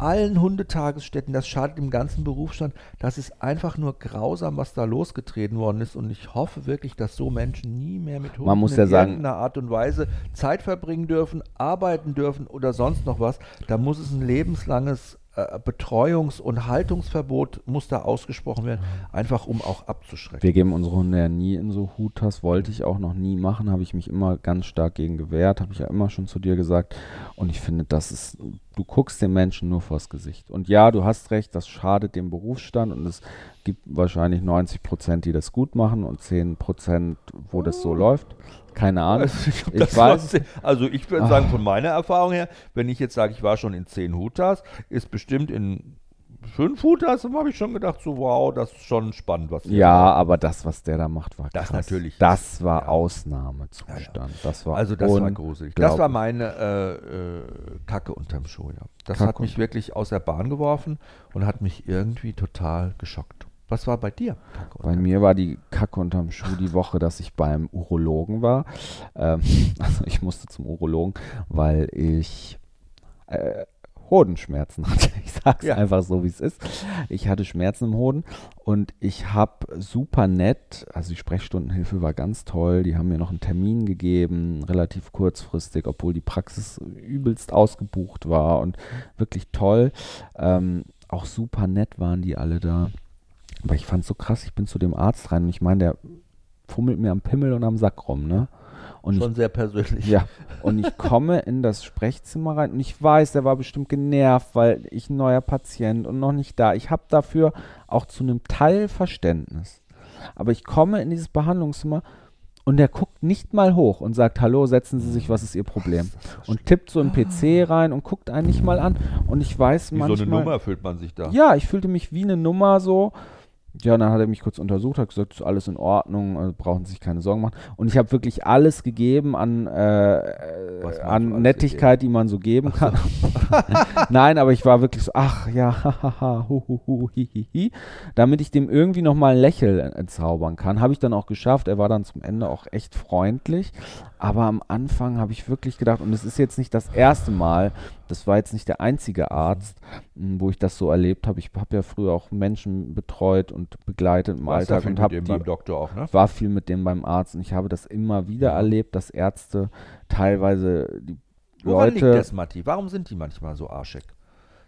allen Hundetagesstätten, das schadet dem ganzen Berufsstand. Das ist einfach nur grausam, was da losgetreten worden ist. Und ich hoffe wirklich, dass so Menschen nie mehr mit Hunden muss in ja sagen- irgendeiner Art und Weise Zeit verbringen dürfen, arbeiten dürfen oder sonst noch was. Da muss es ein lebenslanges äh, Betreuungs- und Haltungsverbot muss da ausgesprochen werden, einfach um auch abzuschrecken. Wir geben unsere Hunde ja nie in so Hutas, wollte ich auch noch nie machen, habe ich mich immer ganz stark gegen gewehrt, habe ich ja immer schon zu dir gesagt. Und ich finde, das ist, du guckst den Menschen nur vors Gesicht. Und ja, du hast recht, das schadet dem Berufsstand und es gibt wahrscheinlich 90 Prozent, die das gut machen und 10 Prozent, wo das so läuft. Keine Ahnung. Also ich, Ich das weiß- war- also ich würde sagen, von meiner Erfahrung her, wenn ich jetzt sage, ich war schon in zehn Hutas, ist bestimmt in fünf Hutas, dann habe ich schon gedacht, so wow, das ist schon spannend, was Ja, macht. aber das, was der da macht, war Das krass. natürlich. Das war Ja. Ausnahmezustand. Das war Also das war gruselig. Das war meine äh, äh, Kacke unterm Schuh, ja. Das hat Kacke mich wirklich aus der Bahn geworfen und hat mich irgendwie total geschockt. Was war bei dir? Bei mir war die Kacke unterm Schuh die Woche, dass ich beim Urologen war. Ähm, [LAUGHS] also ich musste zum Urologen, weil ich äh, Hodenschmerzen hatte. [LAUGHS] Ich sag's Ja. einfach so, wie es ist. Ich hatte Schmerzen im Hoden und ich habe super nett, also die Sprechstundenhilfe war ganz toll. Die haben mir noch einen Termin gegeben, relativ kurzfristig, obwohl die Praxis übelst ausgebucht war und wirklich toll. Ähm, auch super nett waren die alle da. Aber ich fand's so krass, ich bin zu dem Arzt rein und ich meine, der fummelt mir am Pimmel und am Sack rum, ne? Und ich Schon sehr persönlich. ja, [LAUGHS] und ich komme in das Sprechzimmer rein und ich weiß, der war bestimmt genervt, weil ich ein neuer Patient und noch nicht da. Ich habe dafür auch zu einem Teil Verständnis. Aber ich komme in dieses Behandlungszimmer und der guckt nicht mal hoch und sagt, hallo, setzen Sie sich, was ist Ihr Problem? Und tippt so einen PC rein und guckt einen nicht mal an. Und ich weiß Wie manchmal... so eine Nummer fühlt man sich da. Ja, ich fühlte mich wie eine Nummer so. Ja, dann hat er mich kurz untersucht, hat gesagt, ist alles in Ordnung, also brauchen Sie sich keine Sorgen machen. Und ich habe wirklich alles gegeben an, äh, Was äh, an Nettigkeit, die man so geben kann. [LAUGHS] Nein, aber ich war wirklich so, ach ja, hahaha, hu, hu, hu, hi, hi, hi. Damit ich dem irgendwie nochmal ein Lächeln entzaubern kann. Habe ich dann auch geschafft. Er war dann zum Ende auch echt freundlich. Aber am Anfang habe ich wirklich gedacht, und es ist jetzt nicht das erste Mal, das war jetzt nicht der einzige Arzt, m, wo ich das so erlebt habe. Ich habe ja früher auch Menschen betreut und begleitet im Warst ja Alltag viel und habe beim Doktor auch, ne? war viel mit dem beim Arzt und ich habe das immer wieder erlebt, dass Ärzte teilweise die Woran liegt Leute. das, Matti? Warum sind die manchmal so arschig?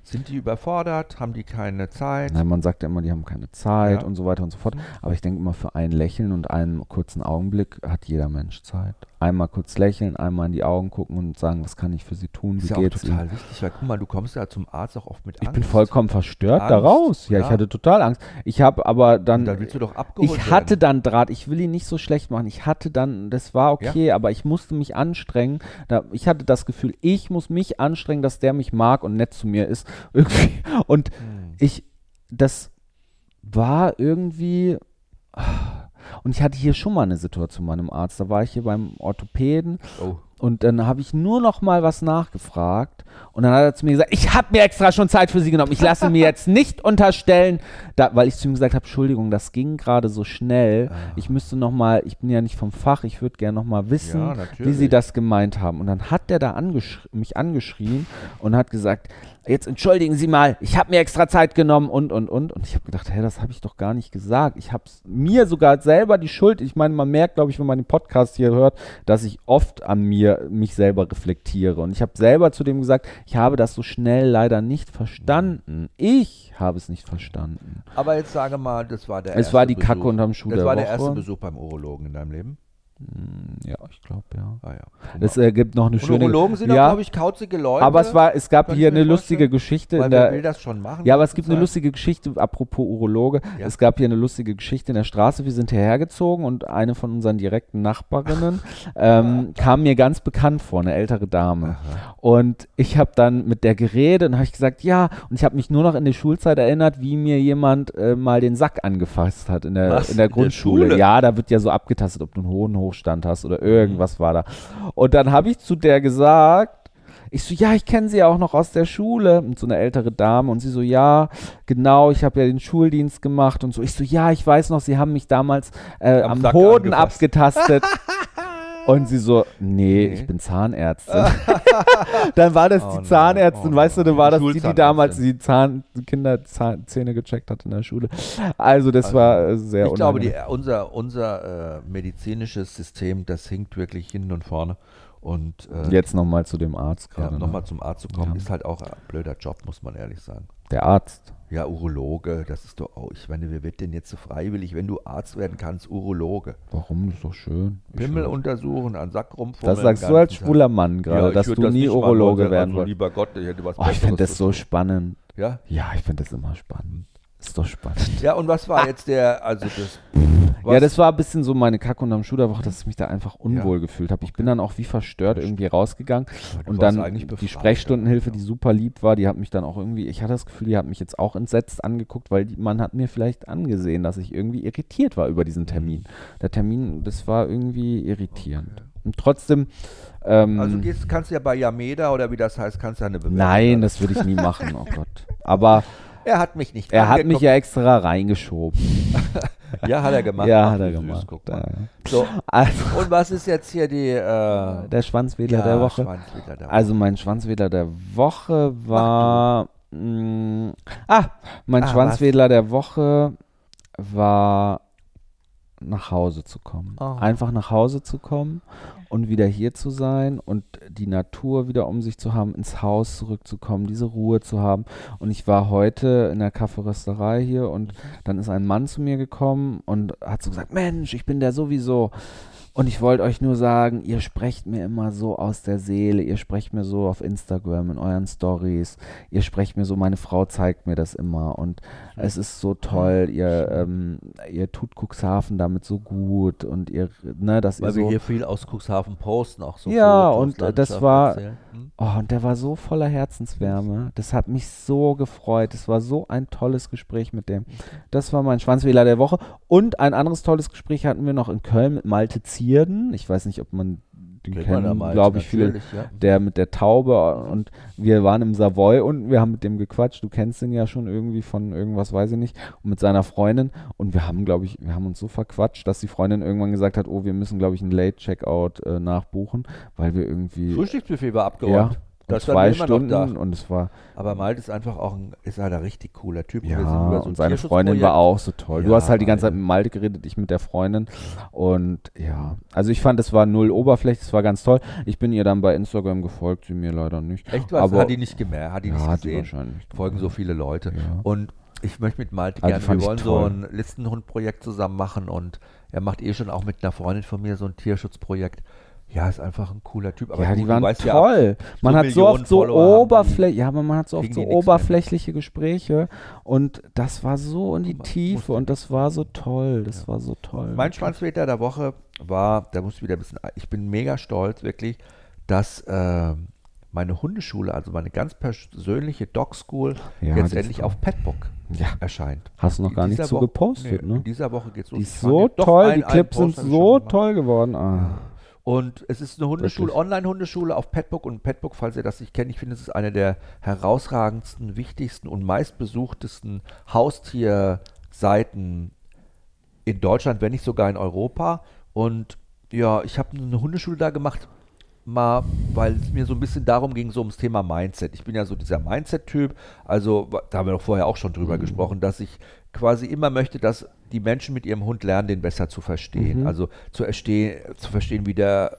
Sind die überfordert? Haben die keine Zeit? Nein, man sagt ja immer, die haben keine Zeit Ja. und so weiter und so fort. Aber ich denke immer, für ein Lächeln und einen kurzen Augenblick hat jeder Mensch Zeit. Einmal kurz lächeln, einmal in die Augen gucken und sagen, was kann ich für sie tun, ist wie ja auch geht's total ihnen? wichtig, weil guck mal, du kommst ja zum Arzt auch oft mit Ich Angst. bin vollkommen verstört da Angst, raus. Ja, ich ja. hatte total Angst. Ich habe aber dann, Und dann willst du doch abgeholt ich hatte werden. dann Draht, ich will ihn nicht so schlecht machen. Ich hatte dann, das war okay, aber ich musste mich anstrengen. Da, ich hatte das Gefühl, ich muss mich anstrengen, dass der mich mag und nett zu mir ist. [LAUGHS] Irgendwie. Und Hm. ich, das war irgendwie. Und ich hatte hier schon mal eine Situation bei einem Arzt. Da war ich hier beim Orthopäden Oh. und dann habe ich nur noch mal was nachgefragt und dann hat er zu mir gesagt, ich habe mir extra schon Zeit für Sie genommen. Ich lasse mir jetzt nicht unterstellen, da, weil ich zu ihm gesagt habe, Entschuldigung, das ging gerade so schnell. Ah. Ich müsste noch mal, ich bin ja nicht vom Fach, ich würde gerne noch mal wissen, Ja, wie. Sie das gemeint haben. Und dann hat der da angesch mich angeschrien und hat gesagt, jetzt entschuldigen Sie mal, ich habe mir extra Zeit genommen und, und, und. Und ich habe gedacht, hä, das habe ich doch gar nicht gesagt. Ich habe mir sogar selber die Schuld, ich meine, man merkt, glaube ich, wenn man den Podcast hier hört, dass ich oft an mir mich selber reflektiere. Und ich habe selber zu dem gesagt, ich habe das so schnell leider nicht verstanden. Ich habe es nicht verstanden. Aber jetzt sage mal, das war der Es erste war die Besuch. Kacke unterm Schuh Das der war der Woche. erste Besuch beim Urologen in deinem Leben? Hm, Ja, ich glaube, ja. Ah ja. Es äh, gibt noch eine Und schöne... Urologen sind ja, glaube ich, kauzige Leute. aber es war, es gab hier eine lustige. Geschichte weil in der, will das schon machen? Ja, aber es gibt eine lustige Geschichte, apropos Urologe. Ja. Es gab hier eine lustige Geschichte in der Straße. Wir sind hierher gezogen und eine von unseren direkten Nachbarinnen [LAUGHS] ähm, kam mir ganz bekannt vor, eine ältere Dame. Und ich habe dann mit der geredet und habe ich gesagt, ja, und ich habe mich nur noch in die Schulzeit erinnert, wie mir jemand äh, mal den Sack angefasst hat in der, Was? in der In der Grundschule. Ja, da wird ja so abgetastet, ob du einen hohen Hochstand hast oder irgendwas war da. Und dann habe ich zu der gesagt, ich so, ja, ich kenne sie ja auch noch aus der Schule. Und so eine ältere Dame. Und sie so, ja, genau, ich habe ja den Schuldienst gemacht und so. Ich so, ja, ich weiß noch, sie haben mich damals äh, Am Hoden angefasst. abgetastet. Und sie so, nee, Nee. ich bin Zahnärztin. [LAUGHS] dann war das Oh die Zahnärztin, oh weißt du, dann war Die das die, die damals die Zahn, die Kinder Zahn, Zähne gecheckt hat in der Schule. Also das Also, war äh, sehr Ich glaube, die, unangenehm. unser, unser äh, medizinisches System, das hinkt wirklich hinten und vorne. Und äh, Jetzt nochmal zu dem Arzt ja, gerade. nochmal ne? zum Arzt zu kommen, Ja. ist halt auch ein blöder Job, muss man ehrlich sagen. Der Arzt. Ja, Urologe, das ist doch, oh, ich meine, wer wird denn jetzt so freiwillig, wenn du Arzt werden kannst, Urologe? Warum? Das ist doch schön. Pimmel untersuchen, an Sack rumfummeln. Das sagst du als schwuler Mann gerade, Ja, dass du nie nicht mal Urologe werden also, wolltest. lieber Gott, ich hätte was Oh, ich finde das so spannend. Ja? Ja, ich finde das immer spannend. Ist doch spannend. ja, und was war jetzt der, also das, Ja, das war ein bisschen so meine Kack- und am Schuderwoche, dass ich mich da einfach unwohl Ja. gefühlt habe. Ich bin dann auch wie verstört irgendwie rausgegangen. du Und dann die Sprechstundenhilfe, ja. die super lieb war, die hat mich dann auch irgendwie, ich hatte das Gefühl, die hat mich jetzt auch entsetzt angeguckt, weil die, man hat mir vielleicht angesehen, dass ich irgendwie irritiert war über diesen Termin. Der Termin, das war irgendwie irritierend. Und trotzdem, ähm, also gehst, kannst du ja bei Yameda oder wie das heißt, kannst du ja eine Bewerbung nein, das würde ich nie machen, oh Gott. Aber [LAUGHS] Er hat mich nicht er hat mich ja extra reingeschoben. [LAUGHS] Ja, hat er gemacht. ja, Ach, hat er süß, gemacht. mal. Ja. So, Also, und was ist jetzt hier die, äh, der Schwanzwedler ja, der Woche. Schwanzwedler der Woche. Also mein Schwanzwedler der Woche war. Mh, ah, mein Ah, Schwanzwedler der Woche war nach Hause zu kommen. Oh. Einfach nach Hause zu kommen und wieder hier zu sein und die Natur wieder um sich zu haben, ins Haus zurückzukommen, diese Ruhe zu haben. Und ich war heute in der Kaffeerösterei hier und dann ist ein Mann zu mir gekommen und hat so gesagt, Mensch, ich bin der sowieso. Und ich wollte euch nur sagen, ihr sprecht mir immer so aus der Seele, ihr sprecht mir so auf Instagram in euren Stories, ihr sprecht mir so, meine Frau zeigt mir das immer. Und es ist so toll, ihr, ähm, ihr tut Cuxhaven damit so gut und ihr, ne, dass Weil ihr wir so, hier viel aus Cuxhaven posten, auch so Ja, und, äh, das war-. Hm? oh, und der war so voller Herzenswärme, das hat mich so gefreut, es war so ein tolles Gespräch mit dem. Das war mein Schwanzwähler der Woche. Und ein anderes tolles Gespräch hatten wir noch in Köln mit Malte Zierden, ich weiß nicht, ob man den Kennt ja kennen, glaube ich, viele. ja. der mit der Taube und wir waren im Savoy unten, wir haben mit dem gequatscht, du kennst ihn ja schon irgendwie von irgendwas, weiß ich nicht, und mit seiner Freundin. Und wir haben, glaube ich, wir haben uns so verquatscht, dass die Freundin irgendwann gesagt hat, oh, wir müssen, glaube ich, einen Late-Checkout äh, nachbuchen, weil wir irgendwie Frühstücksbuffet war ja, abgeräumt. und Das zwei Stunden und es war, Aber Malte ist einfach auch ein, ist halt ein richtig cooler Typ. ja, über so und seine Freundin war auch so toll. du Ja, hast halt die ganze Zeit mit Malte geredet, ich mit der Freundin und ja, also ich fand, es war null Oberfläche, es war ganz toll. Ich bin ihr dann bei Instagram gefolgt, sie mir leider nicht. Echt was? Aber- hat die nicht gemerkt, hat die ja, nicht gesehen. wahrscheinlich. Folgen so viele Leute. Und ich möchte mit Malte Also gerne, wir wollen toll. so ein Listenhund-Projekt zusammen machen und er macht eh schon auch mit einer Freundin von mir so ein Tierschutzprojekt. Ja, ist einfach ein cooler Typ. Aber ja, die waren weißt ja, toll. man so hat so oft so oberflächlich, ja, aber man hat so oft so oberflächliche Gespräche und das war so in die mal, Tiefe und das war so toll, das war so toll. Mein Schwanzwetter der Woche war, da muss ich wieder ein bisschen, ich bin mega stolz wirklich, dass ähm, meine Hundeschule, also meine ganz persönliche Dog School, Ja, jetzt endlich auf Petbook ja, erscheint. hast du noch In gar nicht so Woche- gepostet, nee, ne? In dieser Woche geht's los. Die ist so toll, ein- die Clips sind so toll geworden. Ah. Und es ist eine Hundeschule. Online-Hundeschule auf Petbook. Und Petbook, falls ihr das nicht kennt, ich finde, es ist eine der herausragendsten, wichtigsten und meistbesuchtesten Haustierseiten in Deutschland, wenn nicht sogar in Europa. Und ja, ich habe eine Hundeschule da gemacht, mal, weil es mir so ein bisschen darum ging, so ums Thema Mindset. Ich bin ja so dieser Mindset-Typ, also da haben wir doch vorher auch schon drüber gesprochen, dass ich quasi immer möchte, dass die Menschen mit ihrem Hund lernen, den besser zu verstehen. Also zu, zu verstehen, wie der,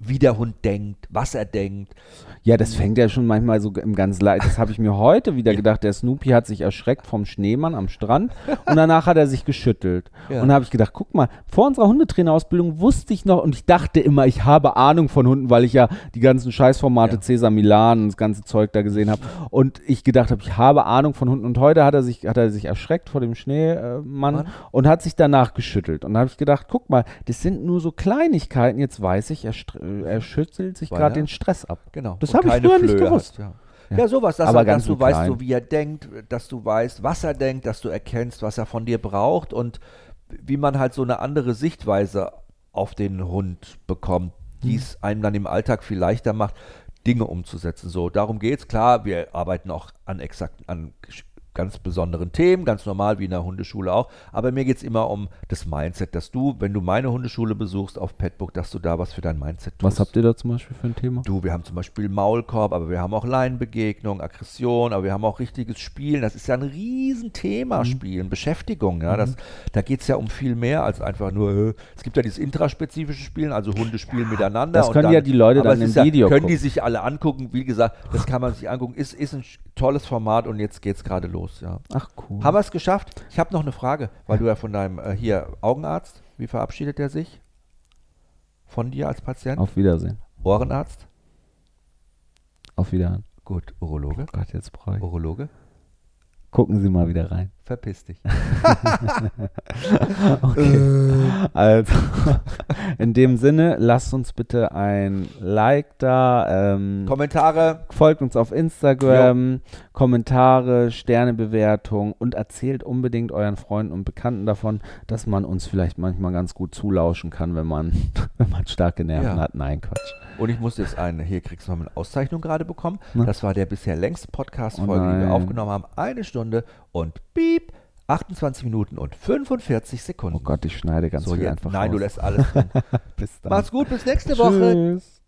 wie der Hund denkt, was er denkt. Ja, das fängt ja schon manchmal so im ganz Leid. Das habe ich mir heute wieder [LAUGHS] gedacht. Der Snoopy hat sich erschreckt vom Schneemann am Strand und danach hat er sich geschüttelt. Ja. Und da habe ich gedacht, guck mal, vor unserer Hundetrainerausbildung wusste ich noch und ich dachte immer, ich habe Ahnung von Hunden, weil ich ja die ganzen Scheißformate Ja. Cäsar Milan und das ganze Zeug da gesehen habe. Und ich gedacht habe, ich habe Ahnung von Hunden. Und heute hat er sich, hat er sich erschreckt vor dem Schneemann Mann. und hat sich danach geschüttelt. Und da habe ich gedacht, guck mal, das sind nur so Kleinigkeiten. Jetzt weiß ich, er, er schüttelt sich gerade er- den Stress ab. Genau. Das habe ich früher nicht Flöhe gewusst. Hat, ja. Ja. Sowas, dass, Aber er, ganz dass du im weißt, so wie er denkt, dass du weißt, was er denkt, dass du erkennst, was er von dir braucht und wie man halt so eine andere Sichtweise auf den Hund bekommt, die es einem dann im Alltag viel leichter macht, Dinge umzusetzen. So, darum geht's. Klar, wir arbeiten auch an exakt, an ganz besonderen Themen, ganz normal wie in der Hundeschule auch. Aber mir geht es immer um das Mindset, dass du, wenn du meine Hundeschule besuchst auf Petbook, dass du da was für dein Mindset tust. Was habt ihr da zum Beispiel für ein Thema? Du, wir haben zum Beispiel Maulkorb, aber wir haben auch Leinenbegegnung, Aggression, aber wir haben auch richtiges Spielen. Das ist ja ein Riesenthema, Mhm. Spielen, Beschäftigung. Ja, das, da geht es ja um viel mehr als einfach nur, äh, es gibt ja dieses intraspezifische Spielen, also Hunde spielen miteinander. das können ja die Leute dann im ist ja, Video Können die gucken. sich alle angucken, wie gesagt, das kann man sich angucken. Ist, ist ein tolles Format und jetzt geht es gerade los. Ja. Ach cool. Haben wir es geschafft? Ich habe noch eine Frage, weil du ja von deinem, äh, hier, Augenarzt, wie verabschiedet er sich? Von dir als Patient? Auf Wiedersehen. Ohrenarzt? Auf Wiedersehen. Gut, Urologe? Oh Gott, jetzt brauche ich. Urologe? Gucken Sie mal wieder rein. Verpiss dich. [LAUGHS] Also, [LAUGHS] in dem Sinne, lasst uns bitte ein Like da. Ähm, Kommentare. folgt uns auf Instagram, Kommentare, Sternebewertung und erzählt unbedingt euren Freunden und Bekannten davon, dass man uns vielleicht manchmal ganz gut zulauschen kann, wenn man, [LAUGHS] wenn man starke Nerven Ja. hat. Nein, Quatsch. Und ich muss jetzt eine, hier kriegst du noch eine Auszeichnung gerade bekommen. Das war der bisher längste Podcast-Folge, Oh die wir nein. aufgenommen haben. Eine Stunde und piep, 28 Minuten und 45 Sekunden. Oh Gott, ich schneide ganz so, viel jetzt, einfach Nein, du raus. lässt alles drin. [LAUGHS] Bis dann. Mach's gut, bis nächste Woche. Tschüss.